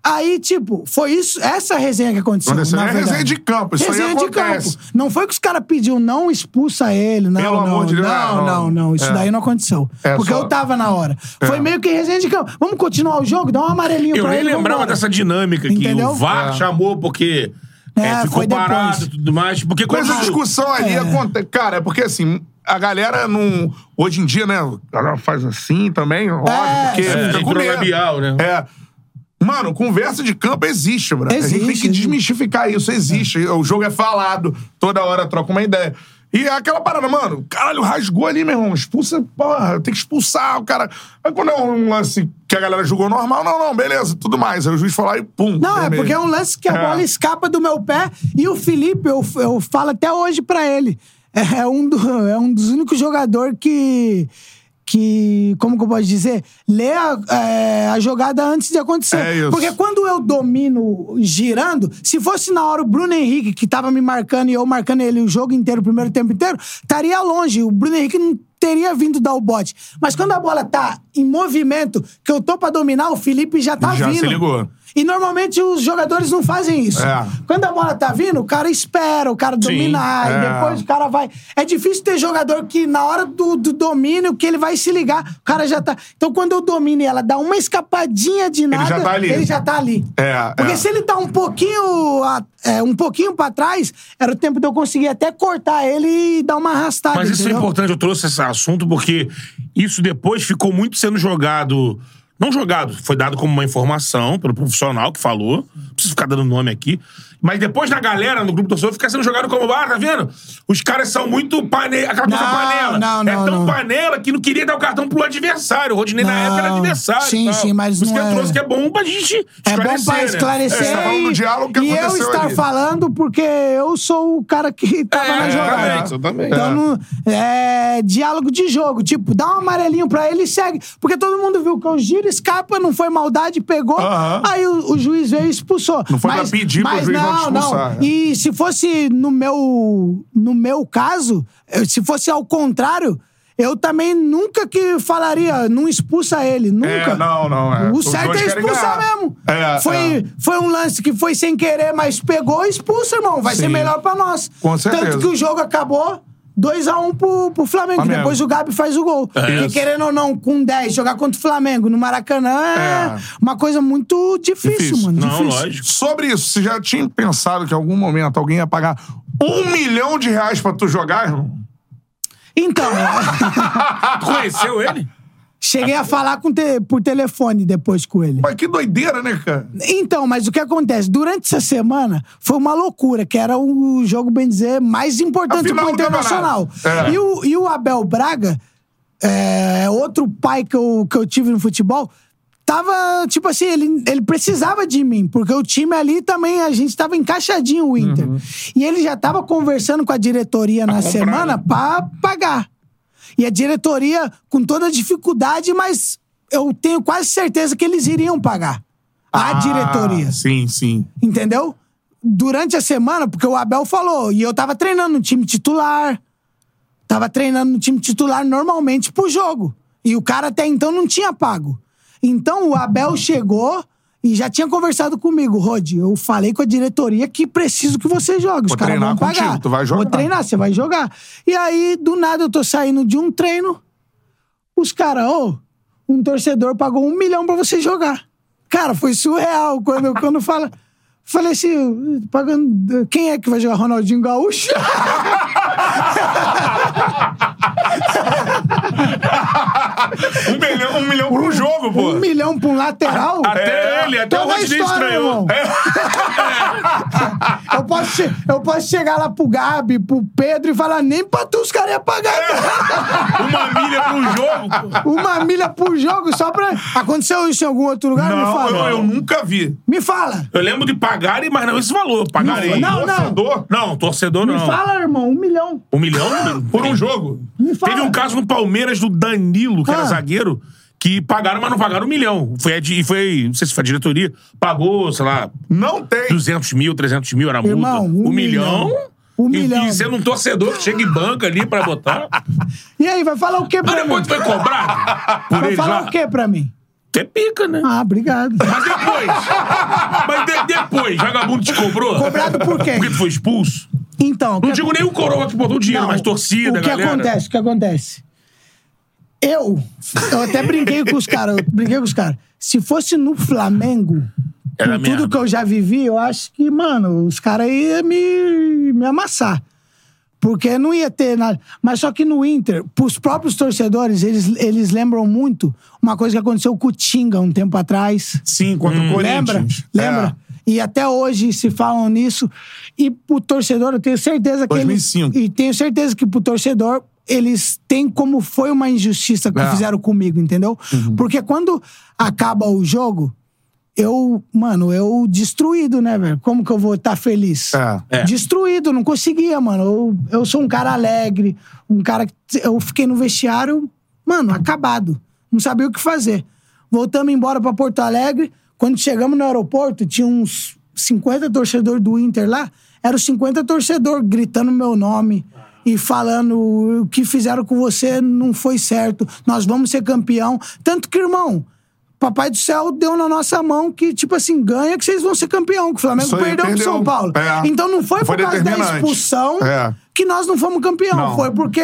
Aí, tipo, foi isso, essa resenha que aconteceu. Aconteceu, na é verdade. resenha de campo, isso aí resenha de acontece. campo. Não foi que os caras pediram, não expulsa ele, não, Pelo não, amor de Deus, não, não. não, não, Isso É. daí não aconteceu. É porque só- eu tava na hora. Foi É. meio que resenha de campo. Vamos continuar o jogo? Dá um amarelinho Eu pra nem ele. lembrava vambora. dessa dinâmica que Entendeu? o VAR É. chamou porque É, é, ficou foi depois. parado e tudo mais. Porque Mas quando a discussão ali É. acontece. Cara, é porque assim, a galera não. Hoje em dia, né? A galera faz assim também, óbvio, porque é, fica com labial, né? É. Mano, conversa de campo existe, bro. a gente tem Existe, que existe. desmistificar isso. Existe. O jogo é falado, toda hora troca uma ideia. E é aquela parada, mano, caralho, rasgou ali, meu irmão. Expulsa, porra, tem que expulsar o cara. Aí quando é um lance que a galera julgou normal, não, não, beleza, tudo mais. Aí o juiz foi lá e pum. Não, é porque é um lance que a É. bola escapa do meu pé e o Felipe, eu, eu falo até hoje pra ele, é um, do- é um dos únicos jogadores que, que, como que eu posso dizer, lê a, é, a jogada antes de acontecer. É isso. Porque quando eu domino girando, se fosse na hora o Bruno Henrique, que tava me marcando e eu marcando ele o jogo inteiro, o primeiro tempo inteiro, estaria longe. O Bruno Henrique não teria vindo dar o bote. Mas quando a bola tá em movimento, que eu tô pra dominar, o Felipe já tá Já vindo. se ligou. E normalmente os jogadores não fazem isso. É. Quando a bola tá vindo, o cara espera, o cara dominar, é. e depois o cara vai. É difícil ter jogador que, na hora do, do domínio, que ele vai se ligar, o cara já tá. Então, quando eu domino e ela dá uma escapadinha de nada, já tá ali. ele já tá ali. É, Porque é. se ele tá um pouquinho, é, um pouquinho pra trás, era o tempo de eu conseguir até cortar ele e dar uma arrastada. Mas isso é entendeu? importante, eu trouxe esse assunto porque isso depois ficou muito sendo jogado. Não jogado, foi dado como uma informação pelo profissional que falou. Preciso ficar dando nome aqui. Mas depois na galera, no grupo torcedor, fica sendo jogado como, ah, tá vendo? Os caras são muito panela. Aquela coisa Não, panela. não, é não, tão não. panela que não queria dar o cartão pro adversário. O Rodinei na Não. época era adversário. Sim, sim, mas Por isso não que eu é- trouxe que é bom pra gente É bom esclarecer, pra né? esclarecer. É, você tá falando do e- diálogo que e eu estar ali. falando porque eu sou o cara que tava É, na jogada. exatamente, exatamente. Então, não- é diálogo de jogo. Tipo, dá um amarelinho pra ele e segue. Porque todo mundo viu que o giro escapa, não foi maldade, pegou. Aham. Aí o, o juiz veio e expulsou. Não foi pra mas, pedir pro juiz não não, expulsar, não. é. E se fosse no meu, no meu caso, se fosse ao contrário. Eu também nunca que falaria, não expulsa ele, nunca. É, não, não, é. O certo é expulsar mesmo. É, foi, é. foi um lance que foi sem querer, mas pegou, expulsa, irmão. Vai ser Sim. melhor pra nós. Com certeza. Tanto que o jogo acabou 2x1 pro, pro Flamengo. Flamengo. Depois o Gabi faz o gol. Porque, isso. querendo ou não, com 10, jogar contra o Flamengo no Maracanã é, É. uma coisa muito difícil, Difícil. mano. Não, difícil. lógico. Sobre isso, você já tinha pensado que em algum momento alguém ia pagar um milhão de reais pra tu jogar, irmão? Então, Tu conheceu ele? Cheguei a falar com te- por telefone depois com ele. Mas que doideira, né, cara? Então, mas o que acontece? Durante essa semana foi uma loucura, que era o jogo, bem dizer, mais importante pro do Internacional. campeonato. É. E, o, e o Abel Braga, é, outro pai que eu, que eu tive no futebol, tava, tipo assim, ele, ele precisava de mim, porque o time ali também, a gente tava encaixadinho, o Inter. E ele já tava conversando com a diretoria na comprar, semana né? pra pagar. E a diretoria, com toda dificuldade, mas eu tenho quase certeza que eles iriam pagar. A Ah, diretoria. Sim, sim. Entendeu? Durante a semana, porque o Abel falou, e eu tava treinando no time titular. Tava treinando no time titular normalmente pro jogo. E o cara até então não tinha pago. Então o Abel chegou e já tinha conversado comigo, Rod. Eu falei com a diretoria que preciso que você jogue. Os Vou caras vão pagar. contigo, tu vai jogar. Vou treinar, você vai jogar. E aí, do nada, eu tô saindo de um treino. Os caras, ô, um torcedor pagou um milhão pra você jogar. Cara, foi surreal quando, quando fala. Falei assim, pagando. Quem é que vai jogar Ronaldinho Gaúcho? Um milhão, um milhão por um jogo, pô. Um milhão pra um lateral? Até ele, até Toda o a Rodinei história, estranhou. irmão. Eu posso, che- eu posso chegar lá pro Gabi, pro Pedro e falar, nem pra tu os caras iam pagar. Uma milha por um jogo, pô. Uma milha por jogo só pra. Aconteceu isso em algum outro lugar? Me Não, fala. eu, eu nunca vi. Me fala. Eu lembro de pagarem, mas não esse valor. Pagarem. Não, não. Torcedor? Não, torcedor Me não. fala, irmão, um milhão. Um milhão Por um jogo. Me fala. Teve um caso no Palmeiras do Danilo, que era Ah. zagueiro, que pagaram, mas não pagaram um milhão. Foi, a di- foi, não sei se foi a diretoria, pagou, sei lá, Não tem. 200 mil, 300 mil era a multa. Irmão, um um milhão. milhão. Um e, milhão. E sendo um torcedor que chega em banca ali pra botar. E aí, vai falar o que Mas pra mim? depois tu vai cobrar por Vai eles falar lá. o que pra mim? Até pica, né? Ah, obrigado. Mas depois. mas de- depois, vagabundo te cobrou? Cobrado por quem? Porque tu foi expulso? Então, o Não que digo nem o coroa que botou o dinheiro, Não, mas torcida, O que galera. acontece? O que acontece? Eu, eu até brinquei com os caras, brinquei com os caras. Se fosse no Flamengo, Era com tudo merda. que eu já vivi, eu acho que, mano, os caras iam me, me amassar. Porque não ia ter nada. Mas só que no Inter, pros próprios torcedores, eles, eles lembram muito uma coisa que aconteceu com o Tinga um tempo atrás. Sim, contra Hum. o Lembra? Corinthians. Lembra? E até hoje se falam nisso. E pro torcedor, eu tenho certeza que 2005. eles... E tenho certeza que pro torcedor, eles têm como foi uma injustiça que É. fizeram comigo, entendeu? Porque quando acaba o jogo, eu... Mano, eu destruído, né, velho? Como que eu vou estar feliz? É. É. Destruído, não conseguia, mano. Eu, eu sou um cara alegre, um cara que... Eu fiquei no vestiário, mano, acabado. Não sabia o que fazer. Voltamos embora pra Porto Alegre. Quando chegamos no aeroporto, tinha uns 50 torcedores do Inter lá. Eram os 50 torcedores gritando meu nome e falando o que fizeram com você não foi certo. Nós vamos ser campeão. Tanto que, irmão, Papai do Céu deu na nossa mão que, tipo assim, ganha que vocês vão ser campeão. Que o Flamengo Isso aí, perdeu pro perdeu. São Paulo. É. Então não foi, Foi por causa da expulsão É. que nós não fomos campeão. Não. Foi porque,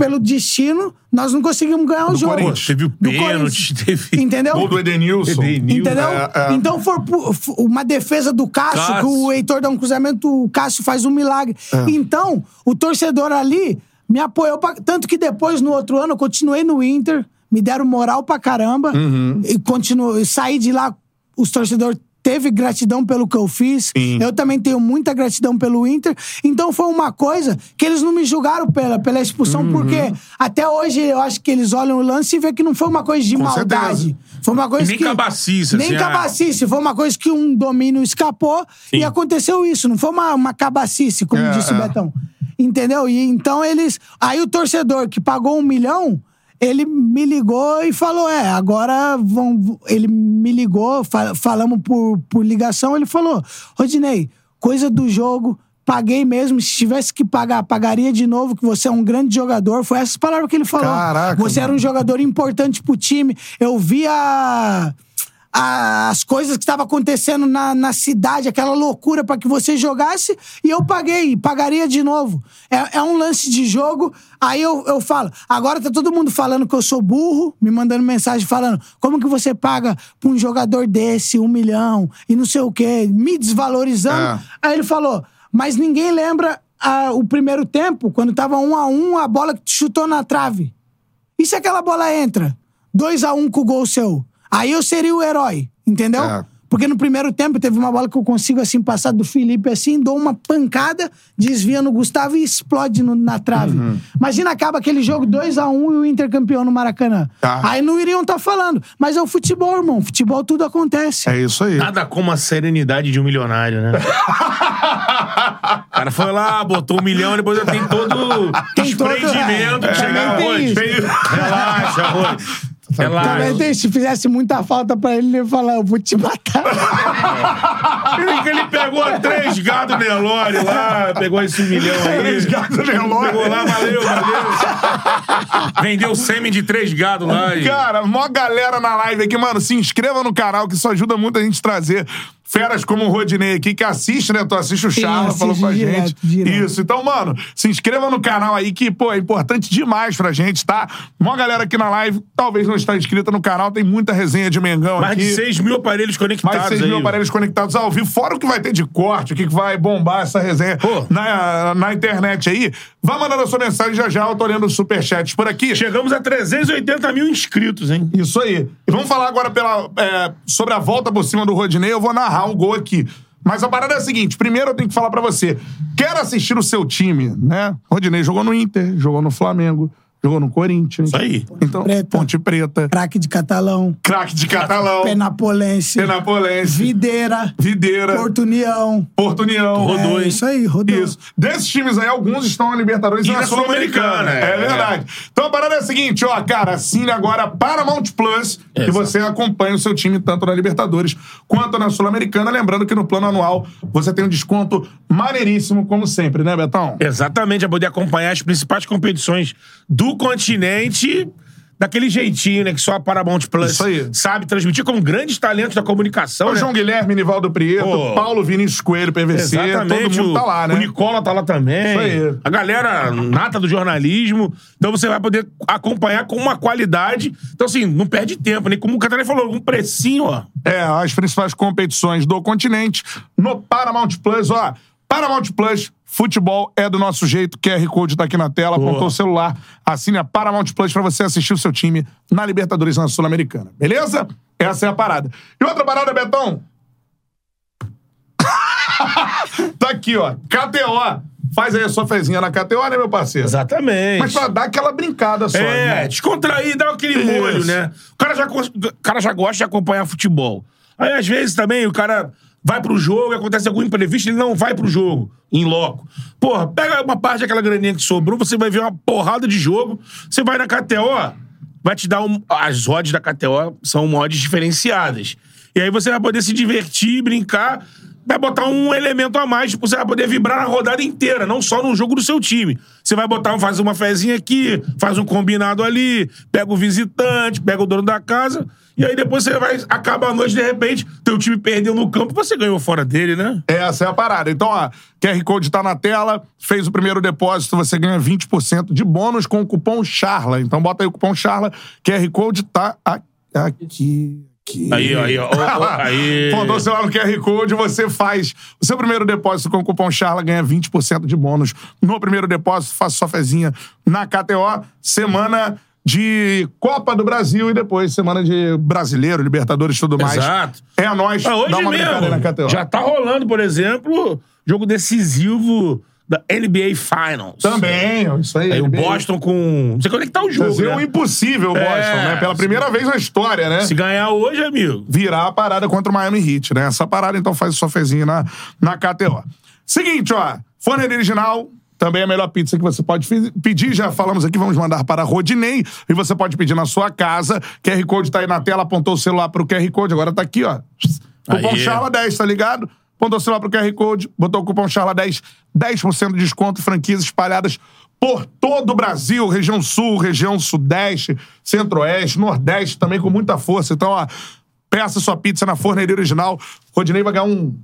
pelo destino, nós não conseguimos ganhar o Do jogo. Corinthians. Teve o Do pênalti, Corinthians. teve. Entendeu? Gol do Edenilson. Edenilson. Entendeu? É, é. Então foi uma defesa do Cássio, Cássio. que o Heitor dá um cruzamento, o Cássio faz um milagre. É. Então, o torcedor ali me apoiou. Pra... Tanto que depois, no outro ano, eu continuei no Inter, me deram moral pra caramba. Uhum. E continuo, saí de lá, os torcedores teve gratidão pelo que eu fiz. Sim. Eu também tenho muita gratidão pelo Inter. Então foi uma coisa que eles não me julgaram pela, pela expulsão, Uhum. porque até hoje eu acho que eles olham o lance e vê que não foi uma coisa de Com maldade. certeza. Foi uma coisa Nem que. cabacice, Nem assim, ah. cabacice. Foi uma coisa que um domínio escapou e aconteceu isso. Não foi uma, uma cabacice, como É, disse o é. Betão. Entendeu? E então eles. Aí o torcedor que pagou um milhão. Ele me ligou e falou: É, agora vão. Ele me ligou, fa- falamos por, por ligação. Ele falou: Rodinei, coisa do jogo, paguei mesmo. Se tivesse que pagar, pagaria de novo, que você é um grande jogador. Foi essas palavras que ele falou. Caraca, Você era um mano. jogador importante pro time. Eu vi a- as coisas que estavam acontecendo na, na cidade, aquela loucura para que você jogasse, e eu paguei, e pagaria de novo. É, é um lance de jogo. Aí eu, eu falo, agora tá todo mundo falando que eu sou burro, me mandando mensagem falando, como que você paga pra um jogador desse um milhão e não sei o quê, me desvalorizando. É. Aí ele falou, mas ninguém lembra ah, o primeiro tempo, quando tava um a um, a bola que chutou na trave. E se aquela bola entra? 2 a 1 um com o gol seu. Aí eu seria o herói, entendeu? É. Porque no primeiro tempo teve uma bola que eu consigo, assim, passar do Felipe assim, dou uma pancada, desvia no Gustavo e explode no- na trave. Uhum. Imagina, acaba aquele jogo 2x1 e o Inter campeão no Maracanã. Tá. Aí não iriam estar falando. Mas é o futebol, irmão. Futebol tudo acontece. É isso aí. Nada como a serenidade de um milionário, né? o cara foi lá, botou um milhão, depois tem todo Tem todo- desprendimento. é, tem hoje. isso. Relaxa, Rony. Relaxa. Também tem, se fizesse muita falta pra ele, ele ia falar, eu vou te matar. Ele, que ele pegou três gatos Nelore lá, pegou esse milhão aí. Três gatos Nelore. Pegou lá, valeu, valeu. Vendeu sêmen de três gados lá. E... Cara, mó galera na live aqui, mano. Se inscreva no canal, que isso ajuda muito a gente trazer feras como o Rodinei aqui, que assiste, né? Tu assiste o Charla, falou com a direto, gente. direto. Isso. Então, mano, se inscreva no canal aí, que, pô, é importante demais pra gente, tá? Mó galera aqui na live, talvez não está inscrita no canal, tem muita resenha de Mengão Mais aqui. de 6 mil aparelhos conectados Mais de 6 mil aparelhos conectados ao vivo, fora o que vai ter de corte, o que que vai bombar essa resenha Pô. na, na internet aí. Vá mandando a sua mensagem já já, eu tô lendo os superchats por aqui. Chegamos a 380 mil inscritos, hein? Isso aí. E vamos falar agora pela, é, sobre a volta por cima do Rodinei. Eu vou narrar um gol aqui. Mas a parada é a seguinte: primeiro eu tenho que falar pra você. Quer assistir o seu time, né? Rodinei jogou no Inter, jogou no Flamengo, jogou no Corinthians. Isso aí. Então, Preta. Ponte Preta, Craque de catalão, craque de catalão, penapolense, Penapolense, videira, Videira, Porto União. Porto União. Rodou, É isso aí, rodou. Isso. Desses times aí, alguns estão na Libertadores e, na na Sul-Americana. É, é. verdade. Então a parada é a seguinte, ó, cara, assine agora Paramount Plus que você acompanha o seu time tanto na Libertadores quanto na Sul-Americana. Lembrando que no plano anual você tem um desconto maneiríssimo, como sempre, né, Betão? Exatamente, a poder acompanhar as principais competições do continente daquele jeitinho, né? Que só a Paramount Plus Isso aí. sabe transmitir com grandes talentos da comunicação. O né? João Guilherme, Nivaldo Prieto, Pô. Paulo Vinícius Coelho, PVC, Exatamente. todo mundo tá lá, né? o Nicola tá lá também. Isso aí. A galera nata do jornalismo. Então você vai poder acompanhar com uma qualidade. Então, assim, não perde tempo, nem como o Catarina falou, um precinho, ó. É, as principais competições do continente no Paramount Plus, ó. Paramount Plus, futebol é do nosso jeito. QR Code tá aqui na tela, Boa. apontou o celular. Assine a Paramount Plus pra você assistir o seu time na Libertadores na Sul-Americana. Beleza? Essa é a parada. E outra parada, Betão? tá aqui, ó. KTO. Faz aí a sua fezinha na KTO, né, meu parceiro? Exatamente. Mas pra dar aquela brincada só. É, né? descontrair, dar aquele molho, né? O cara, já, o cara já gosta de acompanhar futebol. Aí, às vezes, também, o cara vai pro jogo e acontece algum imprevisto, ele não vai pro jogo, em loco. Porra, pega uma parte daquela graninha que sobrou, você vai ver uma porrada de jogo, você vai na KTO, vai te dar um... As odds da KTO são odds diferenciadas. E aí você vai poder se divertir, brincar, vai botar um elemento a mais, tipo, você vai poder vibrar na rodada inteira, não só no jogo do seu time. Você vai botar, faz uma fezinha aqui, faz um combinado ali, pega o visitante, pega o dono da casa, e aí depois você vai, acaba a noite, de repente, teu time perdeu no campo, você ganhou fora dele, né? Essa é a parada. Então, ó, QR Code tá na tela, fez o primeiro depósito, você ganha 20% de bônus com o cupom CHARLA. Então, bota aí o cupom CHARLA, QR Code tá aqui. Aí, aí, ó, aí. Pontou o celular no QR Code, você faz o seu primeiro depósito com o cupom CHARLA, ganha 20% de bônus no primeiro depósito, faça sua fezinha na KTO. Semana de Copa do Brasil e depois semana de Brasileiro, Libertadores e tudo mais. Exato. É a nós. Ah, hoje mesmo, já tá rolando, por exemplo, jogo decisivo da NBA Finals. Também, isso aí. Aí o. Boston com... Não sei quando é que tá o jogo, Fazer né? o impossível, Boston, É, né? Pela se- primeira vez na história, né? Se ganhar hoje, amigo... Virar a parada contra o Miami Heat, né? Essa parada, então, faz sua fezinha na, na KTO. Seguinte, ó. Forneria Original, também é a melhor pizza que você pode pedir. Já falamos aqui, vamos mandar para Rodinei. E você pode pedir na sua casa. QR Code tá aí na tela, apontou o celular pro QR Code. Agora tá aqui, ó. Cupom. Charla 10, tá ligado? Apontou o celular pro QR Code, botou o cupom Charla 10, 10% de desconto, franquias espalhadas por todo o Brasil, região sul, região sudeste, centro-oeste, nordeste também com muita força. Então, ó, peça sua pizza na forneria original. Rodinei vai ganhar um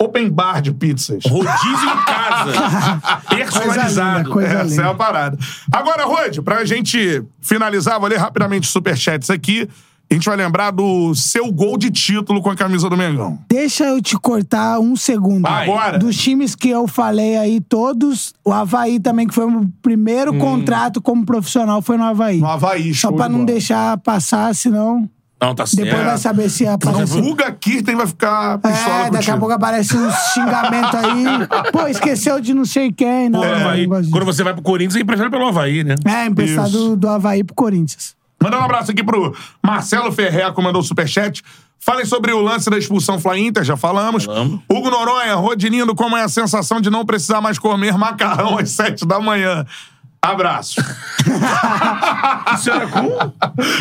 open bar de pizzas. Rodízio em casa. Personalizado. Coisa linda, coisa Essa é a parada. Agora, Rod, pra gente finalizar, vou ler rapidamente os superchats aqui. A gente vai lembrar do seu gol de título com a camisa do Mengão. Deixa eu te cortar um segundo. Vai. Agora. Dos times que eu falei aí, todos, o Havaí também, que foi o meu primeiro contrato como profissional, foi no Havaí. Hum. No Havaí, Só pra não bola. deixar passar, senão. Não, tá certo. Depois vai saber se aparece. O Guga Kirten vai ficar pistola É, daqui a contigo. pouco aparece um xingamento aí. Pô, esqueceu de não sei quem. Não, Pô, não, Havaí. não. Quando você vai pro Corinthians, é emprestado pelo Havaí, né? É, emprestado Isso. do, do Havaí pro Corinthians. Mandando um abraço aqui pro Marcelo Ferreira, que mandou o superchat. Falem sobre o lance da expulsão Fla Inter, já falamos. Falamos. Hugo Noronha, Rodinindo, como é a sensação de não precisar mais comer macarrão às sete da manhã? Abraço. Isso era com.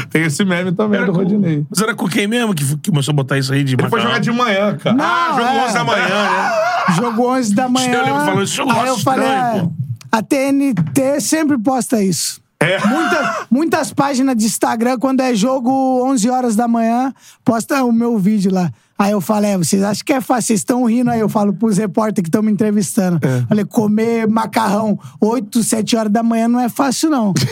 Tem esse meme também Era do com- Rodinei. Mas era com quem mesmo que, que começou a botar isso aí de Ele foi jogar de manhã, cara. Ah, jogo é. 11 da manhã, né? Jogo 11 da manhã. Eu lembro falando isso, eu aí eu falei, estranho, é, pô. a TNT sempre posta isso. É. Muita- muitas páginas de Instagram, quando é jogo 11 horas da manhã, posta o meu vídeo lá. Aí eu falo, é, vocês acham que é fácil? Vocês estão rindo aí. Eu falo pros repórteres que estão me entrevistando. É. Falei, comer macarrão 8, 7 horas da manhã não é fácil, não.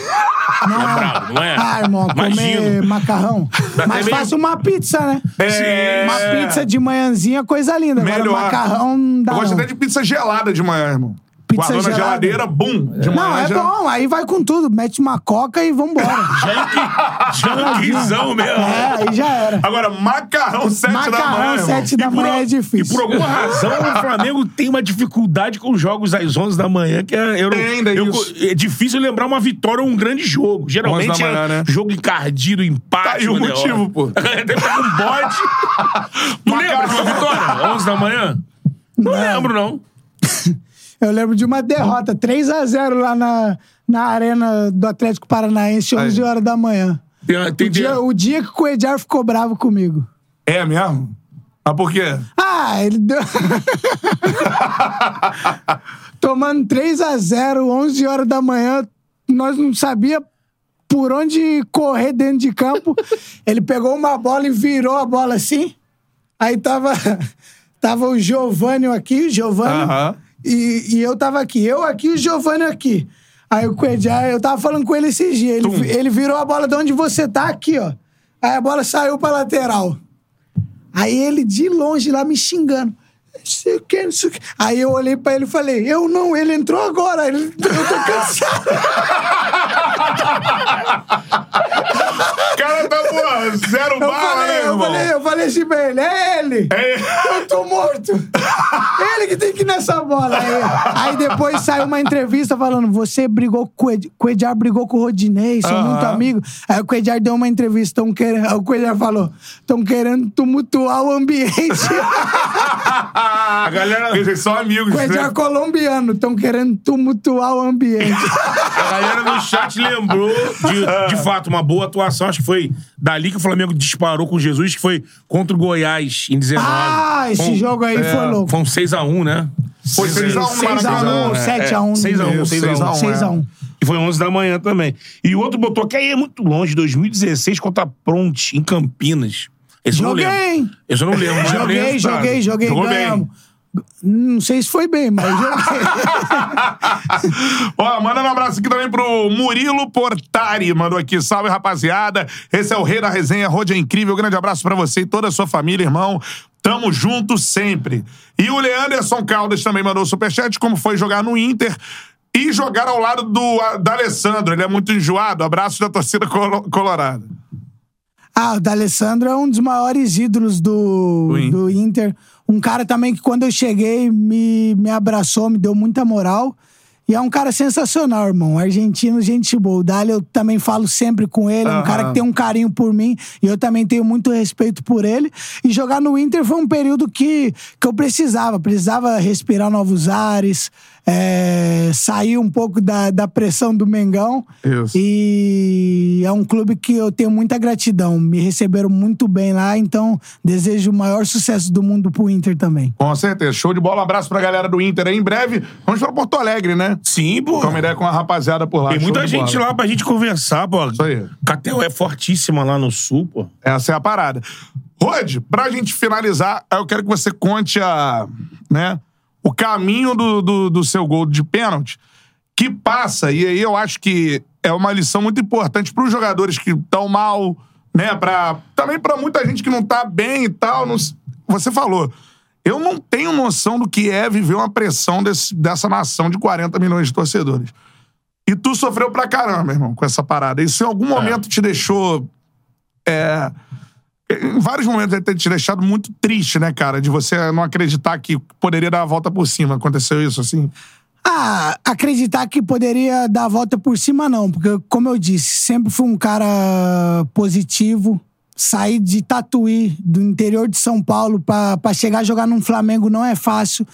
Não É brabo, não é? Ah, irmão, comer Imagino. macarrão. Dá Mais até meio- uma pizza, né? É. Uma pizza de manhãzinha, coisa linda. Agora, Melhor. macarrão não dá Eu gosto não. até de pizza gelada de manhã, irmão. Pizza Guardou na gelada. geladeira, bum. De Não, manhã é já... bom. Aí vai com tudo. Mete uma coca e vambora. Junkzão mesmo. é, aí já era. Agora, macarrão sete da manhã, Macarrão irmão. 7 da E por manhã al- é E difícil. por alguma razão, o Flamengo tem uma dificuldade com jogos às 11 da manhã, que é, eu não- Tem ainda eu- isso. é difícil lembrar uma vitória ou um grande jogo. Geralmente 11 da manhã, é né? jogo encardido, empate. Tá aí o uma motivo, derrota. pô. Deve estar com bode. Tu lembra de uma vitória? 11 da manhã? Não lembro, não. Eu lembro de uma derrota, 3x0 lá na, na arena do Atlético Paranaense, 11 Aí. horas da manhã. Tem, tem O dia, o dia que o Coedjar ficou bravo comigo. É mesmo? Mas por quê? Ah, ele deu... Tomando 3x0, 11 horas da manhã, nós não sabia por onde correr dentro de campo. Ele pegou uma bola e virou a bola assim. Aí tava, tava o Giovanni aqui, o Giovanni, Aham. E, e eu tava aqui. Eu aqui e o Giovanni aqui. Aí o Coedjar, eu tava falando com ele esses dias. Ele, Tum. ele virou a bola de onde você tá aqui, ó. Aí a bola saiu pra lateral. Aí ele de longe lá me xingando. Não sei o que, não sei o que. Aí eu olhei pra ele e falei, eu não, ele entrou agora. Ele, eu tô cansado. O cara tá, pô, zero Eu bala, falei, né, eu irmão? falei, eu falei assim pra ele, é ele. É. Eu tô morto. ele que tem que ir nessa bola. Aí, aí depois saiu uma entrevista falando, você brigou com o Ed- Ediar brigou com o Rodinei, são Aham. muito amigos. Aí o Ediar deu uma entrevista, tão querendo, aí o Ediar falou, estão querendo tumultuar o ambiente. A galera, Eles são amigos, o Ediar né? colombiano, estão querendo tumultuar o ambiente. a galera no chat lembrou de, de fato, uma boa atuação. Acho que foi dali que o Flamengo disparou com Jesus, que foi contra o Goiás em 19. ah, esse um- jogo aí foi louco. Foi um 6x1, né? Foi 6x1 no 6x1, Maracanã. ou 7x1. 6x1, Isso, 6x1. 6x1. E foi 11 da manhã também. E o outro botou que aí é muito longe, 2016 contra a Pronte, em Campinas. Esse eu não Joguei, lembro. hein? Esse eu não lembro. não lembro Joguei, joguei, joguei, Jogou bem. ganhamos. Não sei se foi bem, mas joguei. Ó, manda um abraço aqui também pro Murilo Portari. Mandou aqui, salve rapaziada. Esse é o Rei da Resenha, Rode é incrível. Grande abraço pra você e toda a sua família, irmão. Tamo junto sempre. E o Leanderson Caldas também mandou superchat, como foi jogar no Inter e jogar ao lado do da Alessandro. Ele é muito enjoado. Abraço da torcida colo- colorada. Ah, o D'Alessandro é um dos maiores ídolos do, Do Inter. do Inter. Um cara também que quando eu cheguei me, me abraçou, me deu muita moral. E é um cara sensacional, irmão. Argentino, gente boa. O Dali eu também falo sempre com ele. É um cara que tem um carinho por mim. E eu também tenho muito respeito por ele. E jogar no Inter foi um período que, que eu precisava. Precisava respirar novos ares. É, sair um pouco da, da pressão do Mengão. Isso. E é um clube que eu tenho muita gratidão. Me receberam muito bem lá, então desejo o maior sucesso do mundo pro Inter também. Com certeza. Show de bola. Um abraço pra galera do Inter aí. Em breve, vamos pra Porto Alegre, né? Sim, pô. Trocar uma ideia com a rapaziada por lá. Tem Show muita gente bola. lá pra gente conversar, pô. Isso aí. Catel é fortíssima lá no sul, pô. Essa é a parada. Rod, pra gente finalizar, eu quero que você conte a, né, o caminho do, do, do seu gol de pênalti, que passa, e aí eu acho que é uma lição muito importante pros jogadores que estão mal, né, pra, também pra muita gente que não tá bem e tal. não você falou, eu não tenho noção do que é viver uma pressão desse- dessa nação de 40 milhões de torcedores. E tu sofreu pra caramba, irmão, com essa parada. Isso em algum momento te deixou é, Em vários momentos deve ter te deixado muito triste, né, cara? De você não acreditar que poderia dar a volta por cima. Aconteceu isso, assim? Ah, acreditar que poderia dar a volta por cima, não. Porque, como eu disse, sempre fui um cara positivo. Sair de Tatuí, do interior de São Paulo, pra chegar a jogar num Flamengo não é fácil.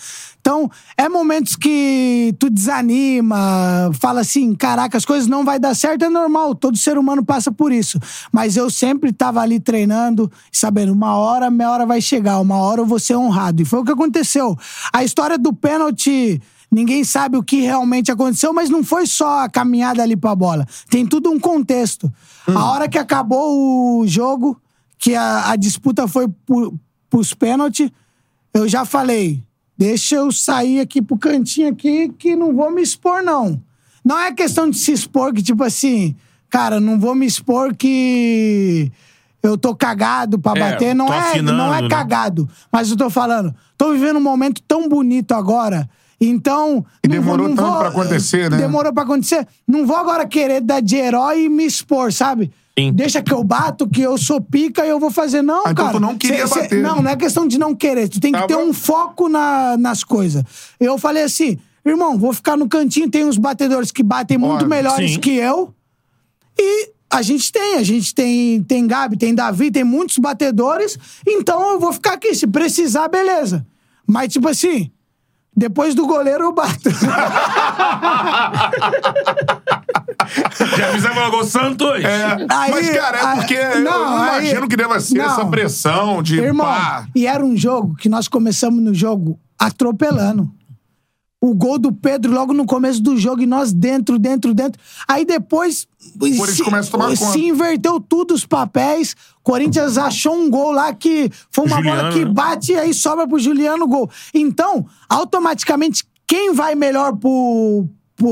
Então, é momentos que tu desanima, fala assim: caraca, as coisas não vai dar certo, é normal, todo ser humano passa por isso. Mas eu sempre tava ali treinando, sabendo, uma hora, minha hora vai chegar, uma hora eu vou ser honrado. E foi o que aconteceu. A história do pênalti. Ninguém sabe o que realmente aconteceu, mas não foi só a caminhada ali pra bola. Tem tudo um contexto. A hora que acabou o jogo, que a, a disputa foi por, pros pênaltis, eu já falei: deixa eu sair aqui pro cantinho aqui que não vou me expor, não. Não é questão de se expor, que tipo assim, cara, não vou me expor que eu tô cagado pra É, bater. Não tô é, afinando, não é né? cagado. Mas eu tô falando, tô vivendo um momento tão bonito agora. Então. E não vou- demorou não tanto vou- pra acontecer, né? Demorou pra acontecer. Não vou agora querer dar de herói e me expor, sabe? Sim. Deixa que eu bato, que eu sou pica e eu vou fazer. Não, Ah, então cara. tu não queria Cê- cê- bater. Não, não é questão de não querer. Tu tem que Tá ter bom. um foco na- nas coisas. Eu falei assim, irmão, vou ficar no cantinho. Tem uns batedores que batem muito melhores sim. que eu. E a gente tem, a gente tem, tem Gabi, tem Davi, tem muitos batedores. Então eu vou ficar aqui. Se precisar, beleza. Mas, tipo assim, depois do goleiro eu bato. Já fizemos logo o Santos. É. Aí, Mas, cara, é aí- porque eu não, não aí- imagino que deva ser não. essa pressão de Irmão, pá. e era um jogo que nós começamos no jogo atropelando. O gol do Pedro logo no começo do jogo e nós dentro, dentro, dentro. Aí depois. eles se, começam a tomar conta. se inverteu tudo os papéis. Corinthians achou um gol lá que foi uma bola Juliano, que né? bate e aí sobra pro Juliano o gol. Então, automaticamente, quem vai melhor pro,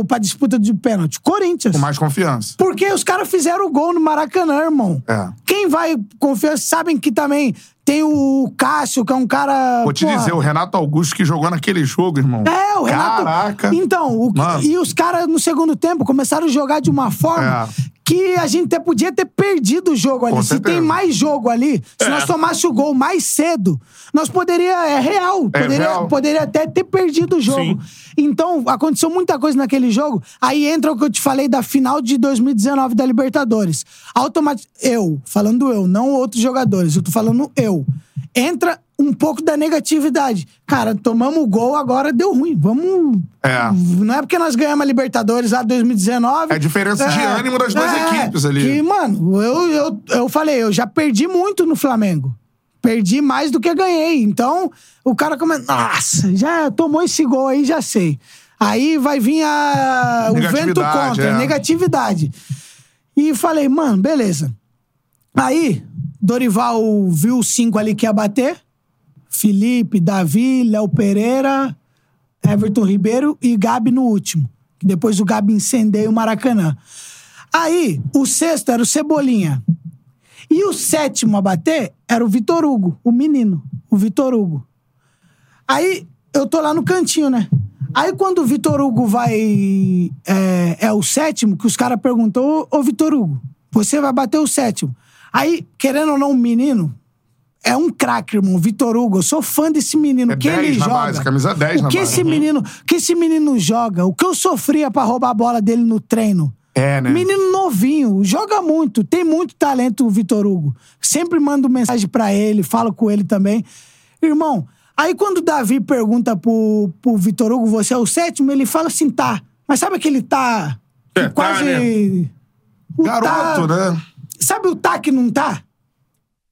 pra disputa de pênalti? Corinthians. Com mais confiança. Porque os caras fizeram o gol no Maracanã, irmão. É. Quem vai confiar, sabem que também tem o Cássio, que é um cara. Vou te porra, dizer, o Renato Augusto que jogou naquele jogo, irmão. É, o Renato. Caraca. Então, o- e os caras no segundo tempo começaram a jogar de uma forma É. que a gente até podia ter perdido o jogo ali. Se tem mais jogo ali, se É. nós tomássemos o gol mais cedo, nós poderia. É real. É Poderia, real. poderia até ter perdido o jogo. Sim. Então, aconteceu muita coisa naquele jogo. Aí entra o que eu te falei da final de 2019 da Libertadores. Automaticamente. Eu, falando eu, não outros jogadores, eu tô falando eu. Entra um pouco da negatividade. Cara, tomamos o gol, agora deu ruim. Vamos. É. Não é porque nós ganhamos a Libertadores lá em 2019. É diferença de ânimo das duas equipes ali. Que, mano, eu, eu, eu falei, eu já perdi muito no Flamengo. Perdi mais do que ganhei. Então, o cara começa. Nossa, já tomou esse gol aí, já sei. Aí vai vir a, o vento contra, é. negatividade. E falei, mano, beleza. Aí, Dorival viu os cinco ali que ia bater. Felipe, Davi, Léo Pereira, Everton Ribeiro e Gabi no último. Depois o Gabi incendeia o Maracanã. Aí, o sexto era o Cebolinha. E o sétimo a bater era o Vitor Hugo, o menino, o Vitor Hugo. Aí, eu tô lá no cantinho, né? Aí, quando o Vitor Hugo vai. É, é o sétimo, que os caras perguntam: Ô, ô Vitor Hugo, você vai bater o sétimo. Aí, querendo ou não, o menino é um craque, irmão. Vitor Hugo, eu sou fã desse menino. É que 10 ele na joga. base, camisa 10 o na que base. esse menino, o que esse menino joga, o que eu sofria pra roubar a bola dele no treino. É, né? Menino novinho, joga muito, tem muito talento o Vitor Hugo. Sempre mando mensagem pra ele, falo com ele também. Irmão, aí quando o Davi pergunta pro, pro Vitor Hugo, você é o sétimo, ele fala assim, tá. Mas sabe aquele tá. que É, tá, quase. né? o Garoto, tá- né? Sabe o tá que não tá?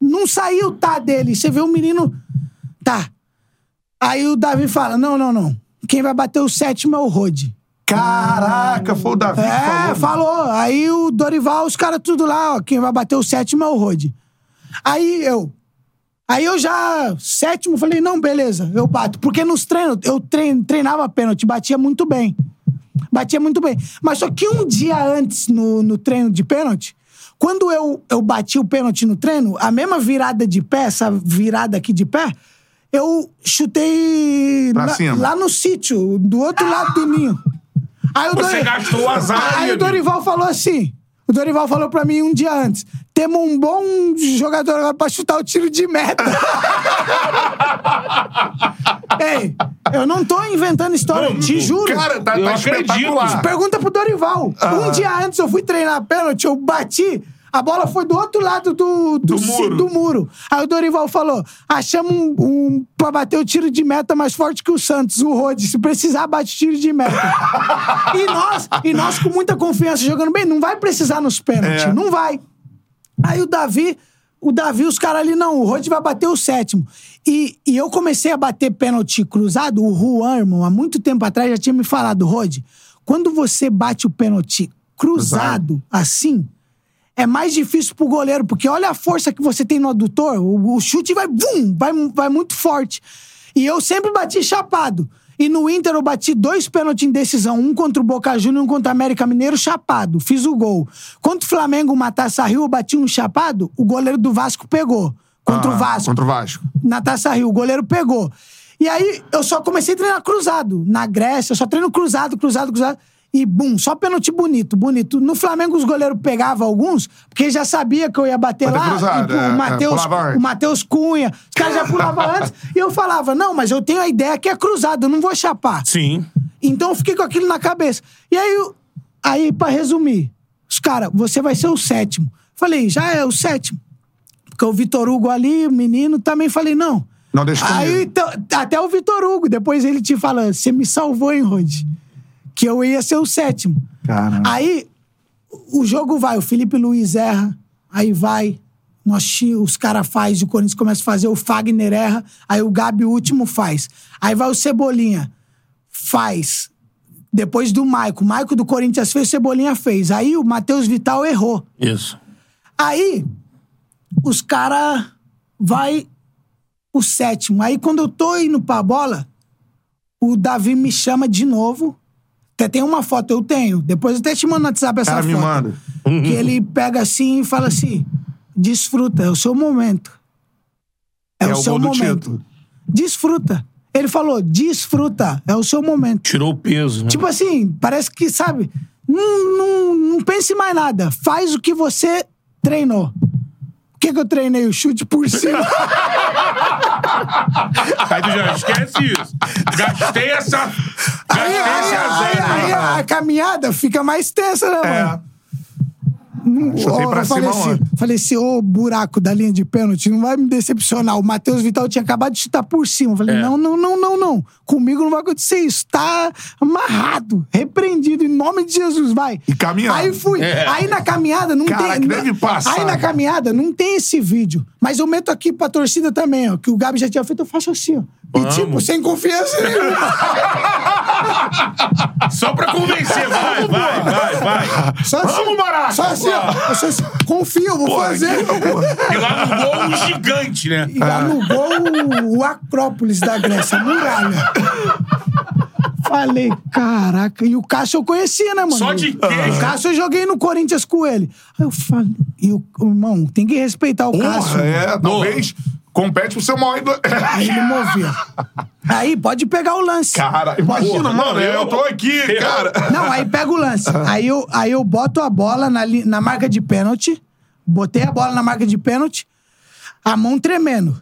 Não saiu tá dele. Você vê o menino. Tá. Aí o Davi fala: não, não, não. Quem vai bater o sétimo é o Rode. Caraca, foi o Davi que É, falou. falou. Aí o Dorival, os caras tudo lá, ó. Quem vai bater o sétimo é o Rode. Aí eu. Aí eu já, sétimo, falei, não, beleza, eu bato. Porque nos treinos, eu trein- treinava pênalti, batia muito bem. Batia muito bem. Mas só que um dia antes, no, no treino de pênalti, quando eu, eu bati o pênalti no treino, a mesma virada de pé, essa virada aqui de pé, eu chutei cima. lá no sítio, do outro lado do ninho. Aí o Você gastou o azar aí, o Dorival falou assim. O Dorival falou pra mim um dia antes: temos um bom jogador agora pra chutar o tiro de meta. Ei, eu não tô inventando história, Não, te juro. Cara, tá, Eu tá acredito. espetacular. Pergunta pro Dorival. Um dia antes eu fui treinar pênalti, eu bati, a bola foi do outro lado do, do, Do ci- muro. do muro. Aí o Dorival falou: achamos um, um pra bater o tiro de meta mais forte que o Santos, o Rode. Se precisar, bate tiro de meta. e, nós, e nós, com muita confiança, jogando bem, não vai precisar nos pênaltis. É. Não vai. Aí o Davi, o Davi, os caras ali, não, o Rode vai bater o sétimo. E, e eu comecei a bater pênalti cruzado, o Juan, irmão, há muito tempo atrás já tinha me falado, Rode, quando você bate o pênalti cruzado, assim, é mais difícil pro goleiro, porque olha a força que você tem no adutor, o, o chute vai, vum, vai, vai muito forte. E eu sempre bati chapado. E no Inter eu bati dois pênaltis em decisão, um contra o Boca Juniors e um contra o América Mineiro, chapado. Fiz o gol. Contra o Flamengo, uma Taça Rio, eu bati um chapado, o goleiro do Vasco pegou. Contra o Ah, Vasco. Contra o Vasco. Na Taça Rio, o goleiro pegou. E aí eu só comecei a treinar cruzado. Na Grécia, eu só treino cruzado, cruzado, cruzado. E bum, só pênalti bonito, bonito. No Flamengo, os goleiros pegavam alguns, porque já sabia que eu ia bater lá. cruzado, e, pô, é, é, o Matheus pulava antes. o Matheus Cunha, os caras já pulavam antes. E eu falava, não, mas eu tenho a ideia que é cruzado, eu não vou chapar. Sim. Então eu fiquei com aquilo na cabeça. E aí, eu- aí pra resumir, os caras, você vai ser o sétimo. Falei, já é o sétimo. Porque o Vitor Hugo ali, o menino, também falei, não. Não, deixa comigo. Aí então, até o Vitor Hugo, depois ele te fala, você me salvou, hein, Rod? Que eu ia ser o sétimo. Caramba. Aí o jogo vai, o Felipe Luiz erra, aí vai, nós, os caras faz, o Corinthians começa a fazer, o Fagner erra, aí o Gabi, o último, faz. Aí vai o Cebolinha, faz. Depois do Maico. O Maico do Corinthians fez, o Cebolinha fez. Aí o Matheus Vital errou. Isso. Aí, os caras vai o sétimo. Aí, quando eu tô indo pra bola, o Davi me chama de novo. Até tem uma foto, eu tenho. Depois eu até te mando no WhatsApp essa Cara, foto. me manda. Que ele pega assim e fala assim: desfruta, é o seu momento. É, É o o seu gol do momento. título. Desfruta. Ele falou: desfruta, é o seu momento. Tirou o peso. Né? Tipo assim, parece que, sabe, não, não, não pense em mais nada. Faz o que você treinou. O que, que eu treinei? O chute por cima. Aí tu já esquece isso. Gastei essa. aí, Gastei aí, esse aí, azeite. aí a caminhada fica mais tensa, né, É. Não, Chutei ó, pra eu falei cima assim, ontem. falei assim, ô buraco da linha de pênalti, não vai me decepcionar. O Matheus Vital tinha acabado de chutar por cima. Eu É. falei, não, não, não, não, não. Comigo não vai acontecer isso. Tá amarrado, repreendido, em nome de Jesus, vai. E caminhando. Aí fui. É. Aí na caminhada não Cara, tem. que deve passar. Aí na caminhada não tem esse vídeo. Mas eu meto aqui pra torcida também, ó. Que o Gabi já tinha feito, eu faço assim, ó. E tipo, sem confiança nenhuma. Só pra convencer. Vai, vai, vai, vai. Só assim, Vamos, Baraca! Só assim, ó. Eu só assim, confia, eu vou fazer. E lá no gol, um gigante, né? E lá no gol, o Acrópolis da Grécia, a muralha. Falei, caraca. E o Cássio eu conhecia, né, mano? Só de O queijo. Cássio eu joguei no Corinthians com ele. Aí eu falei, e o irmão, tem que respeitar o Cássio. É, talvez compete pro seu maior ídolo. Aí ele movia. Aí pode pegar o lance. Cara, imagina, Porra, mano, eu, eu- tô aqui, cara. Não, aí pega o lance. Aí eu, aí eu boto a bola na, na marca de pênalti. Botei a bola na marca de pênalti. A mão tremendo.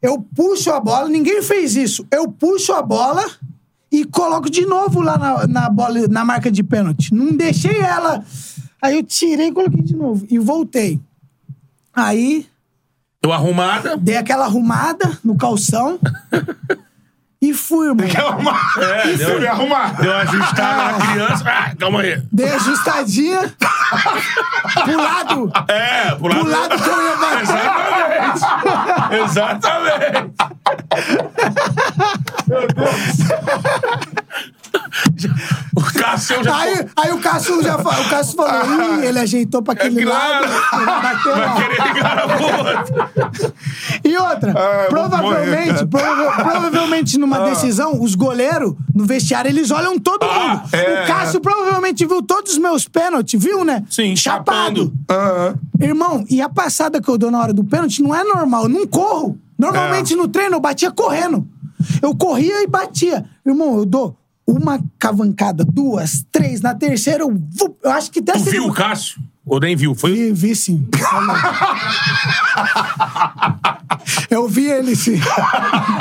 Eu puxo a bola, ninguém fez isso. Eu puxo a bola e coloco de novo lá na, na bola, na marca de pênalti. Não deixei ela. Aí eu tirei e coloquei de novo. E voltei. Aí Deu arrumada. dei aquela arrumada no calção. e fui, irmão. Quer arrumar? É, Isso, deu- me arrumar. Deu uma ajustada na criança. Ah, calma aí. Dei ajustadinha. pro lado. É, pro lado. Pro lado que eu ia bater. Exatamente. Exatamente. O Cássio já. Aí, aí o Cássio já o Cássio falou, Ih, ele ajeitou pra aquele claro. lado, lá. Vai querer ligar a. E outra, Ah, provavelmente, morrer. prova- provavelmente numa decisão, os goleiros no vestiário, eles olham todo Ah, mundo. é. O Cássio provavelmente viu todos os meus pênaltis, viu, né? Sim, Chapado. Aham. Irmão, e a passada que eu dou na hora do pênalti não é normal, eu não corro. Normalmente É. no treino eu batia correndo. Eu corria e batia. Irmão, eu dou uma cavancada, duas, três, na terceira eu... Eu acho que até Tu viu o Cássio? Ou nem viu? Foi. Vi, vi sim. Eu vi ele sim.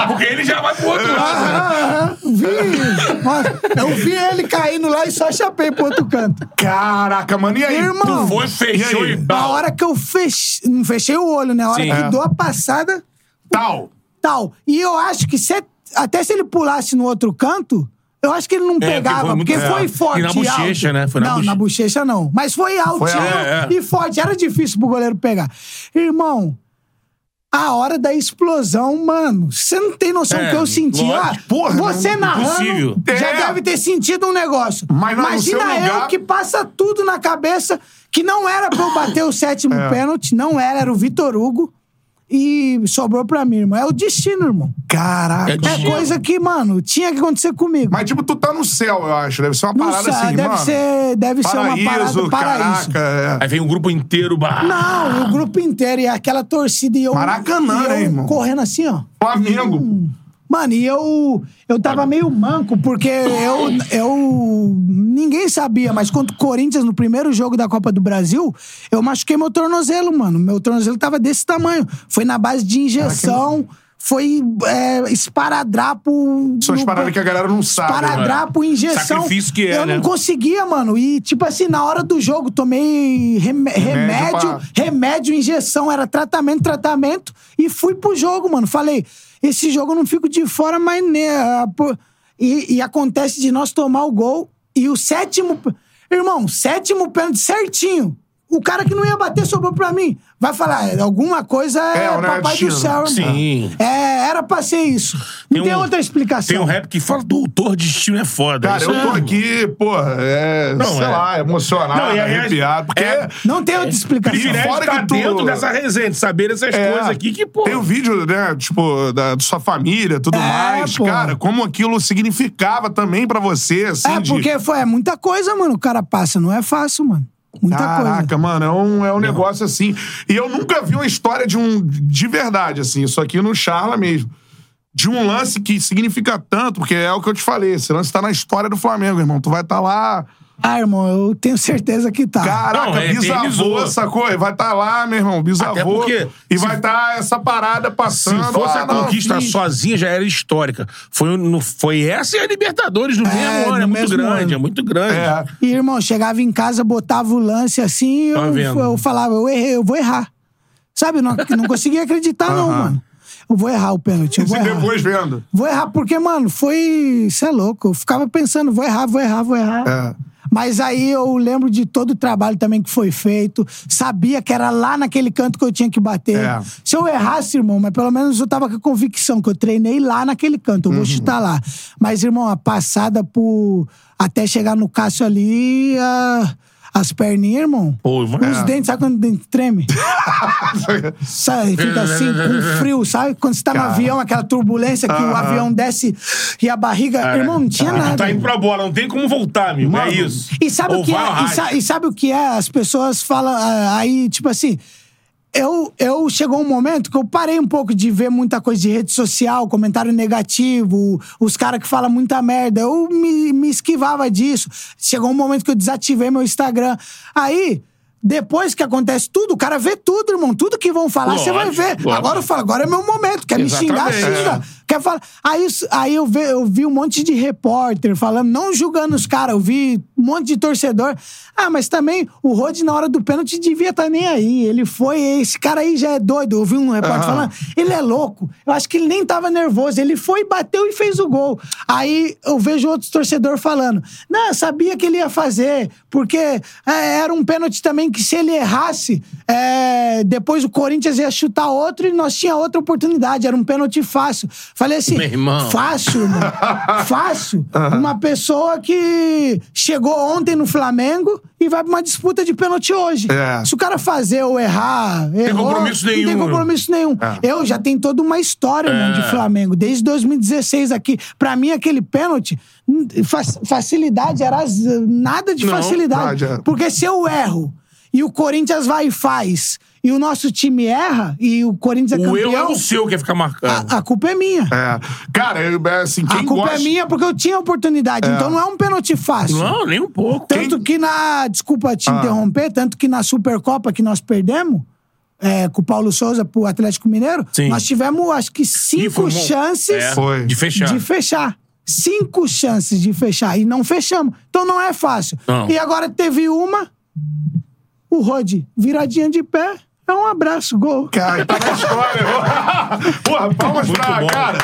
Porque ele já vai pro outro lado. Ah, vi. Nossa, Eu vi ele caindo lá e só chapei pro outro canto. Caraca, mano, e aí? Irmão. Tu foi, fechou E aí? e Na tal. hora que eu fechei. Não fechei o olho, né? A hora Sim. que É. dou a passada, Tal. tal. E eu acho que se, até se ele pulasse no outro canto, eu acho que ele não porque pegava, foi muito- porque é. foi forte. E na bochecha, alto. né? Foi na não, boche- na bochecha não. Mas foi altinho é, é. e forte. Era difícil pro goleiro pegar. Irmão, a hora da explosão, mano, você não tem noção É, do que eu senti. lógico. Ah, Porra, você não- narrando, impossível. já É. deve ter sentido um negócio. Mas no Imagina seu eu lugar- que passa tudo na cabeça, que não era pra eu bater o sétimo É. pênalti, não era, era o Vitor Hugo. E sobrou pra mim, irmão. É o destino, irmão. Caraca. É É destino. coisa que, mano, tinha que acontecer comigo. Mas, tipo, tu tá no céu, eu acho. Deve ser uma Não parada sei, assim, deve mano. ser, deve ser uma paraíso, parada paraíso. caraca. é. Aí vem um grupo inteiro. Bah. Não, o grupo inteiro e aquela torcida e eu. Maracanã, e eu né, irmão? Correndo assim, ó. Flamengo. Mano, e eu. Eu tava meio manco, porque eu. eu ninguém sabia, mas contra o Corinthians no primeiro jogo da Copa do Brasil, eu machuquei meu tornozelo, mano. Meu tornozelo tava desse tamanho. Foi na base de injeção. Foi é, esparadrapo. São as paradas que a galera não sabe. né? Esparadrapo, injeção. Sacrifício que é, Eu né? não conseguia, mano. E, tipo assim, na hora do jogo, tomei rem- remédio, pra- remédio, injeção, era tratamento, tratamento. E fui pro jogo, mano. Falei, esse jogo eu não fico de fora, mas. Né, e, e acontece de nós tomar o gol. E o sétimo. Irmão, sétimo pênalti certinho. O cara que não ia bater sobrou pra mim. Vai falar, "É, alguma coisa é, É, né, papai do céu, irmão. Sim. É, era pra ser isso. Não tem, um- outra explicação. Tem um rap que fala doutor destino é foda. Cara, Isso eu tô é- aqui, porra, é, Não, sei é. lá, emocionado, Não, e arrepiado. Porque é- Não tem outra explicação. Privilégio Fora tá que tu- dentro dessa resenha, de saber essas É. coisas aqui que, pô. Tem o vídeo, né, tipo, da, da sua família, tudo É, mais. pô. Cara, como aquilo significava também pra você, assim, É, de- porque foi, é muita coisa, mano. O cara passa, não é fácil, mano. Muita Caraca, coisa. mano, é um, é um negócio assim. E eu nunca vi uma história de um. De verdade, assim, isso aqui no Charla mesmo. De um lance que significa tanto, porque é o que eu te falei. Esse lance tá na história do Flamengo, irmão. Tu vai estar lá. Ah, irmão, eu tenho certeza que tá. Caraca, Não, é, bisavô, eternizou. sacou? E vai estar lá, meu irmão, bisavô. Porque E se- vai estar essa parada Se passando. fosse ah, a não, conquista sozinha, já era histórica. Foi, no, foi essa e a Libertadores no É, mesmo ano. É no muito mesmo grande, ano. é muito grande. É. E, irmão, chegava em casa, botava o lance assim, Tá eu, vendo? eu falava, eu errei, eu vou errar. Sabe, não, não conseguia acreditar, não, Aham. mano. Eu vou errar o pênalti, eu E vou errar. depois vendo. Vou errar, porque, mano, foi. Você é louco. Eu ficava pensando, vou errar, vou errar, vou errar. É. Mas aí eu lembro de todo o trabalho também que foi feito. Sabia que era lá naquele canto que eu tinha que bater. É. Se eu errasse, irmão, mas pelo menos eu tava com a convicção que eu treinei lá naquele canto. Eu Uhum. vou chutar lá. Mas, irmão, a passada por. Até chegar no Cássio ali, a- as perninhas, irmão. Pô, Os é. dentes, sabe quando o dente treme? sabe, fica assim, com frio, sabe? Quando você tá no avião, aquela turbulência que o avião desce e a barriga. irmão, não tinha nada. Tá indo pra bola, não tem como voltar, amigo. Mano, é isso. E sabe Ou o que é? E, sa- e sabe o que é? As pessoas falam ah, aí, tipo assim. Eu, eu chegou um momento que eu parei um pouco de ver muita coisa de rede social, comentário negativo, os caras que falam muita merda. Eu me, me esquivava disso. Chegou um momento que eu desativei meu Instagram. Aí, depois que acontece tudo, o cara vê tudo, irmão. Tudo que vão falar, você vai ver. lógico. Agora eu falo, agora é meu momento. Quer me xingar, Exatamente. xinga. Quer falar. Aí, aí eu, vi, eu vi um monte de repórter falando, não julgando os caras, eu vi um monte de torcedor. Ah, mas também o Rod, na hora do pênalti, devia estar nem aí. Ele foi, esse cara aí já é doido. Eu vi um repórter Aham. falando, ele é louco. Eu acho que ele nem tava nervoso. Ele foi, bateu e fez o gol. Aí eu vejo outros torcedores falando, não, eu sabia que ele ia fazer, porque é, era um pênalti também que se ele errasse, é, depois o Corinthians ia chutar outro e nós tinha outra oportunidade. Era um pênalti fácil. Falei assim, Meu irmão. fácil, fácil. Uma pessoa que chegou ontem no Flamengo e vai pra uma disputa de pênalti hoje. É. Se o cara fazer ou errar, errou, compromisso Não tem nenhum. compromisso nenhum. Eu já tenho toda uma história, irmão, de Flamengo. Desde 2016 aqui. Pra mim, aquele pênalti, fa- facilidade era nada de Não, facilidade. verdade, é. Porque se eu erro e o Corinthians vai e faz e o nosso time erra e o Corinthians é O campeão, erro é o seu que ia ficar marcando. a, a culpa é minha. É. Cara, eu- é assim, quem a culpa gosta... é minha porque eu tinha oportunidade. Então não é um pênalti fácil. Não, nem um pouco. Tanto que na. Desculpa te Ah. interromper, tanto que na Supercopa que nós perdemos. é, com o Paulo Souza pro Atlético Mineiro, Sim. nós tivemos, acho que, cinco foi chances É, Foi. De fechar. de fechar. Cinco chances de fechar. E não fechamos. Então não é fácil. Não. E agora teve uma. O Rod, viradinha de pé. É um abraço, gol. Cara, tá na história. Porra, palmas Muito pra, bom. cara.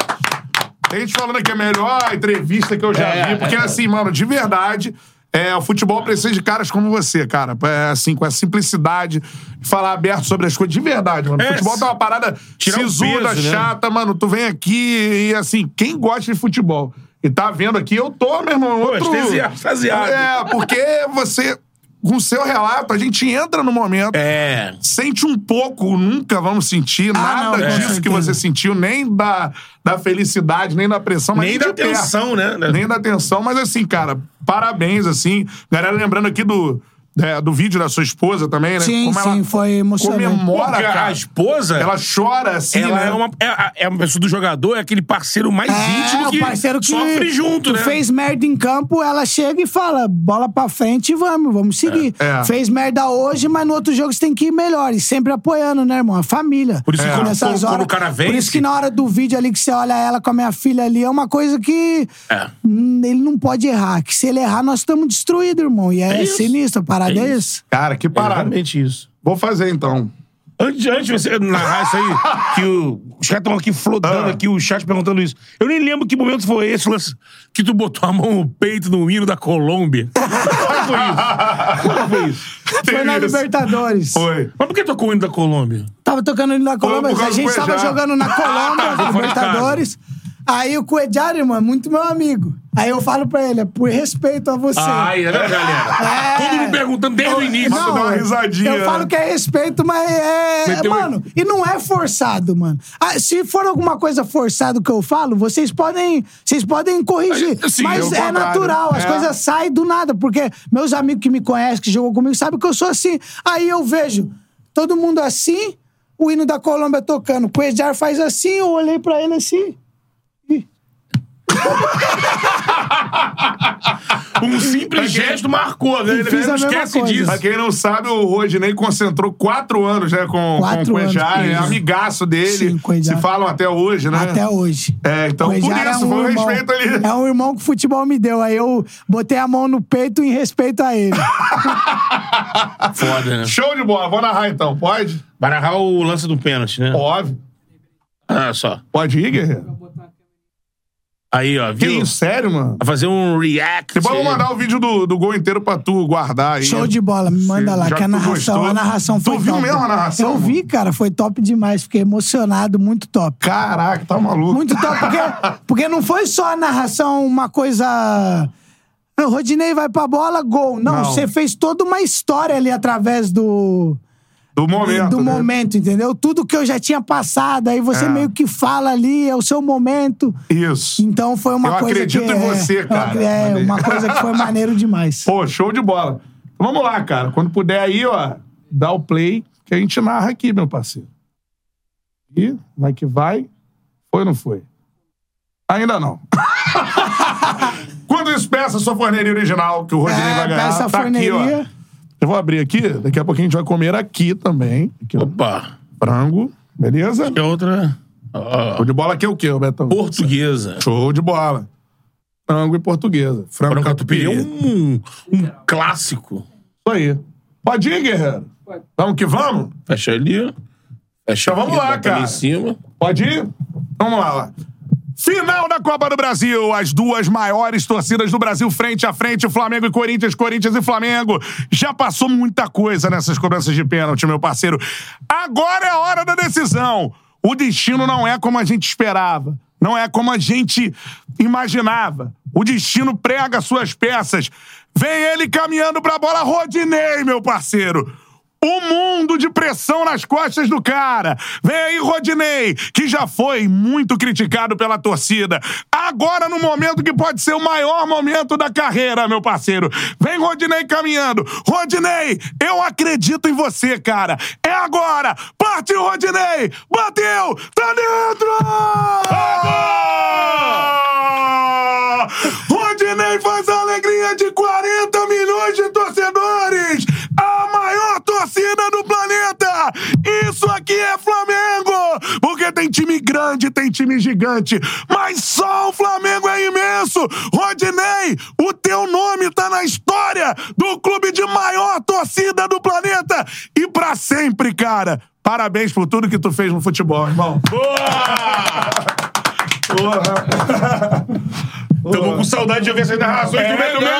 Tem gente falando aqui a melhor entrevista que eu já É, vi. Porque, é. assim, mano, de verdade, é, o futebol precisa de caras como você, cara. É, assim, com a simplicidade de falar aberto sobre as coisas. De verdade, mano. O É, futebol tá uma parada tirar o sisuda, peso, né? chata, mano. Tu vem aqui e, assim, quem gosta de futebol e tá vendo aqui, eu tô, meu irmão. Outro... extasiado, extasiado. É, porque você... Com o seu relato, a gente entra no momento É. sente um pouco, nunca vamos sentir Ah, nada não, disso certeza. que você sentiu, nem da, da felicidade, nem da pressão, mas Nem da perto. tensão, né? Nem da tensão, mas assim, cara, parabéns, assim. Galera, lembrando aqui do, é, do vídeo da sua esposa também, né? Sim, Como sim, ela foi emocionante. comemora, Porque cara. a esposa. Ela chora, assim, ela né? é, uma, é, a- é uma pessoa do jogador, é aquele parceiro mais íntimo o que, parceiro que sofre junto, que né? fez merda em campo, ela chega e fala: bola pra frente e vamos, vamos seguir. É, é. Fez merda hoje, mas no outro jogo você tem que ir melhor. E sempre apoiando, né, irmão? A família. Por isso que quando- Nessas quando- quando o cara Por vence- isso que na hora do vídeo ali que você olha ela com a minha filha ali, é uma coisa que. É. Ele não pode errar. Que se ele errar, nós estamos destruídos, irmão. E é, É sinistro, a parada É é isso. Cara, que parada. Exatamente isso. Vou fazer, então. Antes, antes de você narrar isso aí, que o, os caras estão aqui flotando Ah. aqui, o chat perguntando isso. Eu nem lembro que momento foi esse, lance, que tu botou a mão no peito no hino da Colômbia. Qual foi isso? Qual foi isso? Foi na isso. Libertadores. Foi. Mas por que tocou o hino da Colômbia? Tava tocando ele na Colômbia, por causa a gente tava jogando na Colômbia, de Libertadores. Aí o Cuejá, irmão, é muito meu amigo. Aí eu falo pra ele, é por respeito a você. Ai, é, né, galera? É. Todo mundo perguntando desde o início. Não, dá uma risadinha, Eu né? falo que é respeito, mas é. Meteu- Mano, e não é forçado, mano. Ah, se for alguma coisa forçada que eu falo, vocês podem. Vocês podem corrigir. Sim, mas é é contrário. natural, as É. coisas saem do nada, porque meus amigos que me conhecem, que jogam comigo, sabem que eu sou assim. Aí eu vejo todo mundo assim, o hino da Colômbia tocando. O Cuejar faz assim, eu olhei pra ele assim. Um simples gesto marcou, né? E fiz Não a mesma esquece coisa. disso. Pra quem não sabe, o Rodinei concentrou quatro anos, né, com, Quatro com o Cuejá, anos, é amigaço dele. Sim, Cuejá. Se falam até hoje, né? Até hoje. É, então por Cuejar isso, foi um irmão- respeito ali. É um irmão que o futebol me deu. Aí eu botei a mão no peito em respeito a ele. Foda, né? Show de bola, vou narrar então, pode? Vai narrar o lance do pênalti, né? Óbvio. Olha só. Pode ir, guerreiro? Aí, ó, Que viu? isso, sério, mano? Vai fazer um react. Depois eu vou mandar o vídeo do, do gol inteiro pra tu guardar aí. Show de bola, me manda lá, Já que a tu narração, gostou. a narração Tu foi viu top. mesmo a narração, Eu mano? vi, cara, foi top demais. Fiquei emocionado, muito top. Caraca, tá maluco. Muito top, porque, porque não foi só a narração uma coisa. "Ah, O Rodinei vai pra bola, gol. Não, Não. você fez toda uma história ali através do. Do momento. do né? momento, entendeu? Tudo que eu já tinha passado, aí você É. meio que fala ali, é o seu momento. Isso. Então foi uma Eu coisa acredito que. em é- você, cara. É, Maneiro. uma coisa que foi maneiro demais. Pô, show de bola. Então, vamos lá, cara. Quando puder aí, ó, dá o play que a gente narra aqui, meu parceiro. E vai que vai. Foi ou não foi? Ainda não. Quando isso, peça sua forneria original, que o Rodinei vai É, ganhar. peça a tá aqui, ó. Eu vou abrir aqui, daqui a pouquinho a gente vai comer aqui também. Aqui, ó. Opa. Frango, beleza? É outra. Show de bola aqui é o quê, Betão? portuguesa. Show de bola. Frango e portuguesa. Frango, Frango catupiry é catupiry. um, um clássico. Isso aí. Pode ir, guerreiro. Vamos que vamos? Fecha ali. Fecha Então vamos aqui, lá, cara. em cima. Pode ir? Vamos lá, lá. Final da Copa do Brasil. As duas maiores torcidas do Brasil frente a frente, Flamengo e Corinthians, Corinthians e Flamengo. Já passou muita coisa nessas cobranças de pênalti, meu parceiro. Agora é a hora da decisão. O destino não é como a gente esperava. Não é como a gente imaginava. O destino prega suas peças. Vem ele caminhando pra bola. Rodinei, meu parceiro. O mundo de pressão nas costas do cara. Vem aí, Rodinei, que já foi muito criticado pela torcida. agora no momento que pode ser o maior momento da carreira, meu parceiro. Vem Rodinei caminhando. Rodinei, eu acredito em você, cara. É agora. Partiu, Rodinei. Bateu. Tá dentro. Rodinei faz a tem time grande, tem time gigante. Mas só o Flamengo é imenso. Rodinei, o teu nome tá na história do clube de maior torcida do planeta. E pra sempre, cara. Parabéns por tudo que tu fez no futebol, irmão. Porra! Tamo com saudade de ver essas narrações do meio do hein?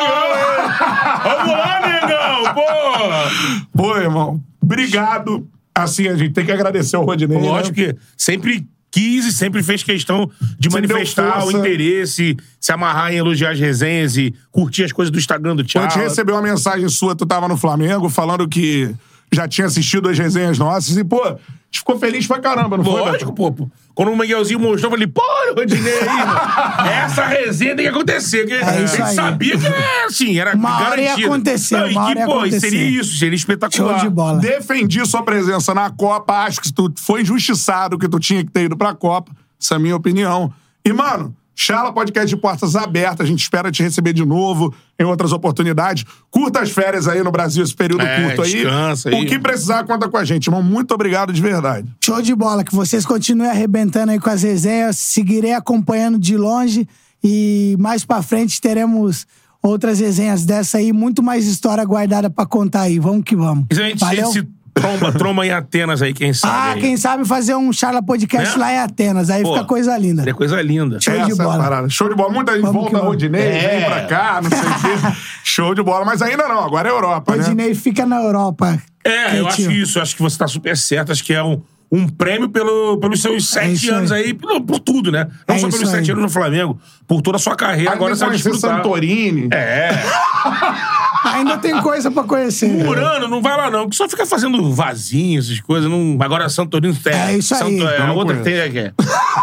Vamos lá, Mengão, porra! Pô, irmão, obrigado. Assim, a gente tem que agradecer ao Rodinei. né? Lógico que sempre quis e sempre fez questão de manifestar o interesse, se amarrar em eelogiar as resenhas e curtir as coisas do Instagram do A Thiago. gente recebeu uma mensagem sua, tu tava no Flamengo, falando que já tinha assistido as resenhas nossas e, pô, a gente ficou feliz pra caramba, não foi? Lógico, pô. pô. Quando o Miguelzinho mostrou, eu falei, pô, Rodinei aí, mano. Essa resenha tem que acontecer. Que É a gente aí. sabia que era assim, era Uma hora ia garantido. acontecer, Não, e uma que, hora ia pô, acontecer. seria isso, seria espetacular. Show de bola. Defendi sua presença na Copa, acho que tu foi injustiçado que tu tinha que ter ido pra Copa. Essa é a minha opinião. E, mano, Chala Podcast de portas abertas. A gente espera te receber de novo em outras oportunidades. Curta as férias aí no Brasil, esse período É, curto aí. descansa aí. O que precisar, conta com a gente, irmão. Muito obrigado de verdade. Show de bola, que vocês continuem arrebentando aí com as resenhas. Seguirei acompanhando de longe e mais pra frente teremos outras resenhas dessa aí, muito mais história guardada pra contar aí. Vamos que vamos. Gente, Valeu? se tromba, tromba em Atenas aí, quem sabe. Ah, aí. quem sabe fazer um Charla Podcast Né? lá em Atenas. Aí Pô, fica coisa linda. É coisa linda. Show de Essa é a bola. parada. Show de bola. Muita gente Vamos volta vamos. Rodinei, É. vem pra cá, não sei o quê. Show de bola. Mas ainda não, agora é Europa, né? Rodinei fica na Europa. É, eu acho isso. Acho que você tá super certo. Acho que é um, um prêmio pelo, pelos seus sete É anos aí. aí, por, por tudo, né? Não É só pelos sete aí. anos no Flamengo, por toda a sua carreira. Agora Agora você vai desfrutar. Santorini. É. Ainda tem coisa pra conhecer. Por ano, não vai lá não, que só fica fazendo vasinho, essas coisas. Não... Agora Santorino tem. É isso aí. Santo... É, a não outra que tem é que é.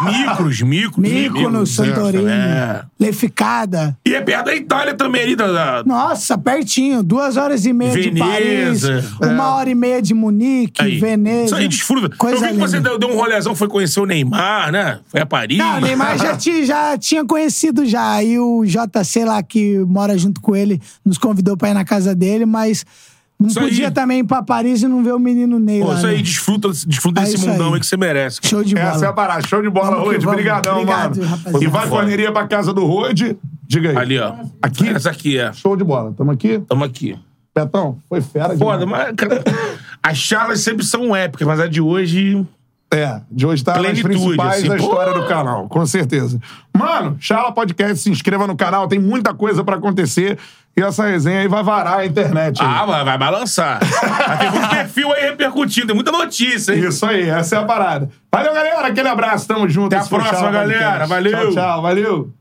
Micros, Micros. Mykonos, Santorini, É. Leficada. E é perto da Itália também ali, da... da... Nossa, pertinho. Duas horas e meia de Paris. Veneza. Uma hora e meia de Munique, Aí. Veneza. Isso aí, desfruta. Coisa Eu vi que linda. você deu, deu um rolezão, foi conhecer o Neymar, né? Foi a Paris. Não, o Neymar já, ti- já tinha conhecido já. Aí o JC lá, que mora junto com ele, nos convidou pra ir na casa dele, mas não Isso podia aí. também ir pra Paris e não ver o menino Ney Pô, lá. isso aí, né? desfruta, desfruta É desse isso mundão aí. aí que você merece. Show de bola. Essa é a parada. Show de bola, vamos. Obrigadão, mano. rapaziada. E vai correria pra casa do Rode. Diga aí. Ali, ó. Aqui? Essa aqui, é. Show de bola. Tamo aqui? Tamo aqui. Betão, foi fera Foda, demais. mas... cara, As charlas sempre são épicas, mas a de hoje... É, de hoje tá nas Plenitude, principais assim, da história pô. do canal, com certeza. Mano, Chala Podcast, se inscreva no canal, tem muita coisa pra acontecer. E essa resenha aí vai varar a internet. aí. Ah, vai, vai balançar. Mas tem muito perfil aí repercutindo, tem muita notícia, hein? Isso aí, essa é a parada. Valeu, galera. Aquele abraço, tamo junto. Até a próxima, galera. Valeu. Tchau, tchau. Valeu.